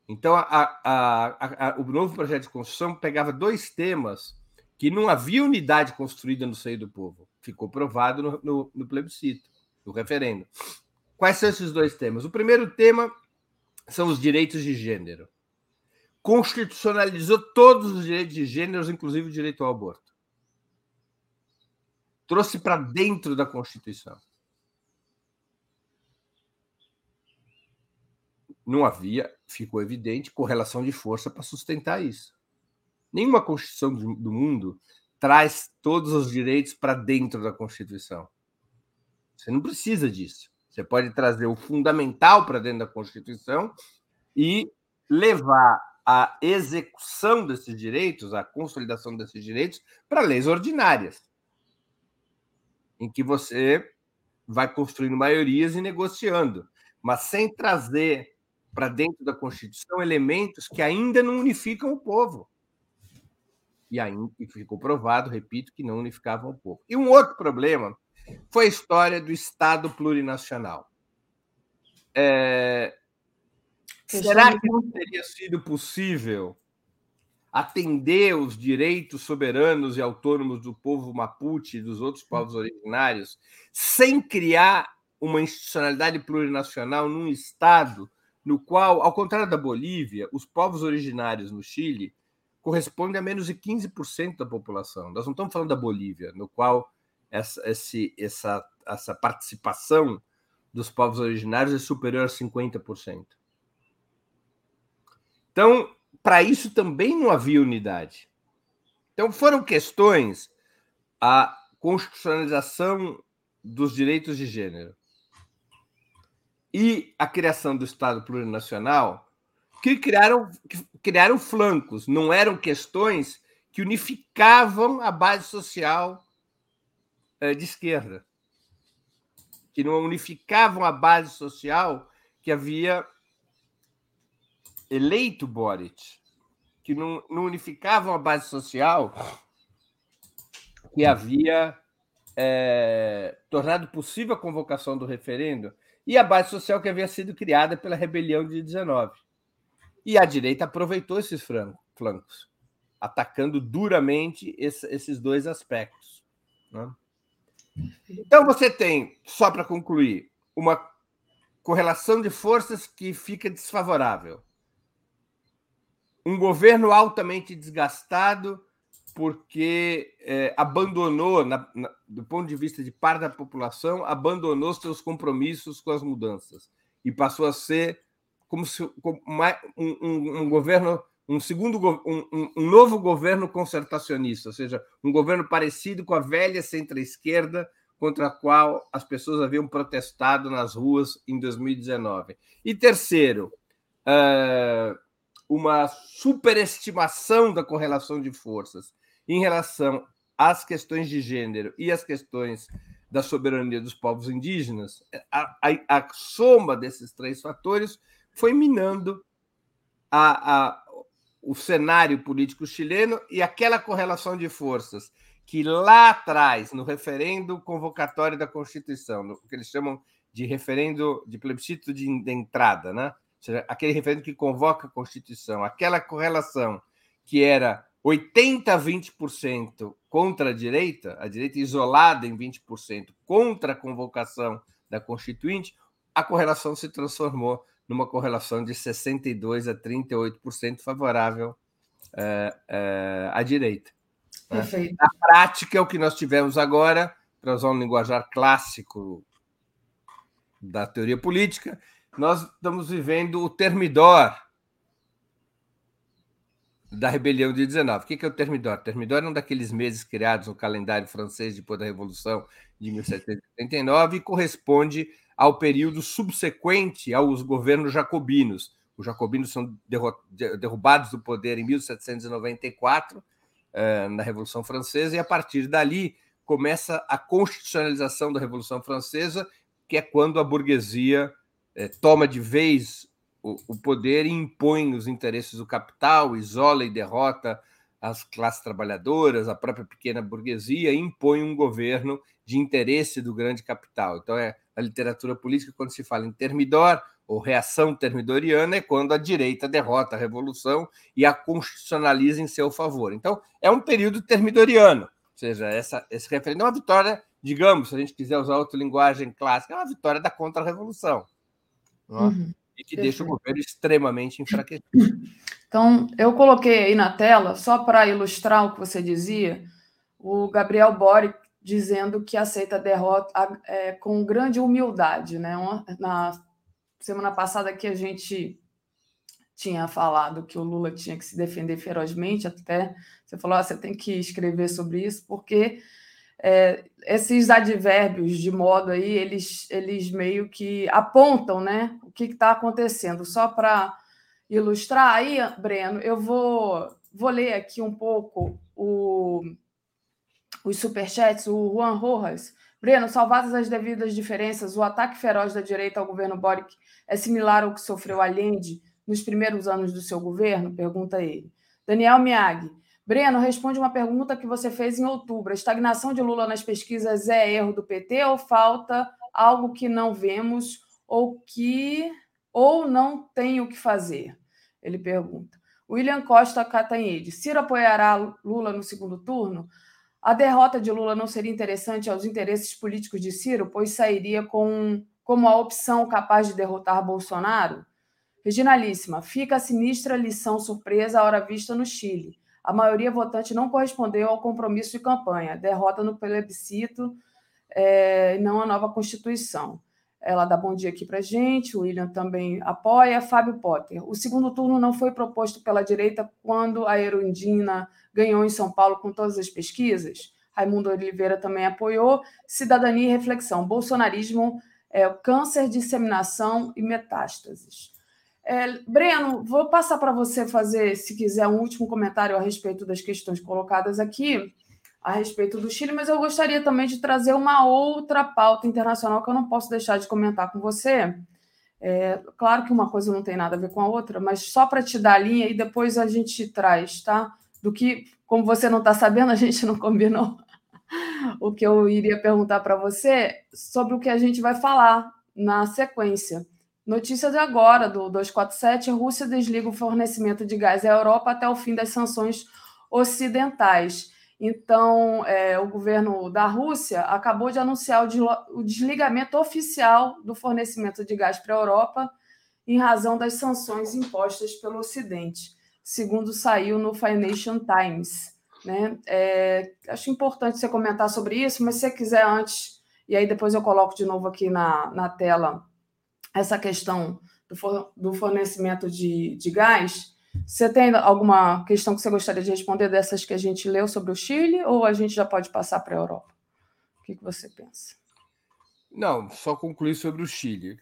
Então, a, a, a, o novo projeto de Constituição pegava dois temas que não havia unidade construída no seio do povo. Ficou provado no, no, no plebiscito, no referendo. Quais são esses dois temas? O primeiro tema são os direitos de gênero. Constitucionalizou todos os direitos de gênero, inclusive o direito ao aborto. Trouxe para dentro da Constituição. Não havia, ficou evidente, correlação de força para sustentar isso. Nenhuma Constituição do mundo traz todos os direitos para dentro da Constituição. Você não precisa disso. Você pode trazer o fundamental para dentro da Constituição e levar a execução desses direitos, a consolidação desses direitos, para leis ordinárias, em que você vai construindo maiorias e negociando, mas sem trazer para dentro da Constituição elementos que ainda não unificam o povo. E aí ficou provado, repito, que não unificavam o povo. E um outro problema foi a história do Estado plurinacional. É... Será que não teria sido possível atender os direitos soberanos e autônomos do povo Mapuche e dos outros povos originários sem criar uma institucionalidade plurinacional num Estado no qual, ao contrário da Bolívia, os povos originários no Chile correspondem a menos de 15% da população. Nós não estamos falando da Bolívia, no qual essa, esse, essa, essa participação dos povos originários é superior a 50%. Então, para isso também não havia unidade. Então, foram questões a constitucionalização dos direitos de gênero e a criação do Estado plurinacional que criaram, que criaram flancos, não eram questões que unificavam a base social de esquerda, que não unificavam a base social que havia eleito Boric, que não, não unificavam a base social que havia é, tornado possível a convocação do referendo e a base social que havia sido criada pela rebelião de 19. E a direita aproveitou esses flancos, atacando duramente esse, esses dois aspectos. Né? Então você tem, só para concluir, uma correlação de forças que fica desfavorável. um governo altamente desgastado, porque é, abandonou, na, na, do ponto de vista de parte da população, abandonou seus compromissos com as mudanças e passou a ser como se como um, um, um, governo, um segundo, um, um, novo governo concertacionista, ou seja, um governo parecido com a velha centro-esquerda contra a qual as pessoas haviam protestado nas ruas em 2019. E terceiro, uh, uma superestimação da correlação de forças em relação às questões de gênero e às questões da soberania dos povos indígenas, a, a, a soma desses três fatores foi minando a, a, o cenário político chileno e aquela correlação de forças que lá atrás, no referendo convocatório da Constituição, no que eles chamam de referendo de plebiscito de, de entrada, né? Ou seja, aquele referendo que convoca a Constituição, aquela correlação que era 80 a 20% contra a direita, a direita isolada em 20% contra a convocação da Constituinte, a correlação se transformou numa correlação de 62 a 38% favorável é, é, à direita. Né? Perfeito. Na prática, é o que nós tivemos agora, para usar um linguajar clássico da teoria política, nós estamos vivendo o termidor da rebelião de 19. O que é o Termidor? Termidor é um daqueles meses criados no calendário francês depois da Revolução de 1789 e corresponde ao período subsequente aos governos jacobinos. Os jacobinos são derrubados do poder em 1794, eh, na Revolução Francesa, e a partir dali começa a constitucionalização da Revolução Francesa, que é quando a burguesia eh, toma de vez o, poder e impõe os interesses do capital, isola e derrota as classes trabalhadoras, a própria pequena burguesia, e impõe um governo de interesse do grande capital. Então, é a literatura política, quando se fala em termidor ou reação termidoriana, é quando a direita derrota a revolução e a constitucionaliza em seu favor. Então, é um período termidoriano, ou seja, essa, esse referendo é uma vitória, digamos, se a gente quiser usar outra linguagem clássica, é uma vitória da contra-revolução. É? Uhum e que deixa o governo extremamente enfraquecido.
Então, eu coloquei aí na tela, só para ilustrar o que você dizia, o Gabriel Boric dizendo que aceita a derrota é, com grande humildade. Né? Na semana passada que a gente tinha falado que o Lula tinha que se defender ferozmente, até você falou, ah, você tem que escrever sobre isso, porque é, esses advérbios de modo aí, eles, eles meio que apontam né, o que está acontecendo. Só para ilustrar aí, Breno, eu vou, vou ler aqui um pouco o, os superchats, o Juan Rojas. Breno, salvadas as devidas diferenças, o ataque feroz da direita ao governo Boric é similar ao que sofreu Allende nos primeiros anos do seu governo? Pergunta ele. Daniel Miag, Breno, responde uma pergunta que você fez em outubro. A estagnação de Lula nas pesquisas é erro do PT ou falta algo que não vemos ou que ou não tem o que fazer? Ele pergunta. William Costa Catanhede. Ciro apoiará Lula no segundo turno? A derrota de Lula não seria interessante aos interesses políticos de Ciro, pois sairia com, como a opção capaz de derrotar Bolsonaro? Reginalíssima, fica a sinistra lição surpresa à hora vista no Chile a maioria votante não correspondeu ao compromisso de campanha, derrota no plebiscito é, e não a nova Constituição. Ela dá bom dia aqui para gente, o William também apoia. Fábio Potter. O segundo turno não foi proposto pela direita quando a Erundina ganhou em São Paulo com todas as pesquisas? Raimundo Oliveira também apoiou. Cidadania e reflexão. Bolsonarismo é câncer, disseminação e metástases. É, Breno, vou passar para você fazer, se quiser, um último comentário a respeito das questões colocadas aqui, a respeito do Chile, mas eu gostaria também de trazer uma outra pauta internacional que eu não posso deixar de comentar com você. É, claro que uma coisa não tem nada a ver com a outra, mas só para te dar a linha e depois a gente traz, tá? Do que, como você não está sabendo, a gente não combinou [laughs] o que eu iria perguntar para você sobre o que a gente vai falar na sequência. Notícia de agora, do 247, a Rússia desliga o fornecimento de gás à Europa até o fim das sanções ocidentais. Então, é, o governo da Rússia acabou de anunciar o desligamento oficial do fornecimento de gás para a Europa em razão das sanções impostas pelo Ocidente. segundo saiu no Financial Times. Né? É, acho importante você comentar sobre isso, mas se você quiser antes, e aí depois eu coloco de novo aqui na, na tela essa questão do, for, do fornecimento de, de gás. Você tem alguma questão que você gostaria de responder dessas que a gente leu sobre o Chile, ou a gente já pode passar para a Europa? O que, que você pensa?
Não, só concluir sobre o Chile.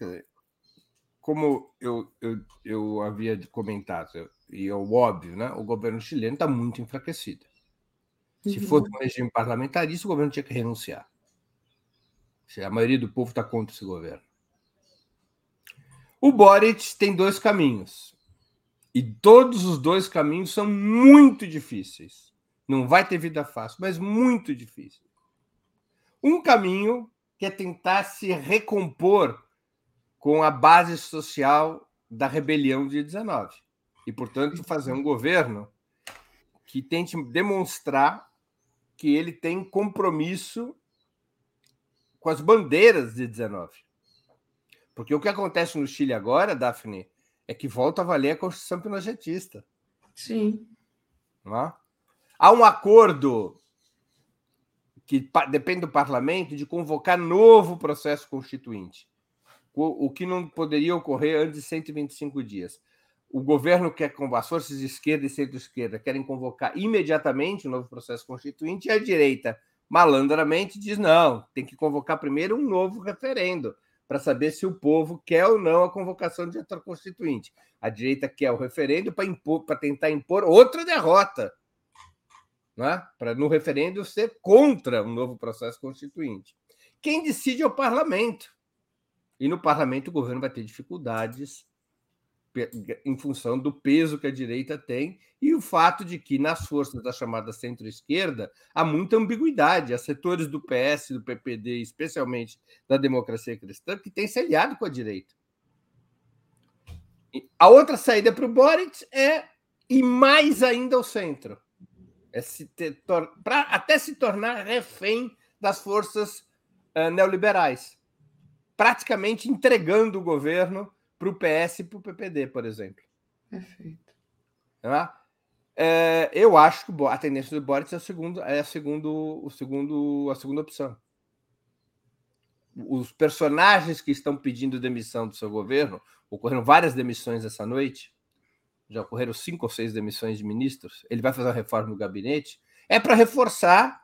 Como eu, eu, eu havia comentado, e é óbvio, né? o governo chileno está muito enfraquecido. Se uhum. fosse um regime parlamentarista, o governo tinha que renunciar. A maioria do povo está contra esse governo. O Boric tem dois caminhos. E todos os dois caminhos são muito difíceis. Não vai ter vida fácil, mas muito difícil. Um caminho que é tentar se recompor com a base social da rebelião de 19 e, portanto, fazer um governo que tente demonstrar que ele tem compromisso com as bandeiras de 19. Porque o que acontece no Chile agora, Daphne, é que volta a valer a Constituição Pinochetista.
Sim.
É? Há um acordo que depende do parlamento de convocar novo processo constituinte, o que não poderia ocorrer antes de 125 dias. O governo quer, com as forças de esquerda e centro-esquerda, querem convocar imediatamente um novo processo constituinte, e a direita, malandramente, diz: não, tem que convocar primeiro um novo referendo para saber se o povo quer ou não a convocação de diretor constituinte. A direita quer o referendo para tentar impor outra derrota né? para no referendo ser contra um novo processo constituinte. Quem decide é o parlamento. E no parlamento o governo vai ter dificuldades em função do peso que a direita tem e o fato de que nas forças da chamada centro-esquerda há muita ambiguidade. Há setores do PS, do PPD, especialmente da democracia cristã, que têm se aliado com a direita. A outra saída para o Boric é ir mais ainda ao centro é se para até se tornar refém das forças uh, neoliberais, praticamente entregando o governo para o PS e para o PPD, por exemplo.
Perfeito.
É, eu acho que a tendência do Boris é, o segundo, é a, segundo, o segundo, a segunda opção. Os personagens que estão pedindo demissão do seu governo, ocorreram várias demissões essa noite, já ocorreram cinco ou seis demissões de ministros, ele vai fazer uma reforma no gabinete, é para reforçar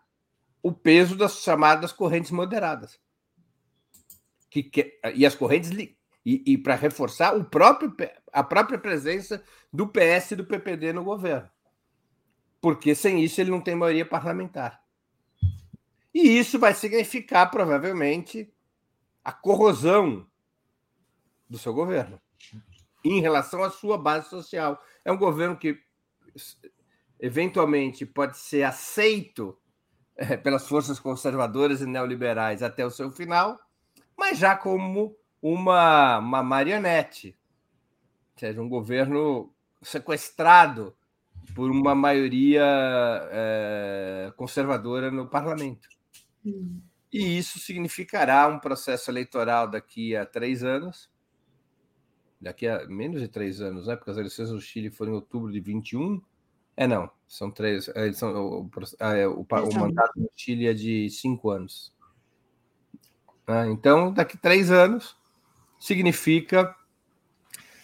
o peso das chamadas correntes moderadas. Que, que, e as correntes e, e para reforçar o próprio, a própria presença do PS e do PPD no governo. Porque sem isso ele não tem maioria parlamentar. E isso vai significar, provavelmente, a corrosão do seu governo em relação à sua base social. É um governo que eventualmente pode ser aceito é, pelas forças conservadoras e neoliberais até o seu final, mas já como uma, uma marionete, ou seja, um governo sequestrado por uma maioria é, conservadora no parlamento. Hum. E isso significará um processo eleitoral daqui a três anos, daqui a menos de três anos, né? Porque as eleições no Chile foram em outubro de 21. É, não, são três. É, eles são, o, o, o, o mandato no Chile é de cinco anos. Ah, então, daqui a três anos significa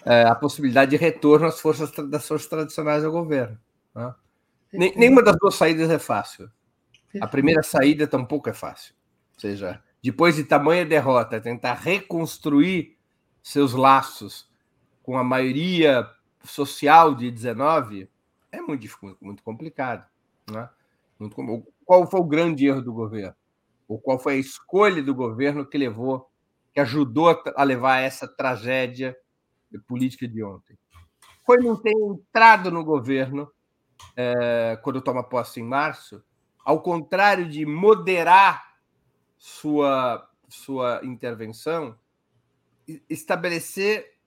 é, a possibilidade de retorno às forças das forças tradicionais ao governo. Né? Nenhuma das duas saídas é fácil. A primeira saída tampouco é fácil. Ou seja, depois de tamanha derrota, tentar reconstruir seus laços com a maioria social de 19, é muito, muito complicado. Né? Muito, qual foi o grande erro do governo? Ou qual foi a escolha do governo que levou, que ajudou a levar essa tragédia política de ontem? Foi não ter entrado no governo é, quando toma posse em março, ao contrário de moderar sua, sua intervenção, estabelecer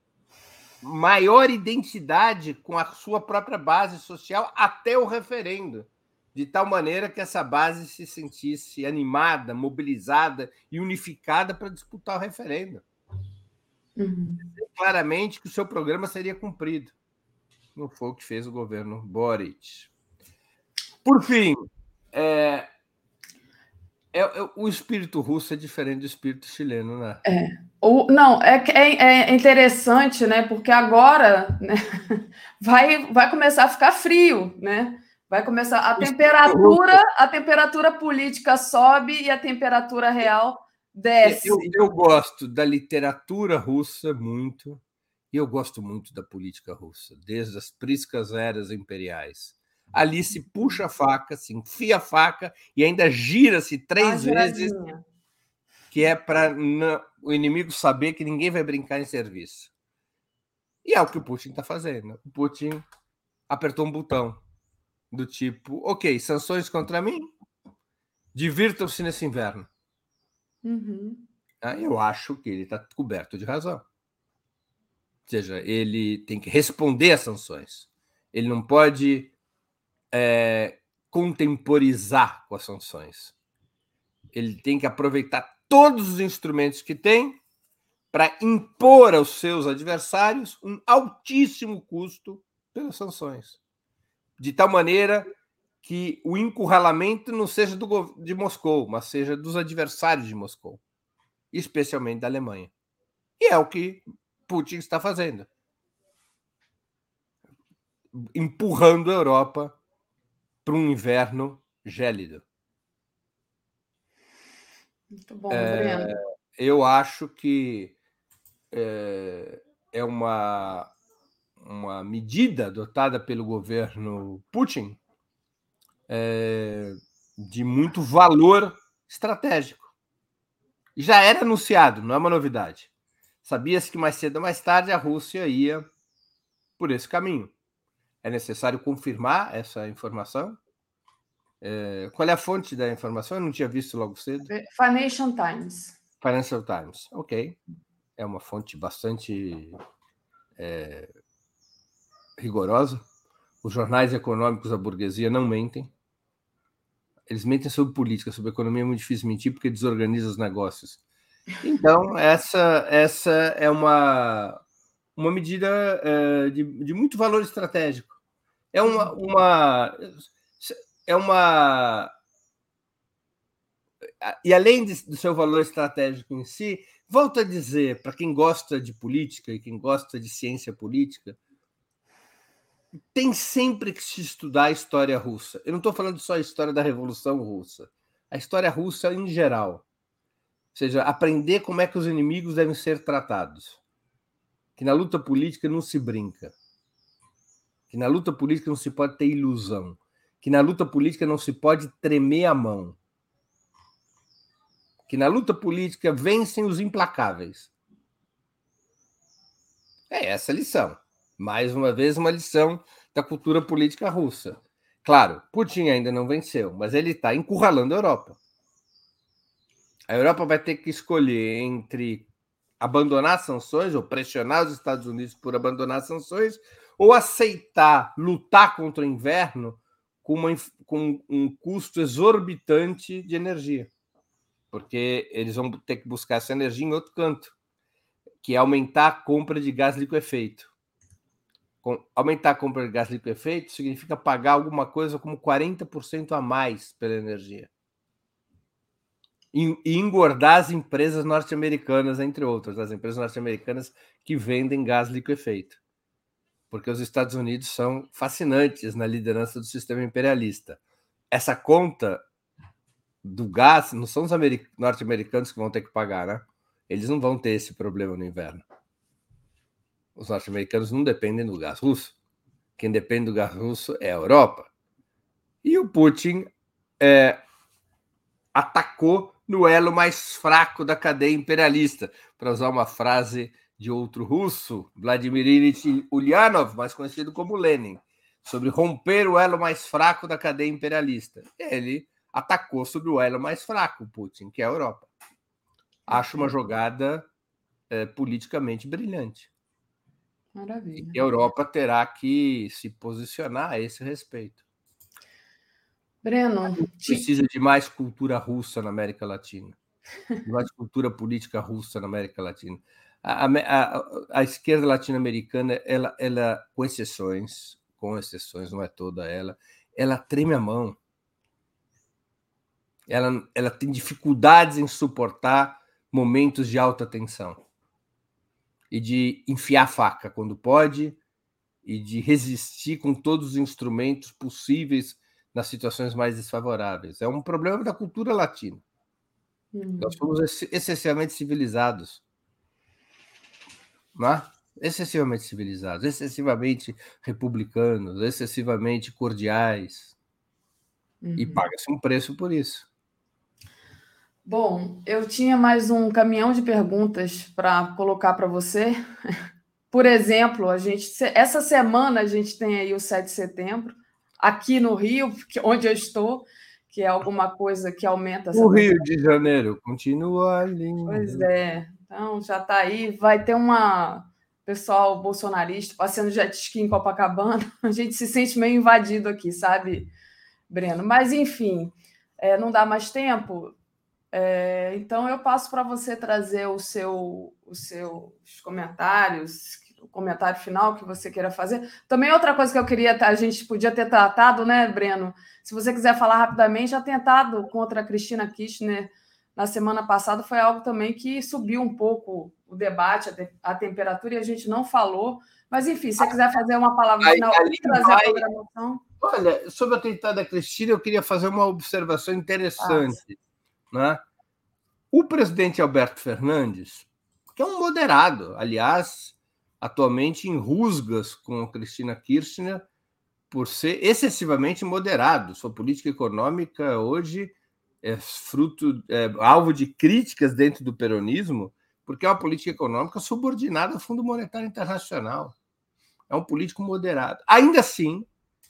maior identidade com a sua própria base social até o referendo, de tal maneira que essa base se sentisse animada, mobilizada e unificada para disputar o referendo. Uhum. Claramente que o seu programa seria cumprido. não foi o que fez o governo Boric. Por fim, é, é, é, o espírito russo é diferente do espírito chileno, né?
É. O, não, é, é, é interessante, né? Porque agora né, [laughs] vai, vai começar a ficar frio, né? Vai começar a temperatura, a temperatura política sobe e a temperatura real desce.
Eu, eu gosto da literatura russa muito, e eu gosto muito da política russa, desde as priscas eras imperiais ali se puxa a faca, se enfia a faca e ainda gira-se três vezes, que é para o inimigo saber que ninguém vai brincar em serviço. E é o que o Putin está fazendo. O Putin apertou um botão do tipo, ok, sanções contra mim, divirtam-se nesse inverno.
Uhum.
Ah, eu acho que ele está coberto de razão. Ou seja, ele tem que responder às sanções. Ele não pode é, contemporizar com as sanções. Ele tem que aproveitar todos os instrumentos que tem para impor aos seus adversários um altíssimo custo pelas sanções. De tal maneira que o encurralamento não seja do, de Moscou, mas seja dos adversários de Moscou, especialmente da Alemanha. E é o que Putin está fazendo empurrando a Europa para um inverno gélido.
Muito bom, é,
Eu acho que é, é uma, uma medida adotada pelo governo Putin é, de muito valor estratégico. Já era anunciado, não é uma novidade. Sabia-se que mais cedo ou mais tarde a Rússia ia por esse caminho. É necessário confirmar essa informação? É, qual é a fonte da informação? Eu não tinha visto logo cedo.
É, Financial Times.
Financial Times, ok. É uma fonte bastante é, rigorosa. Os jornais econômicos da burguesia não mentem. Eles mentem sobre política, sobre economia é muito difícil mentir porque desorganiza os negócios. Então, essa, essa é uma, uma medida é, de, de muito valor estratégico é uma, uma é uma e além de, do seu valor estratégico em si, volto a dizer para quem gosta de política e quem gosta de ciência política, tem sempre que se estudar a história russa. Eu não estou falando só a história da Revolução Russa, a história russa em geral. Ou seja, aprender como é que os inimigos devem ser tratados. Que na luta política não se brinca que na luta política não se pode ter ilusão, que na luta política não se pode tremer a mão, que na luta política vencem os implacáveis. É essa a lição. Mais uma vez, uma lição da cultura política russa. Claro, Putin ainda não venceu, mas ele está encurralando a Europa. A Europa vai ter que escolher entre abandonar sanções ou pressionar os Estados Unidos por abandonar sanções ou aceitar lutar contra o inverno com, uma, com um custo exorbitante de energia, porque eles vão ter que buscar essa energia em outro canto, que é aumentar a compra de gás liquefeito. Aumentar a compra de gás liquefeito significa pagar alguma coisa como 40% a mais pela energia. E, e engordar as empresas norte-americanas, entre outras, as empresas norte-americanas que vendem gás liquefeito porque os Estados Unidos são fascinantes na liderança do sistema imperialista. Essa conta do gás não são os norte-americanos que vão ter que pagar, né? Eles não vão ter esse problema no inverno. Os norte-americanos não dependem do gás russo. Quem depende do gás russo é a Europa. E o Putin é, atacou no elo mais fraco da cadeia imperialista, para usar uma frase de outro russo, Vladimir Ilyich Ulyanov, mais conhecido como Lenin, sobre romper o elo mais fraco da cadeia imperialista. Ele atacou sobre o elo mais fraco, Putin, que é a Europa. Acho uma jogada é, politicamente brilhante.
Maravilha.
E a Europa terá que se posicionar a esse respeito.
Breno.
Precisa de mais cultura russa na América Latina. De mais cultura política russa na América Latina. A, a, a esquerda latino-americana, ela, ela, com exceções, com exceções, não é toda ela, ela treme a mão. Ela, ela tem dificuldades em suportar momentos de alta tensão e de enfiar a faca quando pode e de resistir com todos os instrumentos possíveis nas situações mais desfavoráveis. É um problema da cultura latina. Uhum. Nós somos excessivamente civilizados. É? Excessivamente civilizados, excessivamente republicanos, excessivamente cordiais. Uhum. E paga-se um preço por isso.
Bom, eu tinha mais um caminhão de perguntas para colocar para você. [laughs] Por exemplo, a gente essa semana a gente tem aí o 7 de setembro aqui no Rio, onde eu estou, que é alguma coisa que aumenta.
O Rio de Janeiro continua lindo.
Pois é. Então já está aí, vai ter uma pessoal bolsonarista passeando jet ski em Copacabana. [laughs] A gente se sente meio invadido aqui, sabe, Breno? Mas enfim, é, não dá mais tempo. É, então eu passo para você trazer o seu, os seus comentários, o comentário final que você queira fazer. Também outra coisa que eu queria, a gente podia ter tratado, né, Breno? Se você quiser falar rapidamente, atentado contra a Cristina Kirchner na semana passada foi algo também que subiu um pouco o debate, a, te, a temperatura, e a gente não falou. Mas, enfim, se você quiser fazer uma palavra final, trazer vai... a programação.
Olha, sobre a tentada da Cristina, eu queria fazer uma observação interessante. Ah, né? O presidente Alberto Fernandes, que é um moderado, aliás, atualmente em rusgas com Cristina Kirchner por ser excessivamente moderado. Sua política econômica hoje é fruto, é, alvo de críticas dentro do peronismo, porque é uma política econômica subordinada ao Fundo Monetário Internacional. É um político moderado. Ainda assim,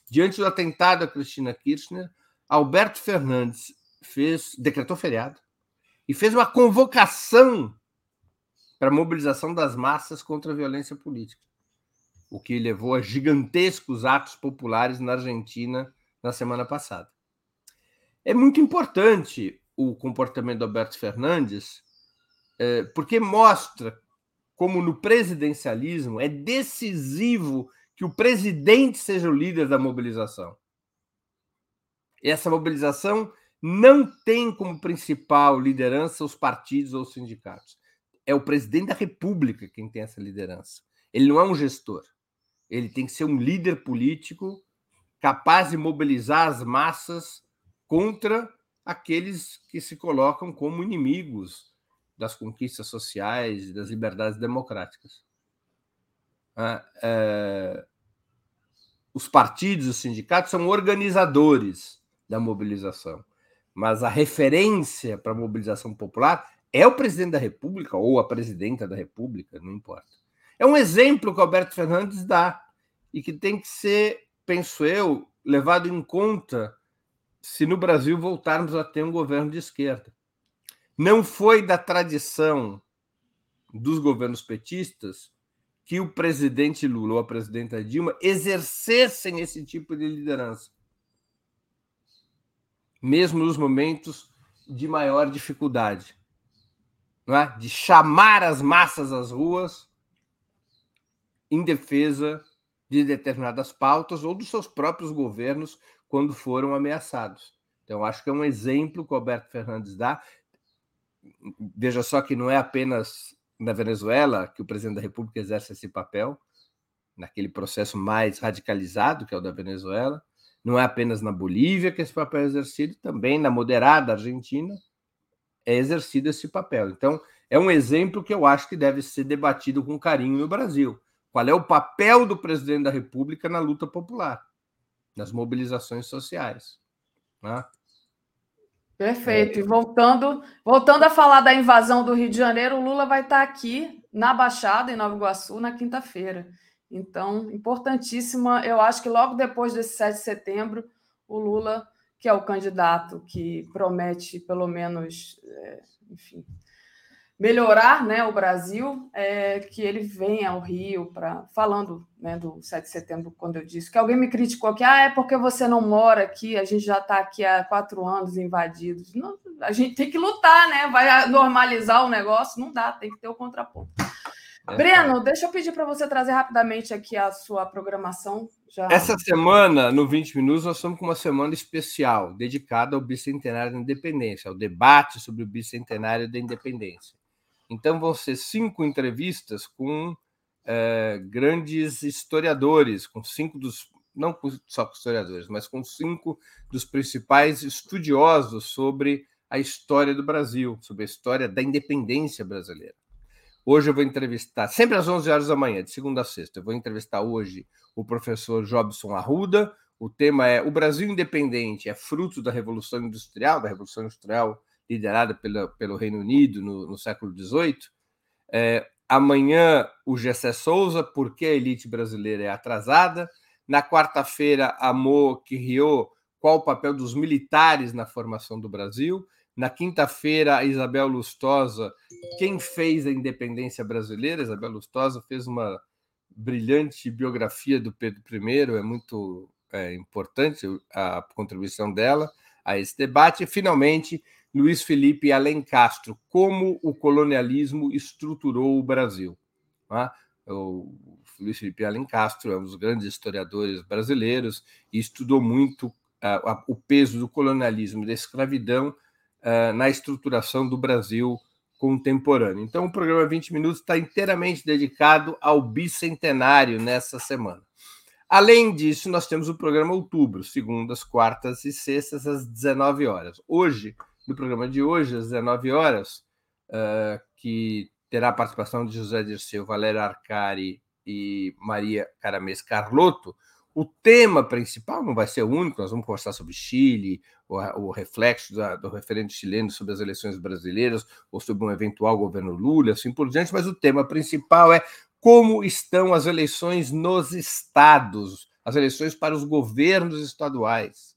diante do atentado a Cristina Kirchner, Alberto Fernandes fez decretou feriado e fez uma convocação para mobilização das massas contra a violência política, o que levou a gigantescos atos populares na Argentina na semana passada. É muito importante o comportamento do Alberto Fernandes, é, porque mostra como no presidencialismo é decisivo que o presidente seja o líder da mobilização. E essa mobilização não tem como principal liderança os partidos ou os sindicatos é o presidente da República quem tem essa liderança. Ele não é um gestor. Ele tem que ser um líder político capaz de mobilizar as massas contra aqueles que se colocam como inimigos das conquistas sociais e das liberdades democráticas. Ah, é, os partidos, os sindicatos são organizadores da mobilização, mas a referência para a mobilização popular é o presidente da República ou a presidenta da República, não importa. É um exemplo que Alberto Fernandes dá e que tem que ser, penso eu, levado em conta se no Brasil voltarmos a ter um governo de esquerda. Não foi da tradição dos governos petistas que o presidente Lula ou a presidenta Dilma exercessem esse tipo de liderança. Mesmo nos momentos de maior dificuldade é? de chamar as massas às ruas em defesa de determinadas pautas ou dos seus próprios governos quando foram ameaçados. Então, acho que é um exemplo que o Alberto Fernandes dá. Veja só que não é apenas na Venezuela que o presidente da República exerce esse papel, naquele processo mais radicalizado que é o da Venezuela, não é apenas na Bolívia que esse papel é exercido, também na moderada Argentina, é exercido esse papel. Então, é um exemplo que eu acho que deve ser debatido com carinho no Brasil. Qual é o papel do presidente da República na luta popular, nas mobilizações sociais? Né?
Perfeito. E voltando, voltando a falar da invasão do Rio de Janeiro, o Lula vai estar aqui na Baixada, em Nova Iguaçu, na quinta-feira. Então, importantíssima. Eu acho que logo depois desse 7 de setembro, o Lula que é o candidato que promete, pelo menos, é, enfim, melhorar né, o Brasil, é, que ele venha ao Rio para falando né, do 7 de setembro, quando eu disse que alguém me criticou que ah, é porque você não mora aqui, a gente já está aqui há quatro anos invadidos. Não, a gente tem que lutar, né? Vai normalizar o negócio, não dá, tem que ter o contraponto. É Breno, deixa eu pedir para você trazer rapidamente aqui a sua programação. Já...
Essa semana, no 20 Minutos, nós estamos com uma semana especial dedicada ao Bicentenário da Independência, ao debate sobre o Bicentenário da Independência. Então, vão ser cinco entrevistas com é, grandes historiadores, com cinco dos. Não só com historiadores, mas com cinco dos principais estudiosos sobre a história do Brasil, sobre a história da independência brasileira. Hoje eu vou entrevistar, sempre às 11 horas da manhã, de segunda a sexta, eu vou entrevistar hoje o professor Jobson Arruda. O tema é O Brasil Independente é fruto da Revolução Industrial, da Revolução Industrial liderada pela, pelo Reino Unido no, no século XVIII. É, amanhã, o Gessé Souza, Por que a elite brasileira é atrasada. Na quarta-feira, Amor Quirriot, qual o papel dos militares na formação do Brasil. Na quinta-feira, a Isabel Lustosa, quem fez a independência brasileira? Isabel Lustosa fez uma brilhante biografia do Pedro I, é muito é, importante a contribuição dela a esse debate. E, finalmente, Luiz Felipe Alencastro, como o colonialismo estruturou o Brasil. Tá? O Luiz Felipe Alencastro é um dos grandes historiadores brasileiros e estudou muito uh, o peso do colonialismo e da escravidão uh, na estruturação do Brasil contemporâneo. Então, o programa 20 Minutos está inteiramente dedicado ao bicentenário nessa semana. Além disso, nós temos o programa Outubro, segundas, quartas e sextas, às 19 horas. Hoje, no programa de hoje, às 19 horas, uh, que terá a participação de José Dirceu, Valéria Arcari e Maria Caramês Carlotto, o tema principal não vai ser o único, nós vamos conversar sobre Chile, o, o reflexo da, do referendo chileno sobre as eleições brasileiras, ou sobre um eventual governo Lula, assim por diante, mas o tema principal é como estão as eleições nos estados, as eleições para os governos estaduais.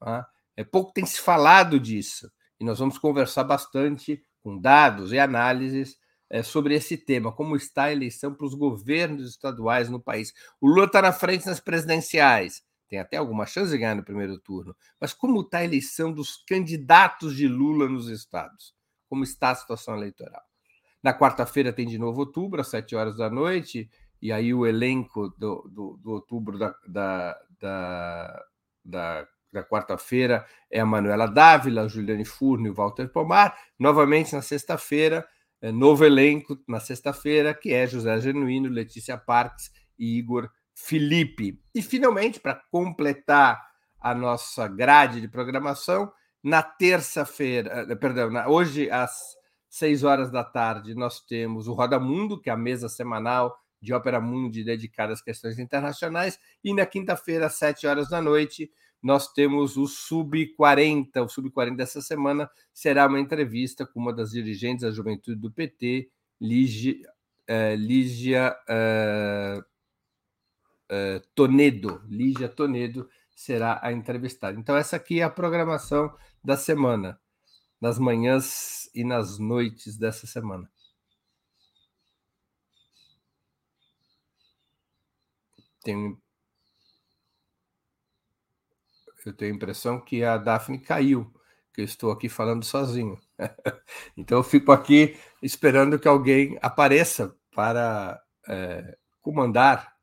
Tá? É pouco tem se falado disso, e nós vamos conversar bastante com dados e análises é, sobre esse tema, como está a eleição para os governos estaduais no país. O Lula está na frente nas presidenciais, tem até alguma chance de ganhar no primeiro turno, mas como está a eleição dos candidatos de Lula nos estados? Como está a situação eleitoral? Na quarta-feira tem de novo outubro, às sete horas da noite, e aí o elenco do, do, do outubro da, da, da, da da quarta-feira é a Manuela Dávila, Juliane Furno e Walter Pomar. Novamente na sexta-feira, é, novo elenco na sexta-feira, que é José Genuíno, Letícia Parques e Igor Felipe. E, finalmente, para completar a nossa grade de programação, na terça-feira, eh, perdão, na, hoje às seis horas da tarde, nós temos o Roda Mundo, que é a mesa semanal de Ópera Mundi dedicada às questões internacionais, e na quinta-feira, às sete horas da noite, nós temos o Sub-40. O Sub-40 dessa semana será uma entrevista com uma das dirigentes da juventude do PT, Lígia, Lígia uh, uh, Tonedo. Lígia Tonedo será a entrevistada. Então, essa aqui é a programação da semana, nas manhãs e nas noites dessa semana. Tem eu tenho a impressão que a Daphne caiu, que eu estou aqui falando sozinho. [laughs] então eu fico aqui esperando que alguém apareça para é, comandar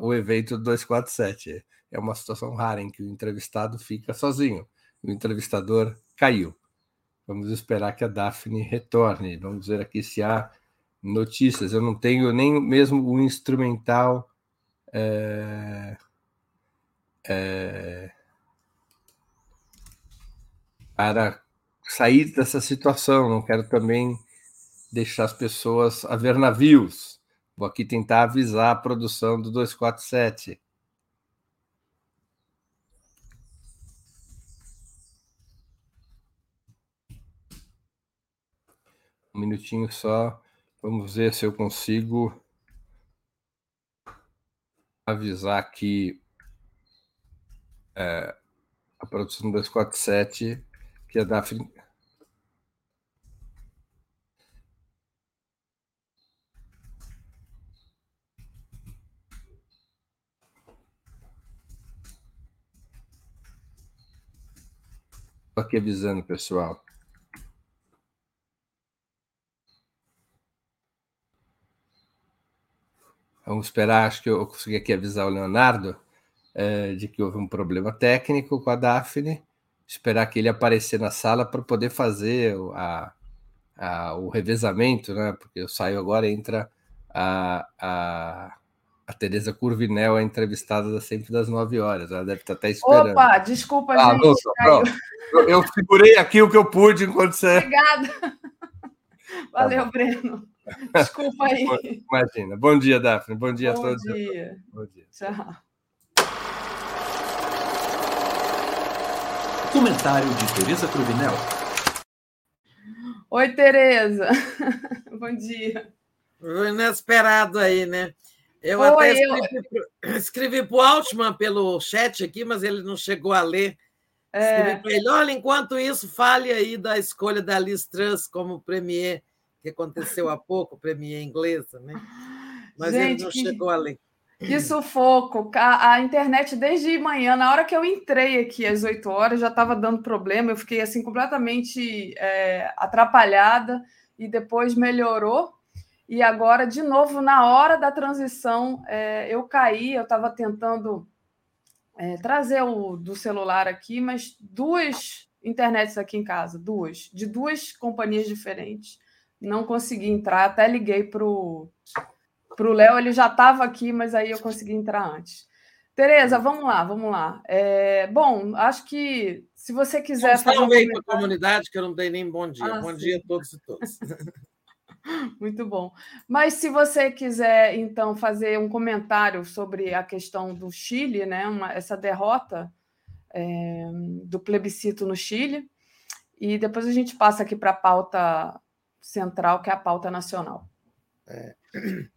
o evento 247. É uma situação rara em que o entrevistado fica sozinho. O entrevistador caiu. Vamos esperar que a Daphne retorne. Vamos ver aqui se há notícias. Eu não tenho nem mesmo o instrumental. É, é, para sair dessa situação. Não quero também deixar as pessoas a ver navios. Vou aqui tentar avisar a produção do 247. Um minutinho só. Vamos ver se eu consigo avisar aqui é, a produção do 247 que a Daphne. Aqui avisando, pessoal. Vamos esperar, acho que eu consegui aqui avisar o Leonardo é, de que houve um problema técnico com a Daphne, esperar que ele aparecer na sala para poder fazer a, a, o revezamento, né? Porque eu saio agora entra a, a, a Tereza Curvinel, a entrevistada sempre das nove horas. Ela deve estar até esperando.
Opa, desculpa, ah, gente. Não,
eu, eu segurei aqui o que eu pude enquanto você.
Obrigada. Valeu, tá Breno. Desculpa aí. [laughs]
Imagina. Bom dia, Daphne. Bom dia
Bom
a todos.
Dia. Bom dia. Tchau.
Comentário de Tereza Cruvinel.
Oi, Tereza. [laughs] Bom dia.
Inesperado aí, né? Eu até escrevi, para [clears throat] o Altman pelo chat aqui, mas ele não chegou a ler. É. Escrevi para ele: olha, enquanto isso, fale aí da escolha da Liz Truss como premier que aconteceu há pouco, premier inglesa, né? Mas Gente, ele não que, chegou a ler.
Que sufoco! A, a, internet desde manhã, na hora que eu entrei aqui às 8 horas, já estava dando problema, eu fiquei assim completamente é, atrapalhada e depois melhorou. E agora, de novo, na hora da transição, é, eu caí, eu estava tentando é, trazer o do celular aqui, mas duas internets aqui em casa, duas, de duas companhias diferentes não consegui entrar, até liguei para o Léo, ele já estava aqui, mas aí eu consegui entrar antes. Tereza, vamos lá, vamos lá. É, bom, acho que se você quiser
fazer. Um comentário... para a comunidade, que eu não dei nem bom dia. Ah, bom sim. dia a todos e todas. [laughs]
Muito bom. Mas se você quiser, então, fazer um comentário sobre a questão do Chile, né? Uma, essa derrota é, do plebiscito no Chile, e depois a gente passa aqui para a pauta central, que é a pauta nacional. É. [clears throat]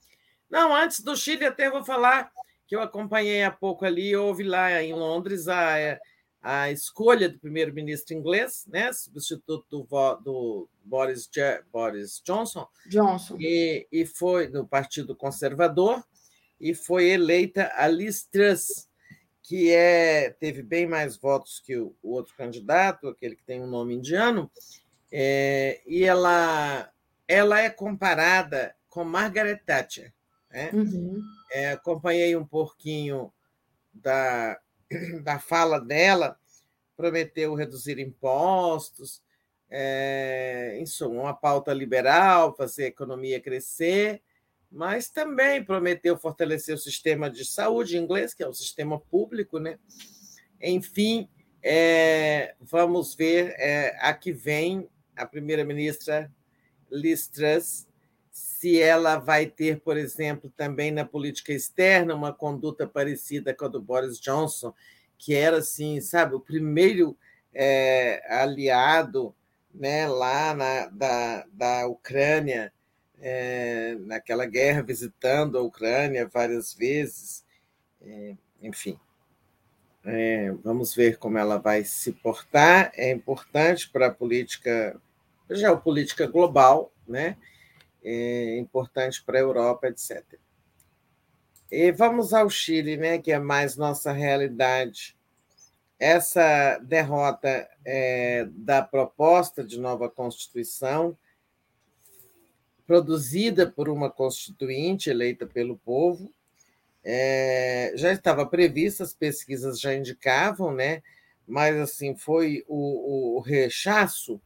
Não, antes do Chile, até vou falar que eu acompanhei há pouco ali, houve lá em Londres a, a escolha do primeiro-ministro inglês, né, substituto do, do Boris, Boris Johnson,
Johnson.
E, e foi do Partido Conservador, e foi eleita a Liz Truss, que é, teve bem mais votos que o, o outro candidato, aquele que tem um nome indiano, é, e ela, ela é comparada com Margaret Thatcher. Né? Uhum. É, acompanhei um pouquinho da, [clears throat] da fala dela, prometeu reduzir impostos, é, em suma, uma pauta liberal, fazer a economia crescer, mas também prometeu fortalecer o sistema de saúde inglês, que é o sistema público, né? Enfim, é, vamos ver é, a que vem a primeira-ministra Liz Truss, se ela vai ter, por exemplo, também na política externa uma conduta parecida com a do Boris Johnson, que era assim, sabe, o primeiro é, aliado né, lá na, da, da Ucrânia, é, naquela guerra, visitando a Ucrânia várias vezes, é, enfim. É, vamos ver como ela vai se portar. É importante para a política, geopolítica global, né? É importante para a Europa, etc. E vamos ao Chile, né? Que é mais nossa realidade. Essa derrota é, da proposta de nova Constituição, produzida por uma constituinte eleita pelo povo, é, já estava prevista, as pesquisas já indicavam, né? mas assim foi o, o, rechaço,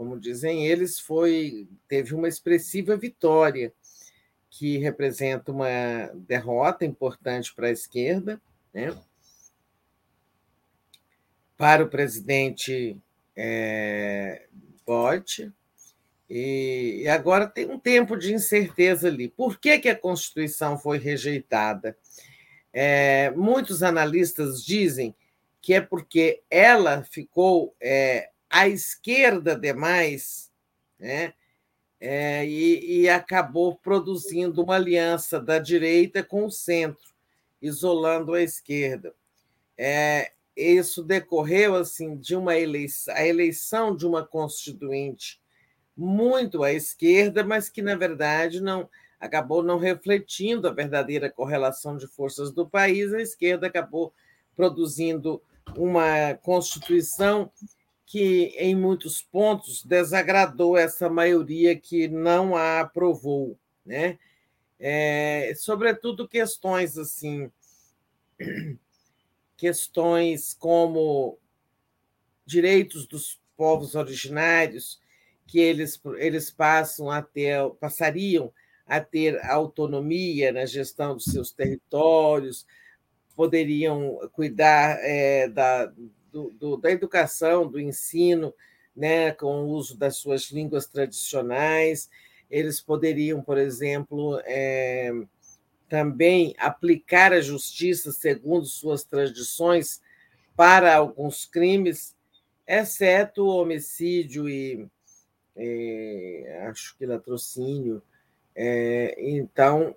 como dizem eles, foi teve uma expressiva vitória que representa uma derrota importante para a esquerda, né? para o presidente é, Bott, e, agora tem um tempo de incerteza ali. Por que, que a Constituição foi rejeitada? É, muitos analistas dizem que é porque ela ficou é, à esquerda demais, né? É, e, e, acabou produzindo uma aliança da direita com o centro, isolando a esquerda. É, isso decorreu assim de uma eleição, a eleição de uma constituinte muito à esquerda, mas que, na verdade, não acabou não refletindo a verdadeira correlação de forças do país. A esquerda acabou produzindo uma constituição que, em muitos pontos, desagradou essa maioria que não a aprovou. Né? é, sobretudo questões assim, [clears throat] questões como direitos dos povos originários, que eles, eles passam a ter, passariam a ter autonomia na gestão dos seus territórios, poderiam cuidar é, da, do, do, da educação, do ensino, né, com o uso das suas línguas tradicionais. Eles poderiam, por exemplo, é, também aplicar a justiça segundo suas tradições para alguns crimes, exceto homicídio e, e acho que latrocínio. É, então,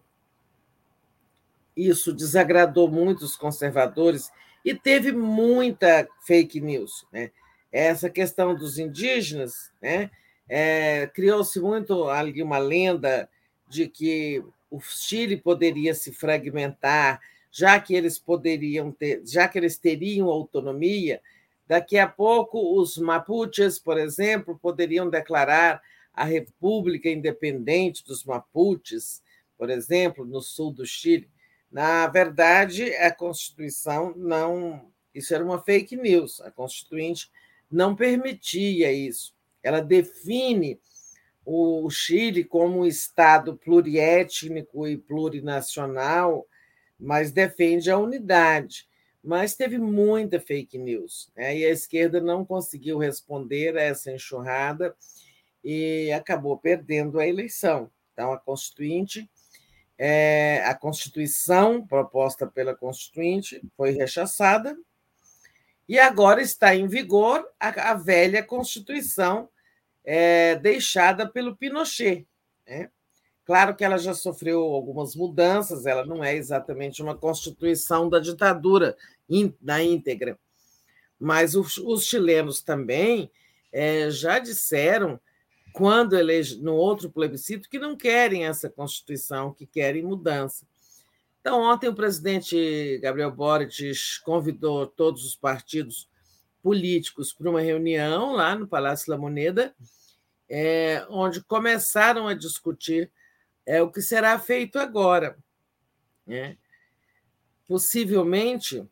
isso desagradou muito os conservadores e teve muita fake news. Né? Essa questão dos indígenas, né? É, criou-se muito ali uma lenda de que o Chile poderia se fragmentar, já que eles poderiam ter, já que eles teriam autonomia, daqui a pouco os mapuches, por exemplo, poderiam declarar a República Independente dos Mapuches, por exemplo, no sul do Chile. Na verdade, a Constituição não. Isso era uma fake news. A Constituinte não permitia isso. Ela define o Chile como um Estado pluriétnico e plurinacional, mas defende a unidade. Mas teve muita fake news, né? e a esquerda não conseguiu responder a essa enxurrada e acabou perdendo a eleição. Então, a Constituinte, é, a Constituição proposta pela Constituinte foi rechaçada e agora está em vigor a, a velha Constituição é, deixada pelo Pinochet. Né? Claro que ela já sofreu algumas mudanças, ela não é exatamente uma Constituição da ditadura na íntegra, mas os, os chilenos também é, já disseram quando elege no outro plebiscito que não querem essa Constituição, que querem mudança. Então, ontem o presidente Gabriel Boric convidou todos os partidos políticos para uma reunião lá no Palácio da Moneda, é, onde começaram a discutir é, o que será feito agora. Né? Possivelmente,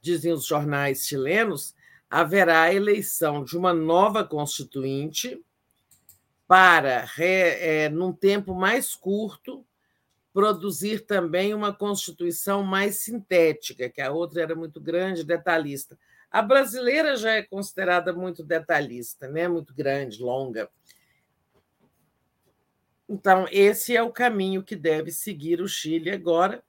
dizem os jornais chilenos, haverá a eleição de uma nova constituinte para, é, num tempo mais curto, produzir também uma constituição mais sintética, que a outra era muito grande, detalhista. A brasileira já é considerada muito detalhista, né? muito grande, longa. Então, esse é o caminho que deve seguir o Chile agora,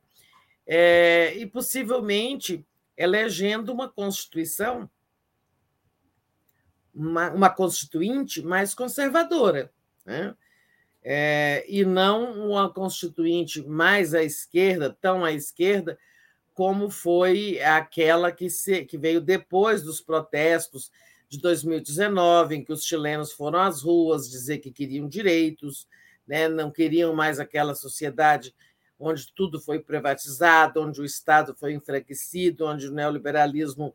é, e possivelmente elegendo uma constituição uma, uma constituinte mais conservadora, né? É, e não uma constituinte mais à esquerda, tão à esquerda, como foi aquela que, se, que veio depois dos protestos de 2019, em que os chilenos foram às ruas dizer que queriam direitos, né? não queriam mais aquela sociedade onde tudo foi privatizado, onde o Estado foi enfraquecido, onde o neoliberalismo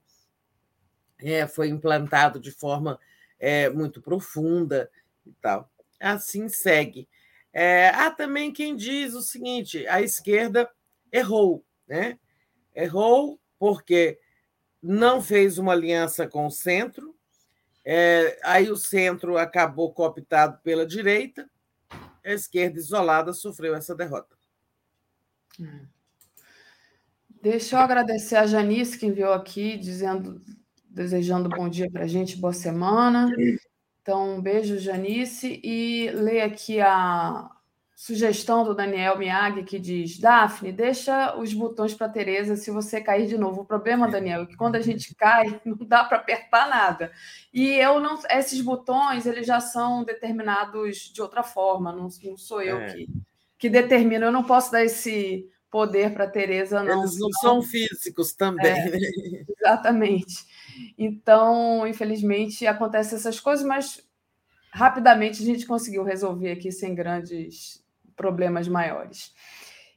é, foi implantado de forma é, muito profunda e tal. Assim segue. É, há também quem diz o seguinte: a esquerda errou, né? Errou porque não fez uma aliança com o centro, é, aí o centro acabou cooptado pela direita, a esquerda isolada sofreu essa derrota.
Hum. Deixa eu agradecer a Janice que enviou aqui, dizendo desejando bom dia para a gente, boa semana. Então, um beijo, Janice. E lê aqui a sugestão do Daniel Miag, que diz: Daphne, deixa os botões para Tereza se você cair de novo. O problema, Daniel, é que quando a gente cai, [laughs] não dá para apertar nada. E eu não, esses botões eles já são determinados de outra forma, não, não sou eu é. que, que determino. Eu não posso dar esse poder para Tereza, não.
Eles não são físicos também. É,
né? Exatamente. Então, infelizmente, acontecem essas coisas, mas rapidamente a gente conseguiu resolver aqui sem grandes problemas maiores.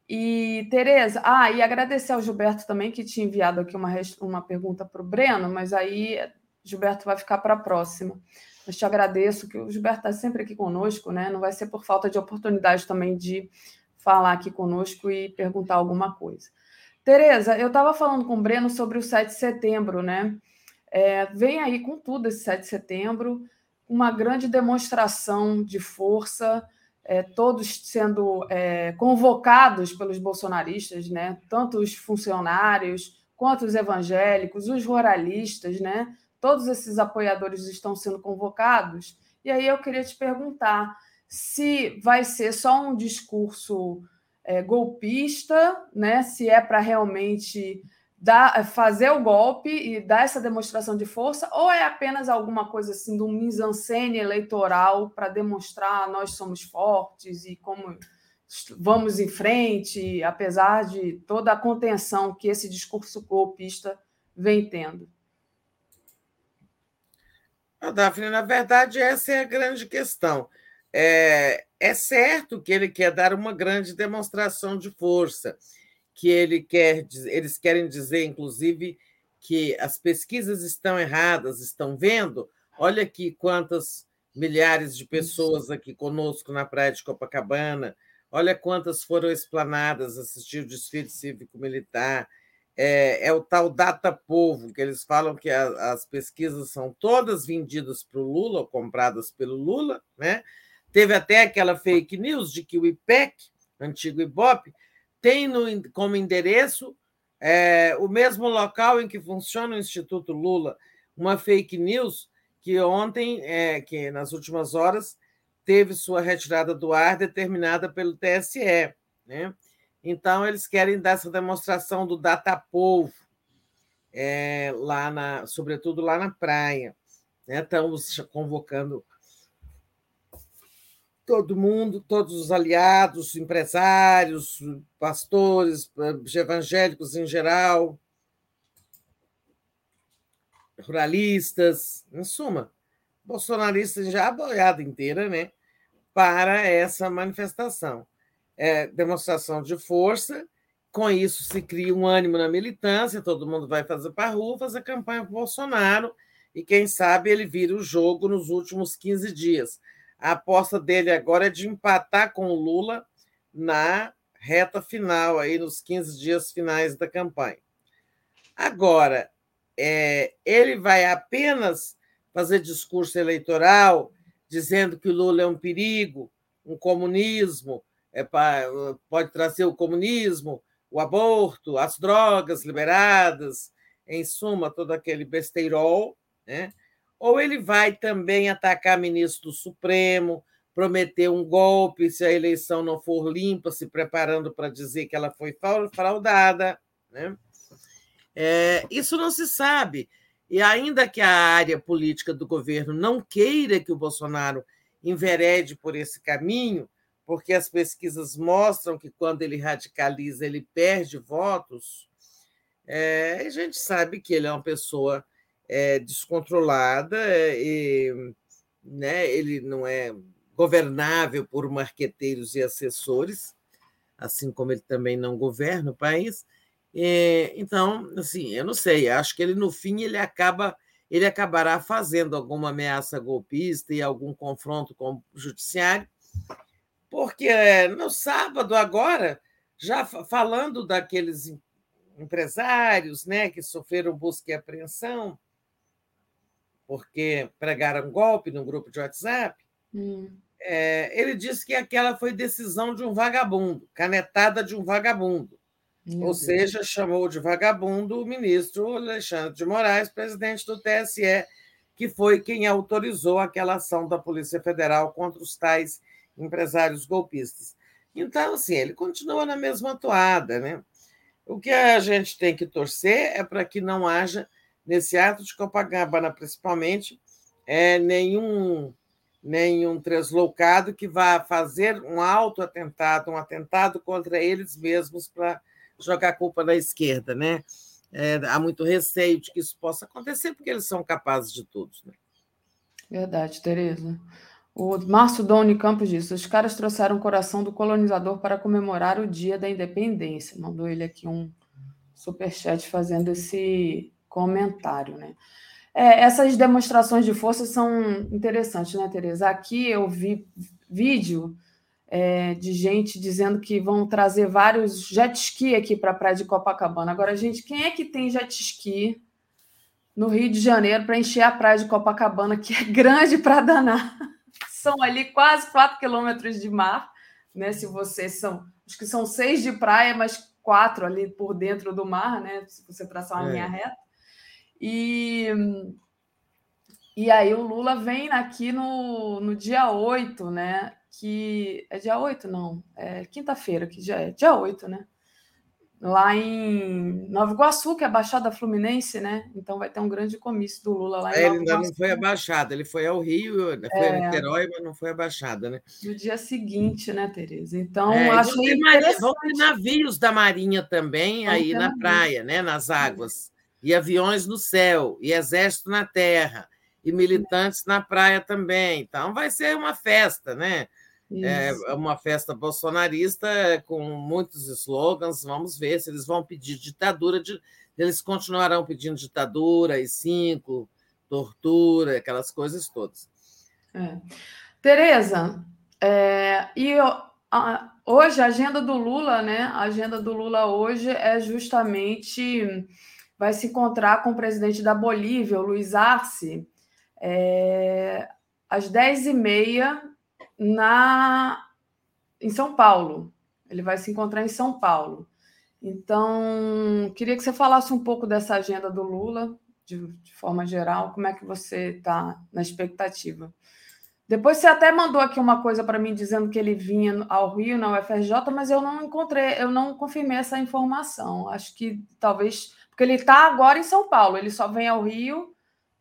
E, Tereza, ah, e agradecer ao Gilberto também, que tinha enviado aqui uma, uma pergunta para o Breno, mas aí Gilberto vai ficar para a próxima. Mas te agradeço, que o Gilberto está sempre aqui conosco, né? Não vai ser por falta de oportunidade também de falar aqui conosco e perguntar alguma coisa. Tereza, eu estava falando com o Breno sobre o 7 de setembro, né? É, vem aí com tudo esse 7 de setembro, uma grande demonstração de força, é, todos sendo é, convocados pelos bolsonaristas, né? Tanto os funcionários quanto os evangélicos, os ruralistas, né? Todos esses apoiadores estão sendo convocados. E aí eu queria te perguntar se vai ser só um discurso é, golpista, né? Se é para realmente dar, fazer o golpe e dar essa demonstração de força, ou é apenas alguma coisa assim de um mise-en-scène eleitoral para demonstrar nós somos fortes e como vamos em frente, apesar de toda a contenção que esse discurso golpista vem tendo?
A Daphne, na verdade, essa é a grande questão. É, é certo que ele quer dar uma grande demonstração de força, que ele quer, eles querem dizer, inclusive, que as pesquisas estão erradas, estão vendo? Olha aqui quantas milhares de pessoas aqui conosco na praia de Copacabana, olha quantas foram explanadas assistir o desfile cívico-militar. É, é, o tal data povo, que eles falam que a, as pesquisas são todas vendidas para o Lula, ou compradas pelo Lula, né? Teve até aquela fake news de que o IPEC, antigo IBOP, tem no, como endereço é, o mesmo local em que funciona o Instituto Lula. Uma fake news que ontem, é, que nas últimas horas, teve sua retirada do ar determinada pelo TSE. Né? Então, eles querem dar essa demonstração do data povo, é, lá na, sobretudo lá na praia. Né? Estamos convocando todo mundo, todos os aliados, empresários, pastores, evangélicos em geral, ruralistas, em suma, bolsonaristas já a boiada inteira, né, para essa manifestação. É, demonstração de força, com isso se cria um ânimo na militância, todo mundo vai fazer para a rua, fazer campanha para Bolsonaro, e quem sabe ele vira o jogo nos últimos 15 dias a aposta dele agora é de empatar com o Lula na reta final, aí nos 15 dias finais da campanha. Agora, é, ele vai apenas fazer discurso eleitoral dizendo que o Lula é um perigo, um comunismo, é pode trazer o comunismo, o aborto, as drogas liberadas, em suma, todo aquele besteirol, né? Ou ele vai também atacar ministro do Supremo, prometer um golpe se a eleição não for limpa, se preparando para dizer que ela foi fraudada. Né? É, isso não se sabe. E ainda que a área política do governo não queira que o Bolsonaro enverede por esse caminho, porque as pesquisas mostram que quando ele radicaliza, ele perde votos, é, a gente sabe que ele é uma pessoa é, descontrolada é, e né, ele não é governável por marqueteiros e assessores, assim como ele também não governa o país. Então, assim, eu não sei, acho que ele no fim ele acaba ele acabará fazendo alguma ameaça golpista e algum confronto com o judiciário, porque é, no sábado agora, já falando daqueles empresários, né, que sofreram busca e apreensão, porque pregaram golpe no grupo de WhatsApp, hum. é, ele disse que aquela foi decisão de um vagabundo, canetada de um vagabundo. Meu Ou Deus. seja, chamou de vagabundo o ministro Alexandre de Moraes, presidente do TSE, que foi quem autorizou aquela ação da Polícia Federal contra os tais empresários golpistas. Então, assim, ele continua na mesma toada, né? O que a gente tem que torcer é para que não haja nesse ato de Copacabana, principalmente, é nenhum nenhum translocado que vá fazer um auto-atentado, um atentado contra eles mesmos para jogar a culpa na esquerda, né? É, há muito receio de que isso possa acontecer, porque eles são capazes de tudo. Né?
Verdade, Tereza. O Márcio Doni Campos disse: os caras trouxeram o coração do colonizador para comemorar o dia da independência. Mandou ele aqui um superchat fazendo esse, comentário, né? É, essas demonstrações de força são interessantes, né, Tereza? Aqui eu vi vídeo é, de gente dizendo que vão trazer vários jet ski aqui para a praia de Copacabana. Agora, gente, quem é que tem jet ski no Rio de Janeiro para encher a praia de Copacabana, que é grande para danar? [laughs] São ali quase 4 quilômetros de mar, né? Se vocês são, acho que são seis de praia, mas quatro ali por dentro do mar, né? Se você traçar uma é. linha reta. E, e aí o Lula vem aqui no, no dia 8, né? Que é dia 8, não, é quinta-feira, que já é dia 8, né? Lá em Nova Iguaçu, que é a Baixada Fluminense, né? Então vai ter um grande comício do Lula lá em
é, Ele ainda não foi a Baixada, ele foi ao Rio, né? foi é, a Niterói, mas não foi a Baixada, né?
No dia seguinte, né, Tereza? Então, é, acho que.
Vão ter navios da Marinha também aí na praia, né? Nas águas e aviões no céu, e exército na terra, e militantes na praia também. Então, vai ser uma festa, né? É uma festa bolsonarista com muitos slogans. Vamos ver se eles vão pedir ditadura. De... Eles continuarão pedindo ditadura e cinco, tortura, aquelas coisas todas.
É. Tereza, é, e a, hoje a agenda do Lula, né? A agenda do Lula hoje é justamente vai se encontrar com o presidente da Bolívia, o Luiz Arce, é, às 10h30 na, em São Paulo. Ele vai se encontrar em São Paulo. Então, queria que você falasse um pouco dessa agenda do Lula, de, de forma geral, como é que você está na expectativa. Depois você até mandou aqui uma coisa para mim dizendo que ele vinha ao Rio na UFRJ, mas eu não encontrei, eu não confirmei essa informação. Acho que talvez porque ele está agora em São Paulo, ele só vem ao Rio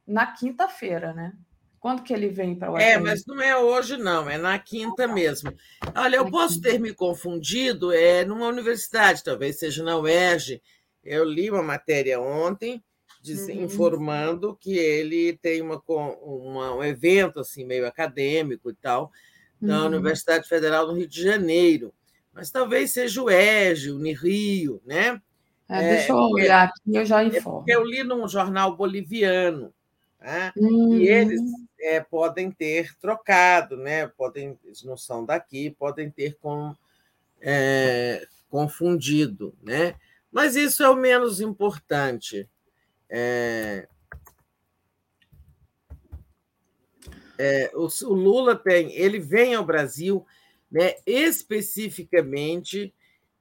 na quinta-feira, né? Quando que ele vem para o
É, mas não é hoje, não, é na quinta mesmo. Olha, eu posso ter me confundido, é numa universidade, talvez seja na UERJ. Eu li uma matéria ontem diz, uhum. informando que ele tem uma, uma, um evento assim meio acadêmico e tal, na uhum. Universidade Federal do Rio de Janeiro. Mas talvez seja o ERJ, o Unirio, né?
É, deixa eu olhar aqui, eu já é informo.
eu li num jornal boliviano, né? Uhum. e eles é, podem ter trocado, né? podem, eles não são daqui, podem ter com, é, confundido. Né? Mas isso é o menos importante. É, é, o, o Lula tem, ele vem ao Brasil né, especificamente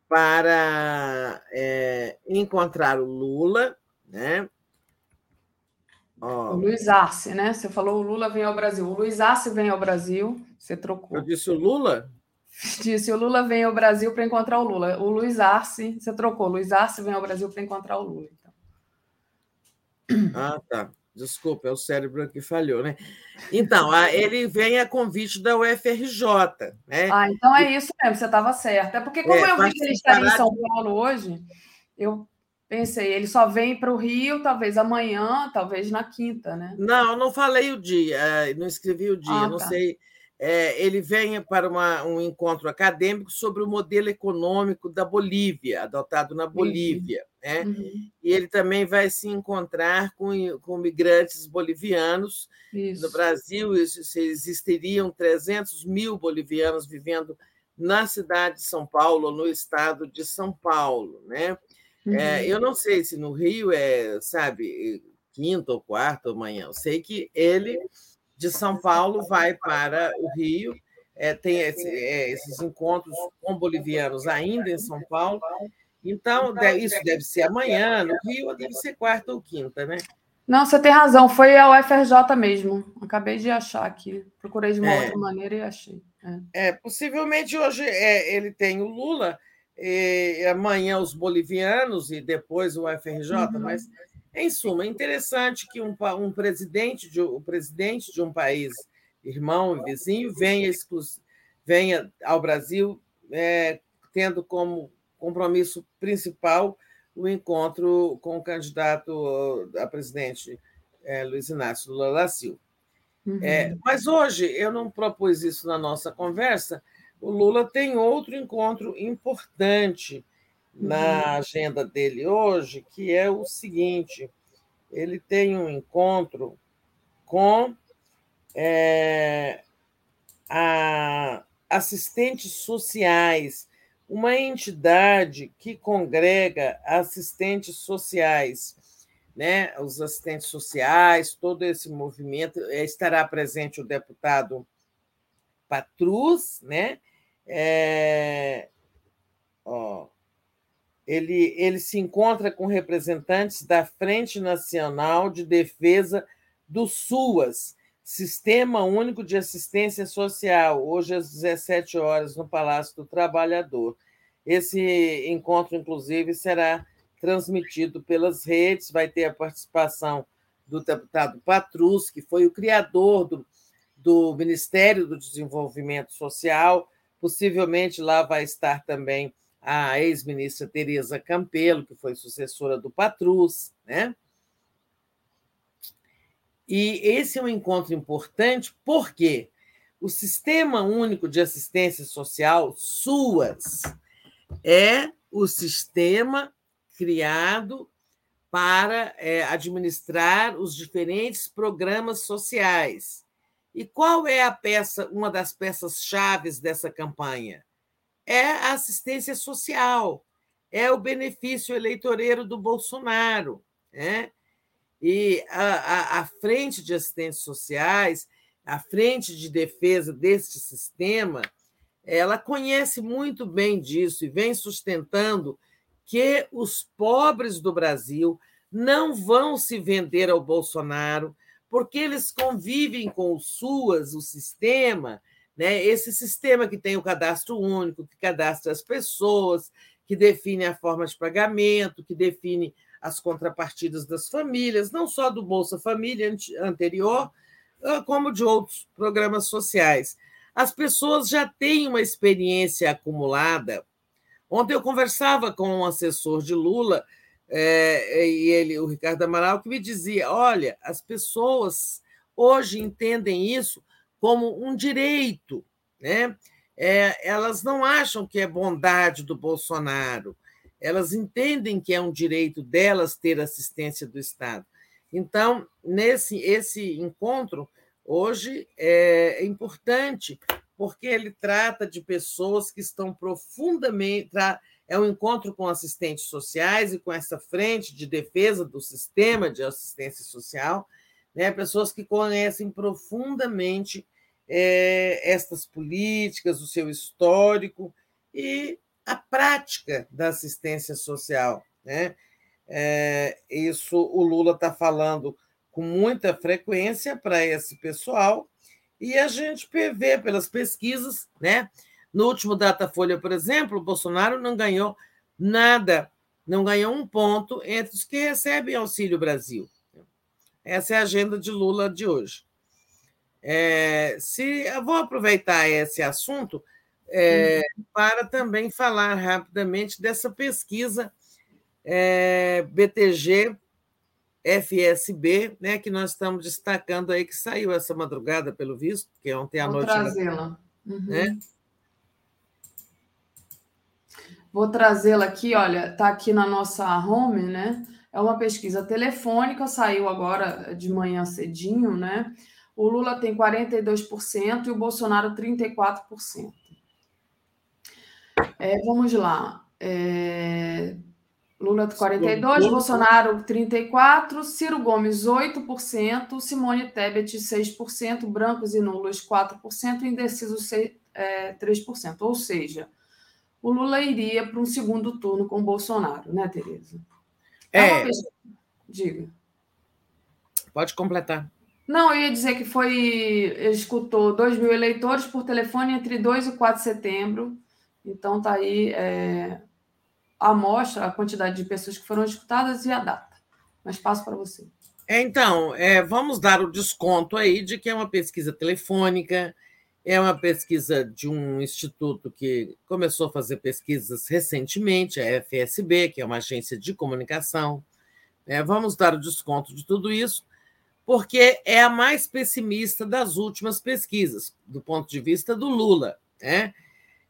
para é, encontrar o Lula, né?
Oh. O Luiz Arce, né? Você falou o Lula vem ao Brasil. O Luiz Arce vem ao Brasil, você trocou.
Eu disse o Lula? [laughs]
Disse o Lula vem ao Brasil para encontrar o Lula. O Luiz Arce, você trocou. O Luiz Arce vem ao Brasil para encontrar o Lula. Então.
Ah, tá. Desculpa, é o cérebro que falhou, né? Então, ele vem a convite da UFRJ, né?
Ah, então é isso mesmo, você estava certo. É porque, como é, eu vi que ele estaria em São Paulo hoje, eu pensei, ele só vem para o Rio, talvez amanhã, talvez na quinta, né?
Não, não falei o dia, não escrevi o dia, ah, não tá. sei é, ele vem para uma, um encontro acadêmico sobre o modelo econômico da Bolívia, adotado na Bolívia. Uhum. Né? Uhum. E ele também vai se encontrar com, com migrantes bolivianos. Isso. No Brasil, existiriam 300 mil bolivianos vivendo na cidade de São Paulo, no estado de São Paulo. Né? É, uhum. É, eu não sei se no Rio é, sabe, quinta ou quarta ou manhã. Eu sei que ele de São Paulo vai para o Rio, é, tem esse, é, esses encontros com bolivianos ainda em São Paulo. Então, isso deve ser amanhã, no Rio, ou deve ser quarta ou quinta, né?
Não, você tem razão, foi a UFRJ mesmo. Acabei de achar aqui. Procurei de uma é, outra maneira e achei.
É, é possivelmente hoje é, ele tem o Lula, e amanhã os bolivianos e depois o UFRJ, uhum. mas em suma, é interessante que um, um presidente de, o presidente de um país irmão e vizinho venha, venha ao Brasil é, tendo como compromisso principal o encontro com o candidato a presidente é, Luiz Inácio Lula da Silva. Uhum. É, mas hoje eu não propus isso na nossa conversa. O Lula tem outro encontro importante na uhum. agenda dele hoje, que é o seguinte: ele tem um encontro com é, a assistentes sociais, uma entidade que congrega assistentes sociais, né? Os assistentes sociais, todo esse movimento eh, estará presente o deputado Patrus, né? É, ó, ele, ele se encontra com representantes da Frente Nacional de Defesa do SUAS, Sistema Único de Assistência Social, hoje às 17 horas, no Palácio do Trabalhador. Esse encontro, inclusive, será transmitido pelas redes, vai ter a participação do deputado Patrus, que foi o criador do, do Ministério do Desenvolvimento Social. Possivelmente lá vai estar também a ex-ministra Tereza Campelo, que foi sucessora do Patrus, né? E esse é um encontro importante porque o Sistema Único de Assistência Social, SUAS, é o sistema criado para é, administrar os diferentes programas sociais. E qual é a peça, uma das peças chaves dessa campanha? É a assistência social, é o benefício eleitoreiro do Bolsonaro. Né? E a, a, a frente de assistentes sociais, a frente de defesa deste sistema, ela conhece muito bem disso e vem sustentando que os pobres do Brasil não vão se vender ao Bolsonaro, porque eles convivem com o SUAS, o sistema, né? esse sistema que tem o cadastro único, que cadastra as pessoas, que define a forma de pagamento, que define as contrapartidas das famílias, não só do Bolsa Família anterior, ah, como de outros programas sociais. As pessoas já têm uma experiência acumulada. Ontem eu conversava com um assessor de Lula, é, e ele, o Ricardo Amaral, que me dizia: olha, as pessoas hoje entendem isso como um direito, né? É, elas não acham que é bondade do Bolsonaro, elas entendem que é um direito delas ter assistência do Estado. Então, nesse esse encontro, hoje, é importante, porque ele trata de pessoas que estão profundamente. É um encontro com assistentes sociais e com essa frente de defesa do sistema de assistência social, né? pessoas que conhecem profundamente é, estas políticas, o seu histórico e a prática da assistência social. Né? É, isso o Lula está falando com muita frequência para esse pessoal, e a gente vê pelas pesquisas, né? No último Datafolha, por exemplo, o Bolsonaro não ganhou nada, não ganhou um ponto entre os que recebem Auxílio Brasil. Essa é a agenda de Lula de hoje. É, se eu vou aproveitar esse assunto é, para também falar rapidamente dessa pesquisa é, BTG FSB, né, que nós estamos destacando aí, que saiu essa madrugada, pelo visto, que ontem à
Vou
noite.
trazê-la. Uhum.
Né?
Vou trazê-la aqui, olha, está aqui na nossa home, né? É uma pesquisa telefônica, saiu agora de manhã cedinho, né? O Lula tem 42% e o Bolsonaro 34%. É, vamos lá. É, Lula 42, Bolsonaro 34, Ciro Gomes 8%, Simone Tebet 6%, brancos e nulos 4%, indecisos 3%. É, Ou seja, o Lula iria para um segundo turno com o Bolsonaro, né, Tereza?
É.
Diga.
Pode completar.
Não, eu ia dizer que foi. Ele escutou 2 mil eleitores por telefone entre 2 e 4 de setembro. Então, está aí é, a amostra, a quantidade de pessoas que foram escutadas e a data. Mas passo para você.
É, então, é, vamos dar o desconto aí de que é uma pesquisa telefônica, é uma pesquisa de um instituto que começou a fazer pesquisas recentemente, a FSB, que é uma agência de comunicação. É, vamos dar o desconto de tudo isso, porque é a mais pessimista das últimas pesquisas, do ponto de vista do Lula. Né?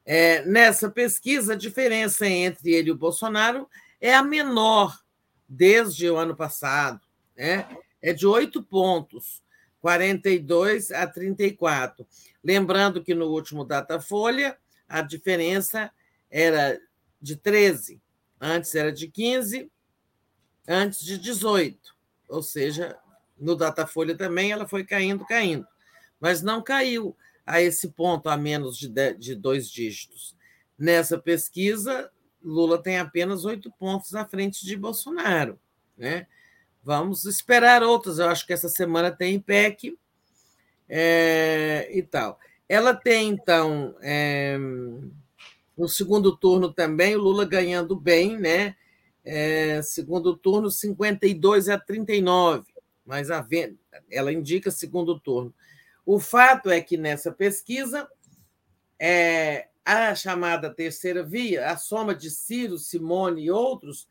É, nessa pesquisa, a diferença entre ele e o Bolsonaro é a menor desde o ano passado, né? é de oito pontos. 42 a 34. Lembrando que no último Datafolha, a diferença era de 13, antes era de 15, antes de 18. Ou seja, no Datafolha também ela foi caindo, caindo. Mas não caiu a esse ponto a menos de, de dois dígitos. Nessa pesquisa, Lula tem apenas oito pontos à frente de Bolsonaro. Né? Vamos esperar outras. Eu acho que essa semana tem IPEC é, e tal. Ela tem, então, é, no segundo turno também, o Lula ganhando bem, né? É, segundo turno, 52 a 39, mas a venda, ela indica segundo turno. O fato é que nessa pesquisa, é, a chamada terceira via, a soma de Ciro, Simone e outros,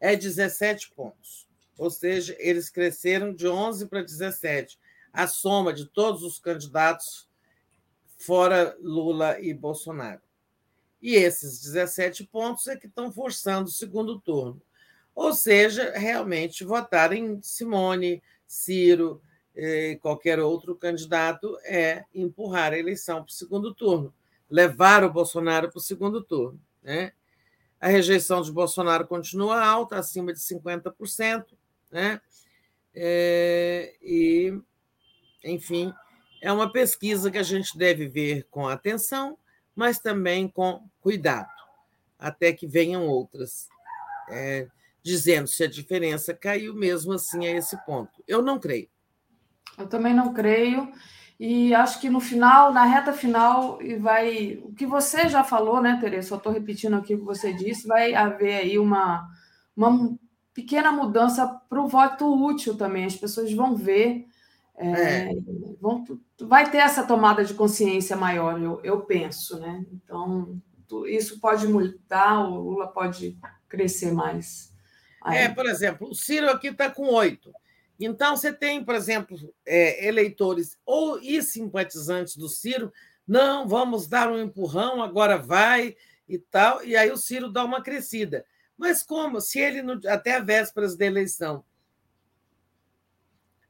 é 17 pontos. Ou seja, eles cresceram de 11 para 17. A soma de todos os candidatos, fora Lula e Bolsonaro. E esses 17 pontos é que estão forçando o segundo turno. Ou seja, realmente votar em Simone, Ciro e qualquer outro candidato é empurrar a eleição para o segundo turno, levar o Bolsonaro para o segundo turno. Né? A rejeição de Bolsonaro continua alta, acima de 50%, né? É, e, enfim, é uma pesquisa que a gente deve ver com atenção, mas também com cuidado, até que venham outras, é, dizendo se a diferença caiu mesmo assim a esse ponto. Eu não creio.
Eu também não creio. E acho que no final, na reta final, e vai. O que você já falou, né, Tereza? Só estou repetindo aqui o que você disse, vai haver aí uma, uma pequena mudança para o voto útil também. As pessoas vão ver. É, é. Vão, vai ter essa tomada de consciência maior, eu, eu penso, né? Então, isso pode mudar, o Lula pode crescer mais.
Aí. É, por exemplo, o Ciro aqui está com oito. Então, você tem, por exemplo, é, eleitores ou e simpatizantes do Ciro, não, vamos dar um empurrão, agora vai e tal, e aí o Ciro dá uma crescida. Mas como? Se ele, até vésperas da eleição,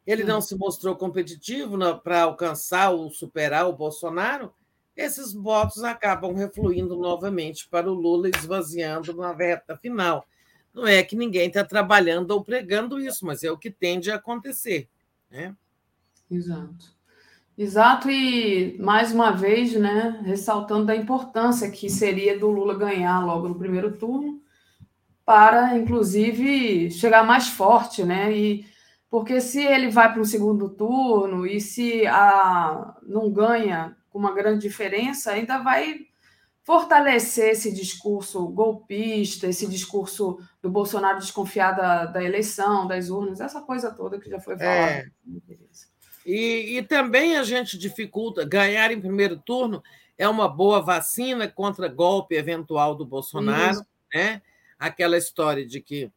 ele não se mostrou competitivo para alcançar ou superar o Bolsonaro, esses votos acabam refluindo novamente para o Lula, esvaziando na reta final. Não é que ninguém está trabalhando ou pregando isso, mas é o que tende a acontecer. Né?
Exato. Exato, e mais uma vez, né, ressaltando a importância que seria do Lula ganhar logo no primeiro turno, para, inclusive, chegar mais forte, né? E, porque se ele vai para um segundo turno e se a, não ganha com uma grande diferença, ainda vai fortalecer esse discurso golpista, esse discurso do Bolsonaro desconfiar da, da eleição, das urnas, essa coisa toda que já foi falada. É.
E, e também a gente dificulta, ganhar em primeiro turno é uma boa vacina contra golpe eventual do Bolsonaro, Isso. né? Aquela história de que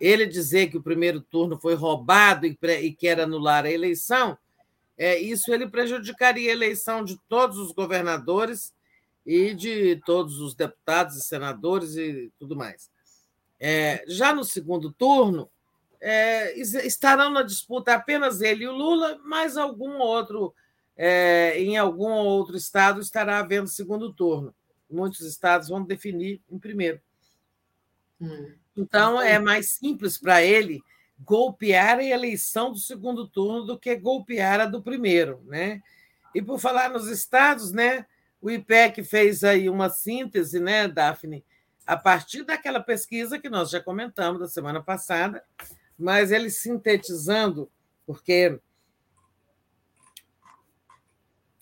ele dizer que o primeiro turno foi roubado e, quer anular a eleição, é, isso ele prejudicaria a eleição de todos os governadores e de todos os deputados e senadores e tudo mais. É, já no segundo turno, é, estarão na disputa apenas ele e o Lula, mas algum outro, é, em algum outro estado estará havendo segundo turno. Muitos estados vão definir em primeiro. Hum. Então, é mais simples para ele golpear a eleição do segundo turno do que golpear a do primeiro. Né? E por falar nos estados, né? O IPEC fez aí uma síntese, né, Daphne, a partir daquela pesquisa que nós já comentamos da semana passada, mas ele sintetizando, porque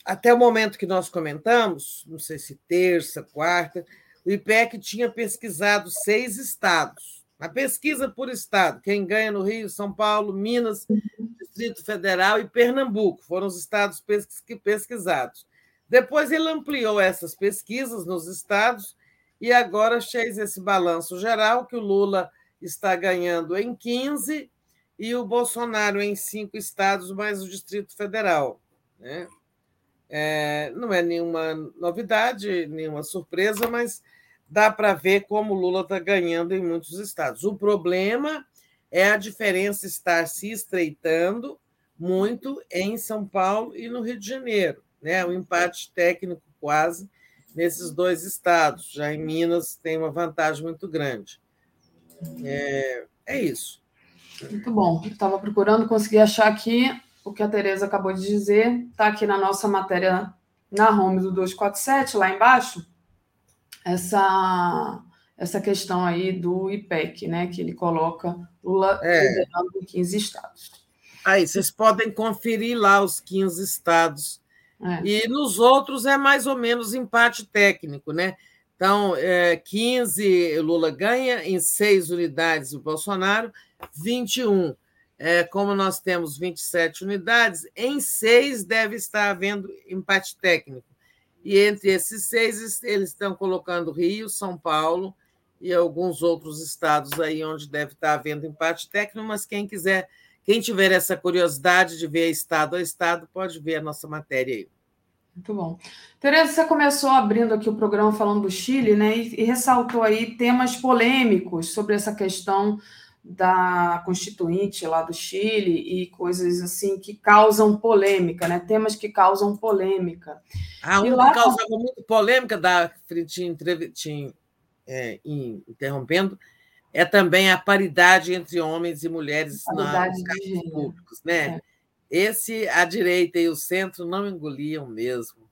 até o momento que nós comentamos, não sei se terça, quarta, o IPEC tinha pesquisado seis estados. A pesquisa por estado, quem ganha no Rio, São Paulo, Minas, Distrito Federal e Pernambuco foram os estados pesquisados. Depois ele ampliou essas pesquisas nos estados e agora fez esse balanço geral que o Lula está ganhando em 15 e o Bolsonaro em cinco estados, mais o Distrito Federal. Né? É, não é nenhuma novidade, nenhuma surpresa, mas dá para ver como o Lula está ganhando em muitos estados. O problema é a diferença estar se estreitando muito em São Paulo e no Rio de Janeiro, né? Um empate técnico quase nesses dois estados. Já em Minas tem uma vantagem muito grande. É, é isso.
Muito bom. Estava procurando, consegui achar aqui o que a Tereza acabou de dizer. Está aqui na nossa matéria na home do 247, lá embaixo, essa, essa questão aí do IPEC, né? Que ele coloca Lula é. liderando em 15 estados.
Aí, vocês podem conferir lá os 15 estados. É. E nos outros é mais ou menos empate técnico, né? Então, é, 15 Lula ganha, em seis unidades o Bolsonaro, 21. É, como nós temos 27 unidades, em seis deve estar havendo empate técnico. E entre esses seis, eles estão colocando Rio, São Paulo e alguns outros estados aí onde deve estar havendo empate técnico, mas quem quiser, quem tiver essa curiosidade de ver estado a estado, pode ver a nossa matéria aí.
Muito bom. Tereza, você começou abrindo aqui o programa falando do Chile, né? E, e ressaltou aí temas polêmicos sobre essa questão da Constituinte lá do Chile e coisas assim que causam polêmica, né? Temas que causam polêmica.
Ah, um lá... que causava muito polêmica, da te, é, interrompendo, é também a paridade entre homens e mulheres
nos cargos
públicos, né? É. Esse, a direita e o centro não engoliam mesmo.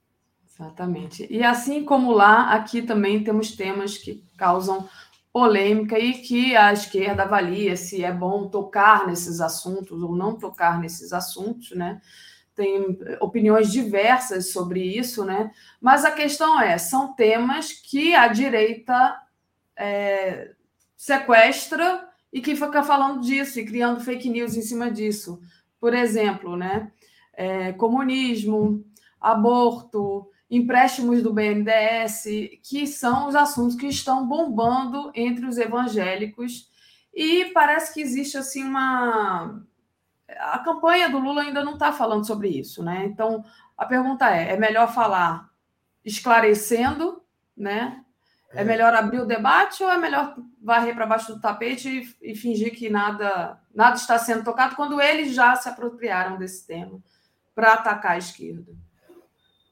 Exatamente. E assim como lá, aqui também temos temas que causam polêmica e que a esquerda avalia se é bom tocar nesses assuntos ou não tocar nesses assuntos, né? Tem opiniões diversas sobre isso, né? Mas a questão é, são temas que a direita é, sequestra e que fica falando disso e criando fake news em cima disso por exemplo, né? É, comunismo, aborto, empréstimos do BNDES, que são os assuntos que estão bombando entre os evangélicos. E parece que existe assim uma. A campanha do Lula ainda não está falando sobre isso, né? Então a pergunta é: é melhor falar esclarecendo, né? É melhor abrir o debate ou é melhor varrer para baixo do tapete e, e, fingir que nada, nada está sendo tocado quando eles já se apropriaram desse tema para atacar a esquerda?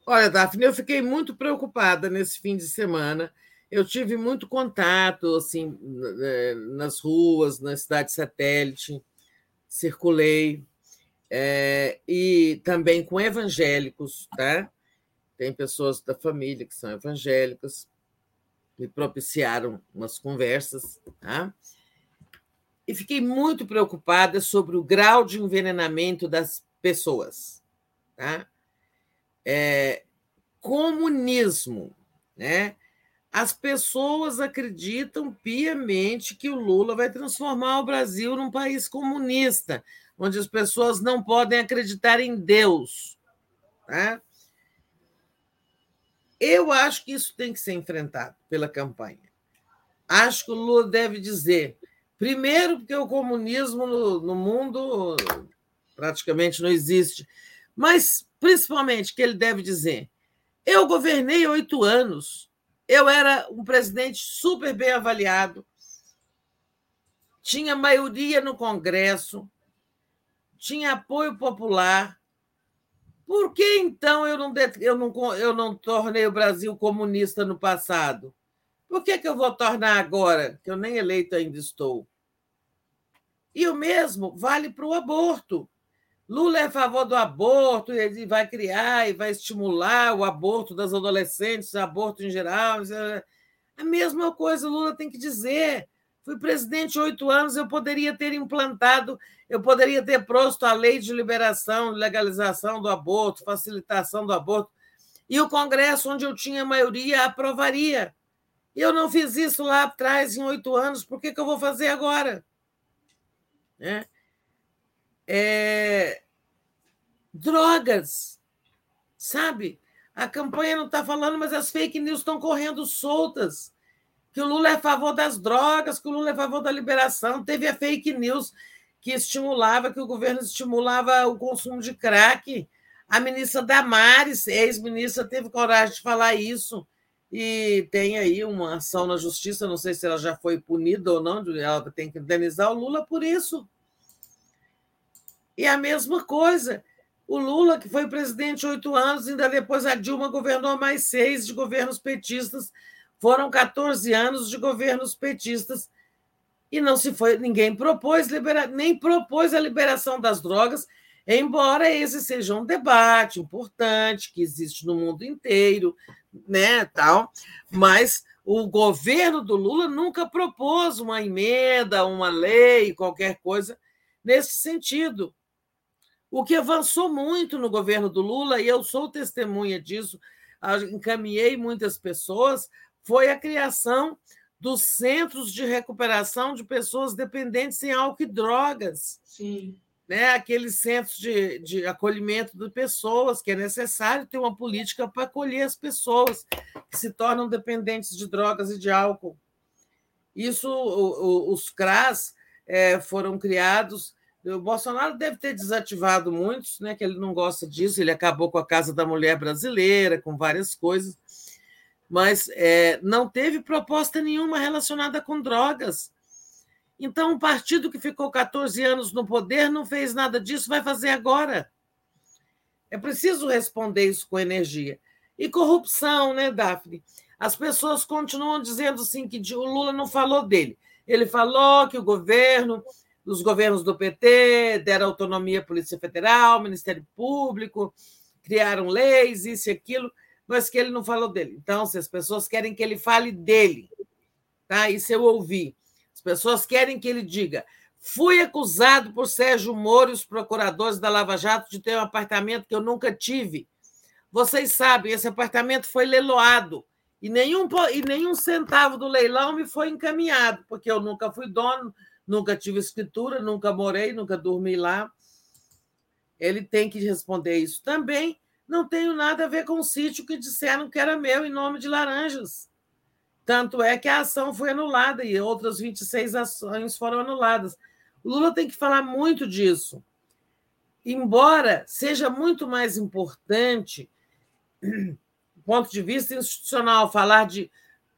Olha, Daphne, eu fiquei muito preocupada nesse fim de semana. Eu tive muito contato assim né, nas ruas, na cidade satélite, circulei é, e também com evangélicos, tá? Tem pessoas da família que são evangélicas me propiciaram umas conversas, tá? e fiquei muito preocupada sobre o grau de envenenamento das pessoas. Tá? É, comunismo, né? As pessoas acreditam piamente que o Lula vai transformar o Brasil num país comunista, onde as pessoas não podem acreditar em Deus. Tá? Eu acho que isso tem que ser enfrentado pela campanha. Acho que o Lula deve dizer, primeiro, porque o comunismo no, no mundo praticamente não existe, mas principalmente que ele deve dizer: eu governei oito anos, eu era um presidente super bem avaliado, tinha maioria no Congresso, tinha apoio popular, por que então eu não, eu não, eu não tornei o Brasil comunista no passado? Por que, que eu vou tornar agora, que eu nem eleito ainda estou? E o mesmo vale para o aborto. Lula é a favor do aborto, ele vai criar e vai estimular o aborto das adolescentes, aborto em geral. A mesma coisa Lula tem que dizer. Fui presidente oito anos, eu poderia ter implantado, eu poderia ter posto a lei de liberação, legalização do aborto, facilitação do aborto, e o Congresso, onde eu tinha maioria, aprovaria. Eu não fiz isso lá atrás, em oito anos, por que, que eu vou fazer agora? É. É... Drogas, sabe? A campanha não está falando, mas as fake news estão correndo soltas que o Lula é a favor das drogas, que o Lula é a favor da liberação. Teve a fake news que estimulava, que o governo estimulava o consumo de crack. A ministra Damares, ex-ministra, teve coragem de falar isso. E tem aí uma ação na justiça, não sei se ela já foi punida ou não, ela tem que indenizar o Lula por isso. E a mesma coisa, o Lula, que foi presidente oito anos, ainda depois a Dilma governou mais seis de governos petistas, foram 14 anos de governos petistas e não se foi, ninguém propôs libera, nem propôs a liberação das drogas, embora esse seja um debate importante que existe no mundo inteiro, né, tal, mas o governo do Lula nunca propôs uma emenda, uma lei, qualquer coisa nesse sentido. O que avançou muito no governo do Lula, e eu sou testemunha disso, encaminhei muitas pessoas, foi a criação dos centros de recuperação de pessoas dependentes em álcool e drogas.
Sim.
Né? Aqueles centros de, de acolhimento de pessoas, que é necessário ter uma política para acolher as pessoas que se tornam dependentes de drogas e de álcool. Isso, o, o, os CRAS é, foram criados. O Bolsonaro deve ter desativado muitos, né, que ele não gosta disso. Ele acabou com a Casa da Mulher Brasileira, com várias coisas mas é, não teve proposta nenhuma relacionada com drogas. Então, um partido que ficou 14 anos no poder não fez nada disso, vai fazer agora. É preciso responder isso com energia. E corrupção, né, Daphne? As pessoas continuam dizendo assim que o Lula não falou dele. Ele falou que o governo, os governos do PT deram autonomia à Polícia Federal, Ministério Público, criaram leis, isso e aquilo mas que ele não falou dele. Então, se as pessoas querem que ele fale dele, tá? Isso eu ouvi. As pessoas querem que ele diga: fui acusado por Sérgio Moro e os procuradores da Lava Jato de ter um apartamento que eu nunca tive. Vocês sabem, esse apartamento foi leiloado e nenhum, e nenhum centavo do leilão me foi encaminhado, porque eu nunca fui dono, nunca tive escritura, nunca morei, nunca dormi lá. Ele tem que responder isso também não tenho nada a ver com o sítio que disseram que era meu em nome de Laranjas. Tanto é que a ação foi anulada e outras 26 ações foram anuladas. Lula tem que falar muito disso. Embora seja muito mais importante, do ponto de vista institucional, falar de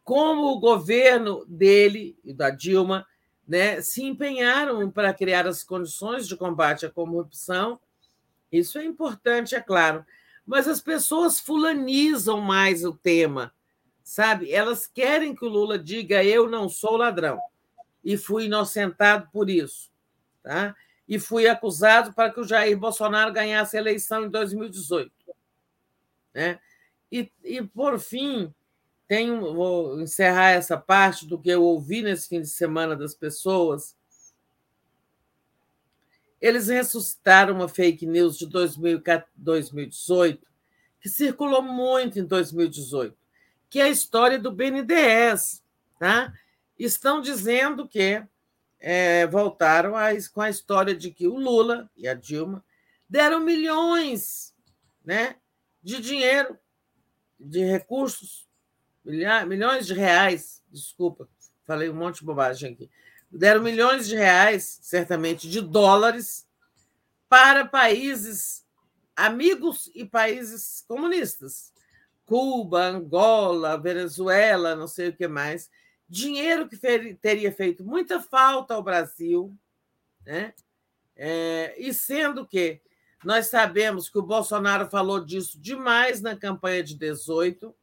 como o governo dele e da Dilma né, se empenharam para criar as condições de combate à corrupção. Isso é importante, é claro mas as pessoas fulanizam mais o tema, sabe? Elas querem que o Lula diga eu não sou ladrão e fui inocentado por isso, tá? E fui acusado para que o Jair Bolsonaro ganhasse a eleição em 2018, né? E, e por fim, tenho, vou encerrar essa parte do que eu ouvi nesse fim de semana das pessoas eles ressuscitaram uma fake news de 2018, que circulou muito em 2018, que é a história do BNDES. Tá? Estão dizendo que é, voltaram a, com a história de que o Lula e a Dilma deram milhões né, de dinheiro, de recursos, milhões de reais, desculpa, falei um monte de bobagem aqui, deram milhões de reais, certamente de dólares, para países amigos e países comunistas. Cuba, Angola, Venezuela, não sei o que mais. Dinheiro que teria feito muita falta ao Brasil, né? É, e sendo que nós sabemos que o Bolsonaro falou disso demais na campanha de 18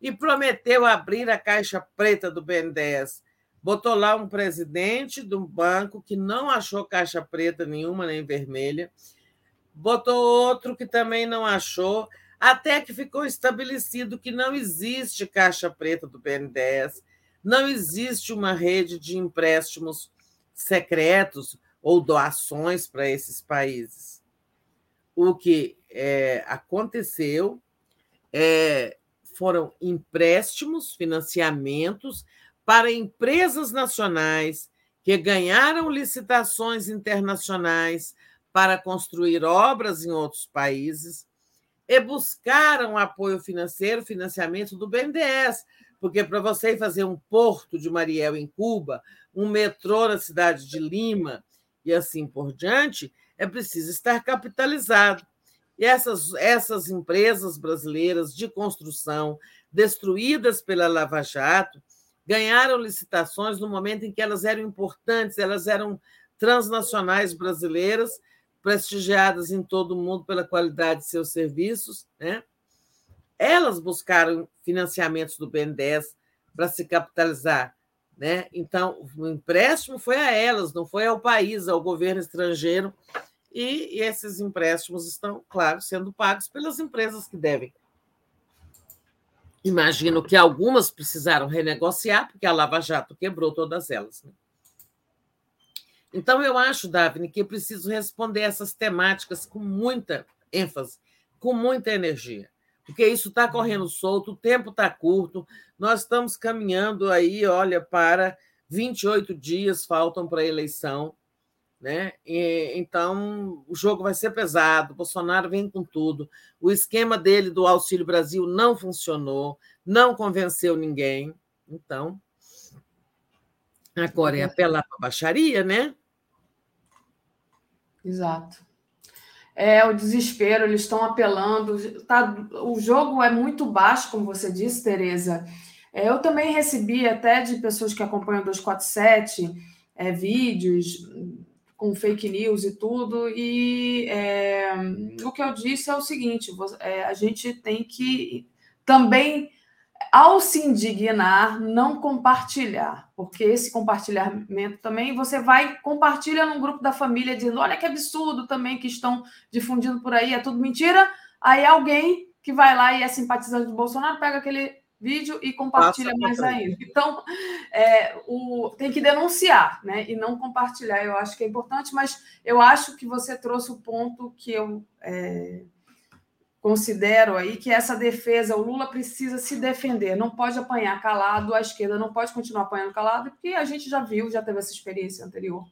e prometeu abrir a caixa preta do BNDES botou lá um presidente de um banco que não achou caixa preta nenhuma, nem vermelha, botou outro que também não achou, até que ficou estabelecido que não existe caixa preta do BNDES, não existe uma rede de empréstimos secretos ou doações para esses países. O que é, aconteceu é, foram empréstimos, financiamentos para empresas nacionais que ganharam licitações internacionais para construir obras em outros países e buscaram apoio financeiro, financiamento do BNDES, porque para você fazer um porto de Mariel em Cuba, um metrô na cidade de Lima e assim por diante, é preciso estar capitalizado. E essas, essas empresas brasileiras de construção, destruídas pela Lava Jato, ganharam licitações no momento em que elas eram importantes, elas eram transnacionais brasileiras, prestigiadas em todo o mundo pela qualidade de seus serviços, né? Elas buscaram financiamentos do BNDES para se capitalizar, né? Então, o empréstimo foi a elas, não foi ao país, ao governo estrangeiro, e, esses empréstimos estão, claro, sendo pagos pelas empresas que devem. Imagino que algumas precisaram renegociar, porque a Lava Jato quebrou todas elas. Né? Então, eu acho, Daphne, que preciso responder essas temáticas com muita ênfase, com muita energia, porque isso está correndo solto, o tempo está curto, nós estamos caminhando aí, olha, para 28 dias faltam para a eleição, né? E, então, o jogo vai ser pesado, Bolsonaro vem com tudo, o esquema dele do Auxílio Brasil não funcionou, não convenceu ninguém, então. Agora é apelar para baixaria, né?
Exato. É o desespero, eles estão apelando. Tá, o jogo é muito baixo, como você disse, Tereza. É, eu também recebi até de pessoas que acompanham 247 é, vídeos com fake news e tudo. E é, o que eu disse é o seguinte: é, a gente tem que também ao se indignar, não compartilhar, porque esse compartilhamento também você vai compartilha num grupo da família dizendo: olha que absurdo também que estão difundindo por aí, é tudo mentira. Aí alguém que vai lá e é simpatizante do Bolsonaro pega aquele vídeo e compartilha Passa mais ainda. Então, é, o, tem que denunciar, né? E não compartilhar. Eu acho que é importante, mas eu acho que você trouxe o ponto que eu. É, considero aí que essa defesa, o Lula precisa se defender, não pode apanhar calado, a esquerda não pode continuar apanhando calado, porque a gente já viu, já teve essa experiência anterior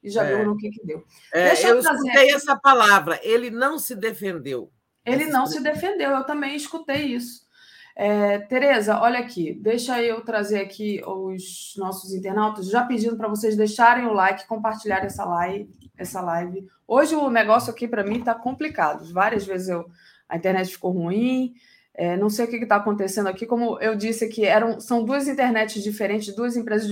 e já é. viu no que, que deu.
É, Deixa eu, eu trazer escutei essa palavra, ele não se defendeu.
Ele não se defendeu, eu também escutei isso. É, Tereza, olha aqui, deixa eu trazer aqui os nossos internautas, já pedindo para vocês deixarem o like, compartilharem essa live, essa live. Hoje o negócio aqui para mim está complicado. Várias vezes eu a internet ficou ruim. É, não sei o que está acontecendo aqui. Como eu disse que eram, são duas internets diferentes, duas empresas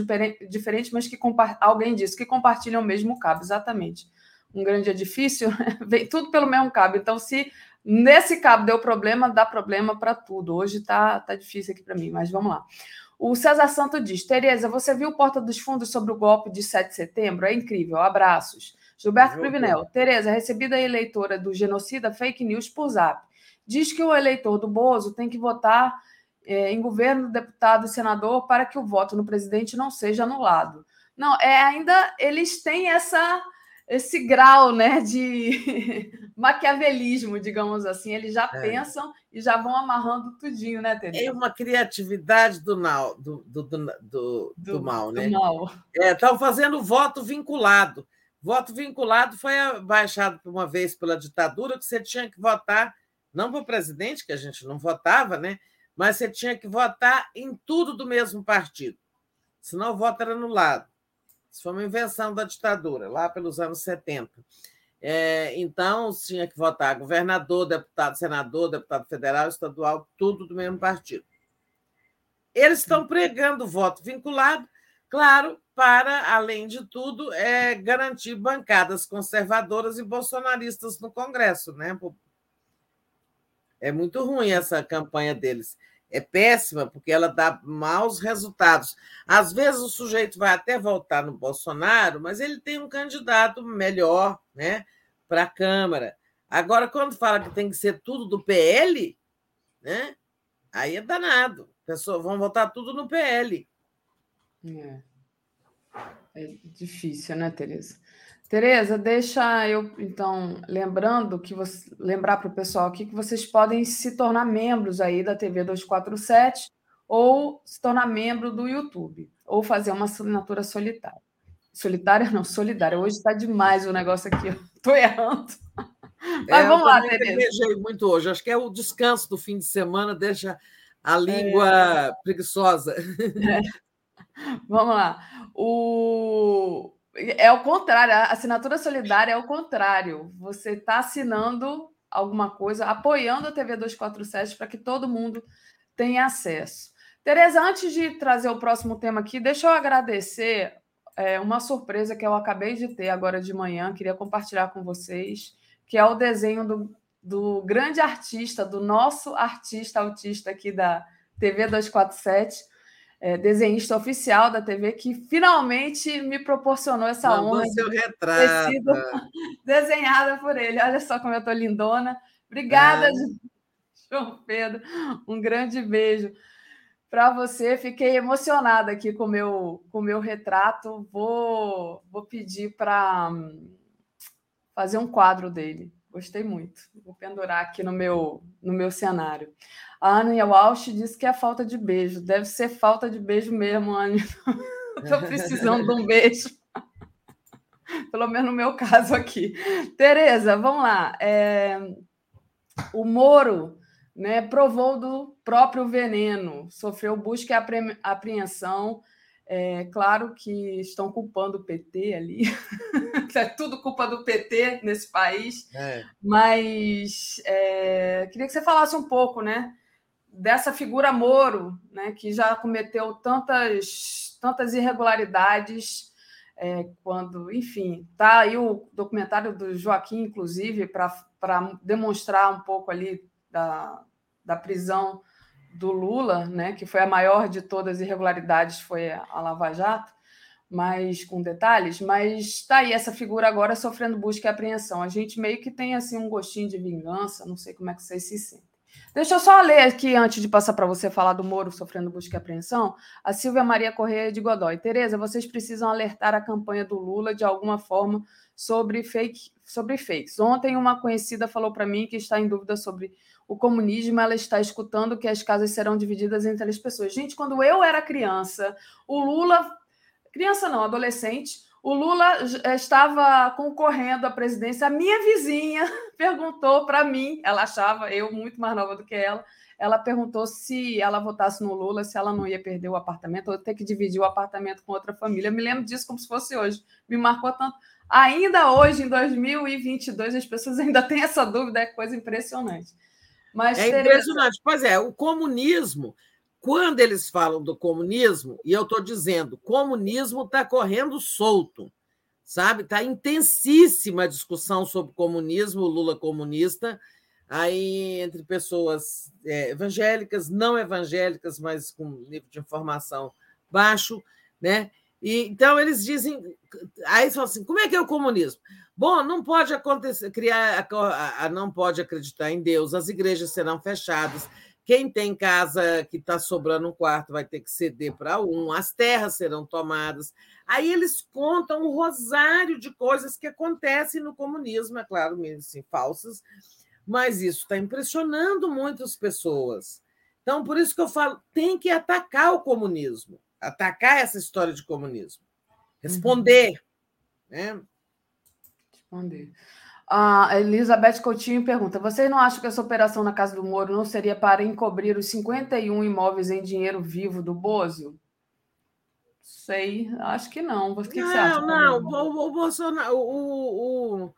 diferentes, mas que alguém disse que compartilham o mesmo cabo, exatamente. Um grande edifício, [laughs] vem tudo pelo mesmo cabo. Então, se nesse cabo deu problema, dá problema para tudo. Hoje está tá difícil aqui para mim, mas vamos lá. O César Santo diz: Tereza, você viu Porta dos Fundos sobre o golpe de 7 de setembro? É incrível, abraços. Gilberto Privinel. Tereza, recebida a eleitora do genocida fake news por zap. Diz que o eleitor do Bozo tem que votar é, em governo, deputado e senador para que o voto no presidente não seja anulado. Não, é ainda eles têm essa esse grau né, de [laughs] maquiavelismo, digamos assim. Eles já é. pensam e já vão amarrando tudinho, né, Tereza?
É uma criatividade do, mal, do, do, do, do, mal, né?
Estão
é, fazendo voto vinculado. Voto vinculado foi baixado por uma vez pela ditadura, que você tinha que votar, não para o presidente, que a gente não votava, né? mas você tinha que votar em tudo do mesmo partido. Senão o voto era anulado. Isso foi uma invenção da ditadura, lá pelos anos 70. É, então, tinha que votar governador, deputado, senador, deputado federal, estadual, tudo do mesmo partido. Eles estão pregando voto vinculado, claro, para, além de tudo, é garantir bancadas conservadoras e bolsonaristas no Congresso. Né? É muito ruim essa campanha deles. É péssima, porque ela dá maus resultados. Às vezes o sujeito vai até voltar no Bolsonaro, mas ele tem um candidato melhor né, para a Câmara. Agora, quando fala que tem que ser tudo do PL, né, aí é danado. Pessoas vão votar tudo no PL.
É. É difícil, né, Tereza? Tereza, deixa eu então lembrando que você lembrar para o pessoal aqui que vocês podem se tornar membros aí da TV 247 ou se tornar membro do YouTube ou fazer uma assinatura solitária. Solitária não, solidária. Hoje está demais o negócio aqui. Estou errando. [laughs] Mas é, vamos lá, Tereza.
muito hoje. Acho que é o descanso do fim de semana, deixa a língua é... preguiçosa. [laughs] É.
Vamos lá. O... É o contrário, a assinatura solidária é o contrário. Você está assinando alguma coisa, apoiando a TV 247 para que todo mundo tenha acesso. Tereza, antes de trazer o próximo tema aqui, deixa eu agradecer é, uma surpresa que eu acabei de ter agora de manhã, queria compartilhar com vocês, que é o desenho do, do grande artista, do nosso artista autista aqui da TV 247, é, desenhista oficial da TV, que finalmente me proporcionou essa
Mandou
honra
seu
de ter
retrato.
sido [laughs] desenhada por ele. Olha só como eu estou lindona. Obrigada,
Ah. [laughs]
João Pedro. Um grande beijo para você. Fiquei emocionada aqui com meu, o com meu retrato. Vou, vou pedir para fazer um quadro dele. Gostei muito. Vou pendurar aqui no meu, no meu cenário. A Ania Walsh disse que é falta de beijo. Deve ser falta de beijo mesmo, Ania. Estou [laughs] precisando de um beijo. [laughs] Pelo menos no meu caso aqui. Tereza, vamos lá. É, O Moro né, provou do próprio veneno, sofreu busca e apre- apreensão. É claro que estão culpando o PT ali. [laughs] é tudo culpa do PT nesse país.
É.
Mas é, queria que você falasse um pouco, né, dessa figura Moro, né, que já cometeu tantas, tantas irregularidades, é, quando, enfim, tá aí o documentário do Joaquim, inclusive, para demonstrar um pouco ali da, da prisão do Lula, né, que foi a maior de todas as irregularidades, foi a Lava Jato mais com detalhes, mas está aí essa figura agora sofrendo busca e apreensão. A gente meio que tem assim um gostinho de vingança, não sei como é que vocês se sentem. Deixa eu só ler aqui, antes de passar para você falar do Moro sofrendo busca e apreensão, a Silvia Maria Correia de Godoy. Tereza, vocês precisam alertar a campanha do Lula de alguma forma sobre, fake, sobre fakes. Ontem uma conhecida falou para mim que está em dúvida sobre o comunismo, ela está escutando que as casas serão divididas entre as pessoas. Gente, quando eu era criança, o Lula criança não, adolescente, o Lula estava concorrendo à presidência. A minha vizinha [laughs] perguntou para mim, ela achava eu muito mais nova do que ela, ela perguntou se ela votasse no Lula, se ela não ia perder o apartamento ou ter que dividir o apartamento com outra família. Eu me lembro disso como se fosse hoje. Me marcou tanto. Ainda hoje, em 2022, as pessoas ainda têm essa dúvida, é coisa impressionante. Mas,
É
Tereza,
impressionante. Pois é, o comunismo, quando eles falam do comunismo, e eu estou dizendo, comunismo está correndo solto, sabe? Está intensíssima a discussão sobre comunismo, Lula comunista, aí entre pessoas é, evangélicas, não evangélicas, mas com nível de informação baixo, né? E, então eles dizem, aí falam assim, como é que é o comunismo? Bom, não pode acontecer, criar, a, a, não pode acreditar em Deus, as igrejas serão fechadas, quem tem casa que está sobrando um quarto vai ter que ceder para um, as terras serão tomadas. Aí eles contam um rosário de coisas que acontecem no comunismo, é claro, mesmo assim, falsas, mas isso está impressionando muitas pessoas. Então, por isso que eu falo, tem que atacar o comunismo, atacar essa história de comunismo, responder. Uhum. Né?
Responder. A Elizabeth Coutinho pergunta: Vocês não acham que essa operação na casa do Moro não seria para encobrir os 51 imóveis em dinheiro vivo do Bósio? Sei, acho que não. O que
não,
você acha?
Não, o, o Bolsonaro, o, o,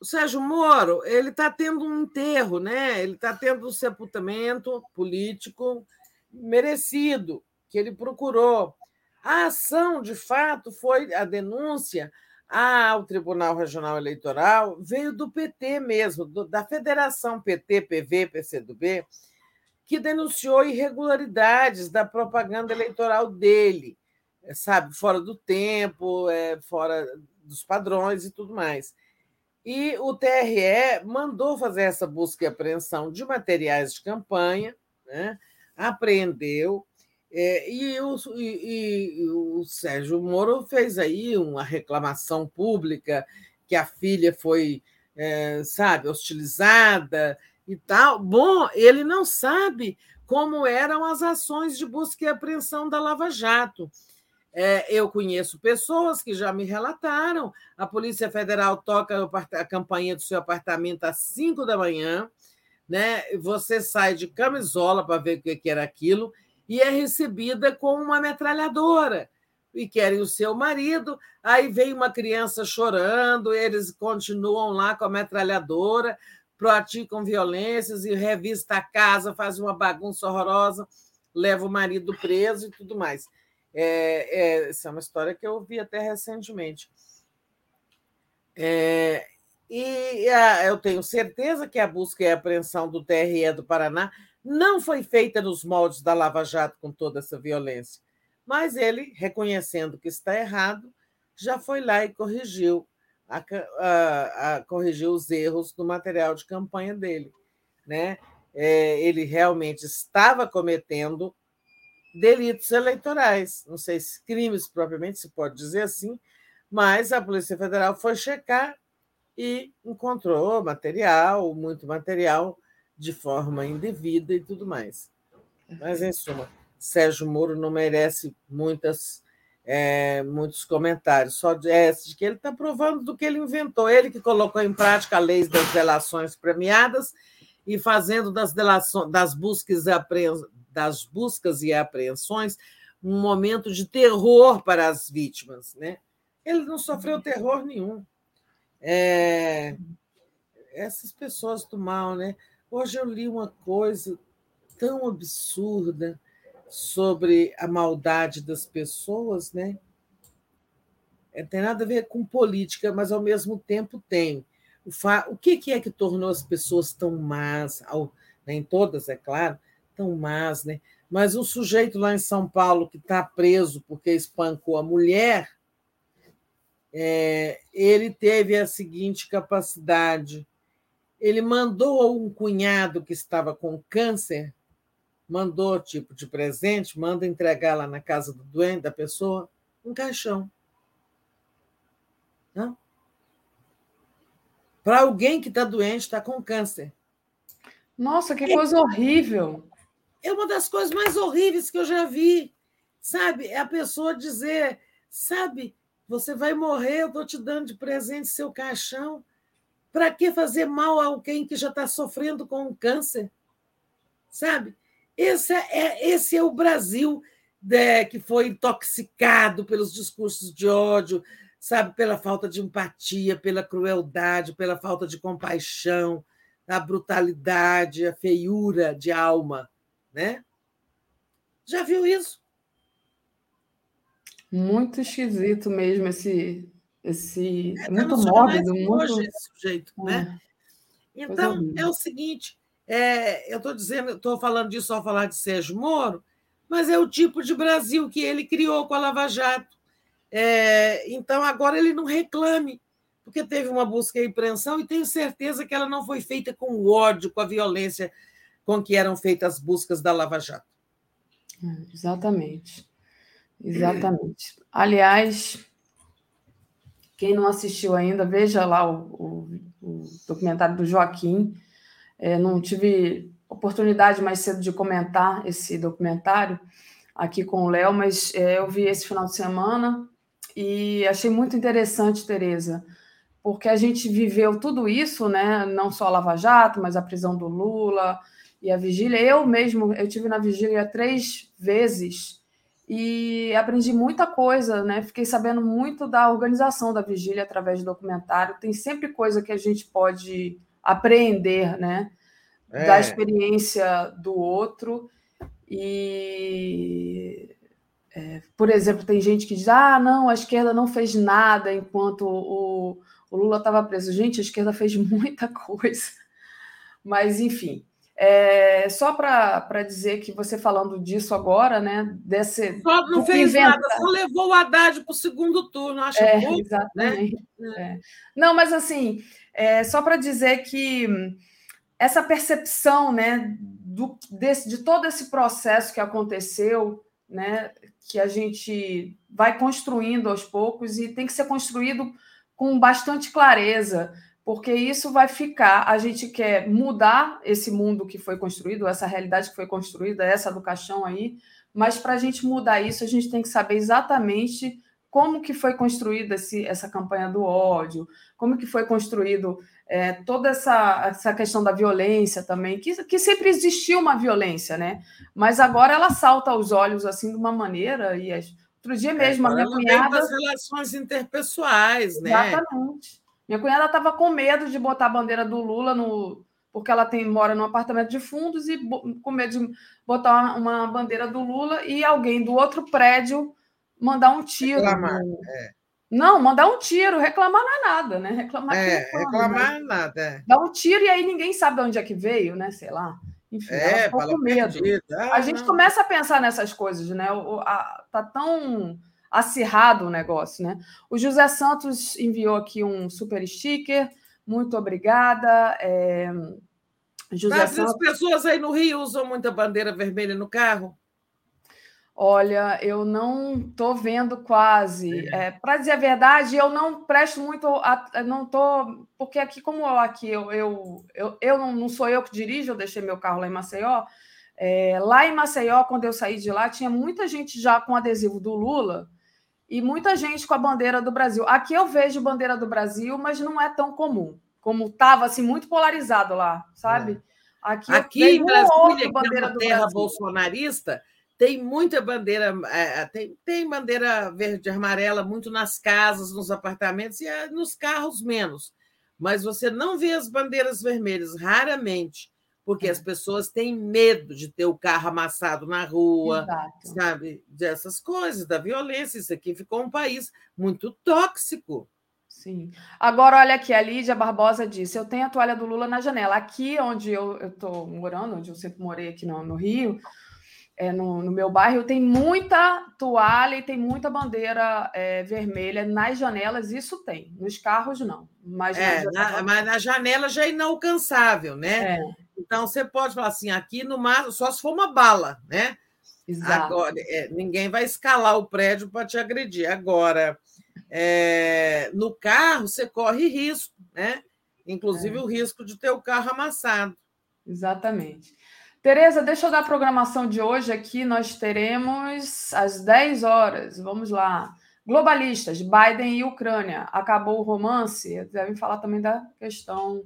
o Sérgio Moro, ele está tendo um enterro, né? Ele está tendo um sepultamento político merecido, que ele procurou. A ação, de fato, foi a denúncia ao Tribunal Regional Eleitoral veio do PT mesmo, do, da Federação PT, PV, PCdoB, que denunciou irregularidades da propaganda eleitoral dele, sabe, fora do tempo, é, fora dos padrões e tudo mais. E o TRE mandou fazer essa busca e apreensão de materiais de campanha, né? apreendeu, é, e, o, e, e, o, Sérgio Moro fez aí uma reclamação pública que a filha foi, é, sabe, hostilizada e tal. Bom, ele não sabe como eram as ações de busca e apreensão da Lava Jato. É, eu conheço pessoas que já me relataram. A Polícia Federal toca a campanha do seu apartamento às 5 da manhã, né? Você sai de camisola para ver o que era aquilo e é recebida com uma metralhadora. E querem o seu marido, aí vem uma criança chorando, eles continuam lá com a metralhadora, praticam violências e revista a casa, faz uma bagunça horrorosa, leva o marido preso e tudo mais. É, é, essa é uma história que eu ouvi até recentemente. É, e a, eu tenho certeza que a busca e a apreensão do TRE do Paraná não foi feita nos moldes da Lava Jato com toda essa violência. Mas ele, reconhecendo que está errado, já foi lá e corrigiu, a, a, a, corrigiu os erros do material de campanha dele. Né? É, ele realmente estava cometendo delitos eleitorais, não sei se crimes propriamente se pode dizer assim, mas a Polícia Federal foi checar e encontrou material, muito material, de forma indevida e tudo mais. Mas, em suma, Sérgio Moro não merece muitas, é, muitos comentários, só de, é, de que ele está provando do que ele inventou, ele que colocou em prática a lei das delações premiadas e fazendo das, delações, das, buscas das buscas e apreensões um momento de terror para as vítimas. Né? Ele não sofreu terror nenhum. É, essas pessoas do mal, né? Hoje eu li uma coisa tão absurda sobre a maldade das pessoas, né? É, tem nada a ver com política, mas ao mesmo tempo tem. O, fa... o que, que é que tornou as pessoas tão más, ao... nem todas, é claro, tão más, né? Mas o sujeito lá em São Paulo que está preso porque espancou a mulher, é, ele teve a seguinte capacidade: ele mandou um cunhado que estava com câncer, mandou tipo de presente, manda entregar lá na casa do doente da pessoa um caixão. Para alguém que está doente, está com câncer.
Nossa, que coisa horrível!
É uma das coisas mais horríveis que eu já vi. Sabe? É a pessoa dizer, sabe, você vai morrer, eu estou te dando de presente seu caixão. Para que fazer mal a alguém que já está sofrendo com um câncer? Sabe? Esse é, esse é o Brasil né, que foi intoxicado pelos discursos de ódio, sabe? Pela falta de empatia, pela crueldade, pela falta de compaixão, a brutalidade, a feiura de alma. Né? Já viu isso?
Muito esquisito mesmo esse. Esse é, muito mórbido. Muito...
esse sujeito, é. né? Então, é o seguinte: é, eu estou dizendo, estou falando disso ao falar de Sérgio Moro, mas é o tipo de Brasil que ele criou com a Lava Jato. É, então, agora ele não reclame, porque teve uma busca e apreensão e tenho certeza que ela não foi feita com o ódio, com a violência com que eram feitas as buscas da Lava Jato.
É, exatamente. Exatamente. Aliás, quem não assistiu ainda, veja lá o, o, o documentário do Joaquim. É, não tive oportunidade mais cedo de comentar esse documentário aqui com o Léo, mas é, eu vi esse final de semana e achei muito interessante, Tereza, porque a gente viveu tudo isso, né? Não só a Lava Jato, mas a prisão do Lula e a vigília. Eu mesmo, eu tive na vigília três vezes e aprendi muita coisa, né? Fiquei sabendo muito da organização da vigília através do documentário. Tem sempre coisa que a gente pode aprender, né? É. Da experiência do outro. E, é, por exemplo, tem gente que diz: ah, não, a esquerda não fez nada enquanto o, o Lula estava preso. Gente, a esquerda fez [laughs] muita coisa. Mas, enfim. É, só para dizer que você falando disso agora, né? Desse,
só não fez inventa... nada, só levou o Haddad para o segundo turno, acho
é, pouco, exatamente. Né? É. Não, mas assim, é, só para dizer que essa percepção né, do, desse, de todo esse processo que aconteceu, né, que a gente vai construindo aos poucos e tem que ser construído com bastante clareza porque isso vai ficar. A gente quer mudar esse mundo que foi construído, essa realidade que foi construída, essa do caixão aí, mas para a gente mudar isso, a gente tem que saber exatamente como que foi construída esse, essa campanha do ódio, como que foi construído é, toda essa, essa questão da violência também, que, que sempre existiu uma violência, né? Mas agora ela salta aos olhos assim de uma maneira, e outro dia mesmo é, a minha cunhada.
das relações interpessoais, né?
Exatamente. Minha cunhada estava com medo de botar a bandeira do Lula no. Porque ela tem, mora num apartamento de fundos e com medo de botar uma, uma bandeira do Lula e alguém do outro prédio mandar um tiro.
Reclamar,
no-
é.
Não, mandar um tiro, reclamar não é nada, né? Reclamar
É,
fala,
reclamar
né?
nada. é.
Dá um tiro e aí ninguém sabe de onde é que veio, né? Sei lá. Enfim,
É,
ela com medo.
Ah,
A gente
não.
começa a pensar nessas coisas, né? O, a, tá tão acirrado o negócio, né? O José Santos enviou aqui um super sticker. Muito obrigada. É, José
Mas
Santos.
as pessoas aí no Rio usam muita bandeira vermelha no carro?
Olha, eu não estou vendo quase. É, Para dizer a verdade, eu não presto muito. a- não tô, porque aqui, como eu, aqui eu, eu, eu, eu não, não sou eu que dirijo, eu deixei meu carro lá em Maceió. É, lá em Maceió, quando eu saí de lá, tinha muita gente já com adesivo do Lula e muita gente com a bandeira do Brasil. Aqui eu vejo bandeira do Brasil, mas não é tão comum, como estava assim muito polarizado lá, sabe? Aqui, eu
Aqui
vejo
em
um
Brasília,
outro
que é
bandeira
uma terra bolsonarista, tem muita bandeira, é, tem, tem bandeira verde e amarela muito nas casas, nos apartamentos e é, nos carros menos. Mas você não vê as bandeiras vermelhas, raramente, porque
É.
as pessoas têm medo de ter o carro amassado na rua,
Exato.
sabe? Dessas coisas, da violência. Isso aqui ficou um país muito tóxico.
Sim. Agora, olha aqui, a Lídia Barbosa disse: eu tenho a toalha do Lula na janela. Aqui onde eu estou morando, onde eu sempre morei aqui no, no Rio, é, no, no meu bairro, tem muita toalha e tem muita bandeira é, vermelha nas janelas, isso tem. Nos carros, não. Mas
É, na- mas na janela já é inalcançável, né?
É,
Então você pode falar assim, aqui no máximo, só se for uma bala, né?
exato.
Agora, é, ninguém vai escalar o prédio para te agredir. Agora, é, no carro, você corre risco, né? Inclusive
É.
o risco de ter o carro amassado.
Exatamente. Tereza, deixa eu dar a programação de hoje aqui. Nós teremos às 10 horas. Vamos lá. Globalistas, Biden e Ucrânia. Acabou o romance? Devem falar também da questão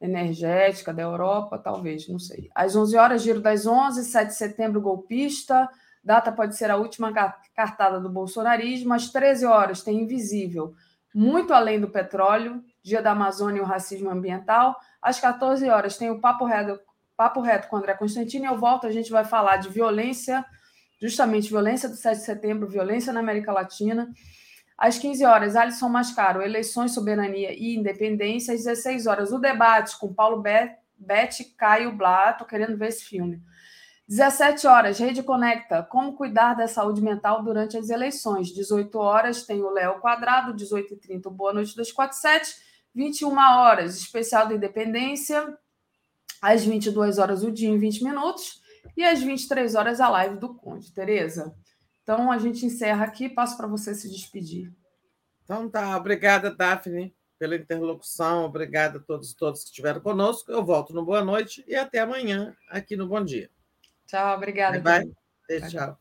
energética da Europa, talvez, não sei. Às 11 horas, giro das 11, 7 de setembro, golpista. Data pode ser a última ca- cartada do bolsonarismo. Às 13 horas, tem Invisível, muito além do petróleo, Dia da Amazônia e o racismo ambiental. Às 14 horas, tem o Papo Reto, Papo Reto com André Constantino. Eu volto, a gente vai falar de violência, justamente violência do 7 de setembro, violência na América Latina. Às 15 horas, Alisson Mascaro, Eleições, Soberania e Independência. Às 16 horas, o debate com Paulo Be- Bete, Caio Blá. Estou querendo ver esse filme. 17 horas, Rede Conecta, como cuidar da saúde mental durante as eleições. 18 horas, tem o Léo Quadrado, 18h30, o Boa Noite 247. 21 horas, especial da Independência. Às 22 horas, o dia em 20 minutos. E às 23 horas, a live do Conde. Tereza? Então, a gente encerra aqui. Passo para você se despedir.
Então tá, obrigada, Daphne, pela interlocução. Obrigada a todos todos que estiveram conosco. Eu volto no Boa Noite e até amanhã aqui no Bom Dia.
Tchau, obrigada.
Bye, bye. Beijo, tchau.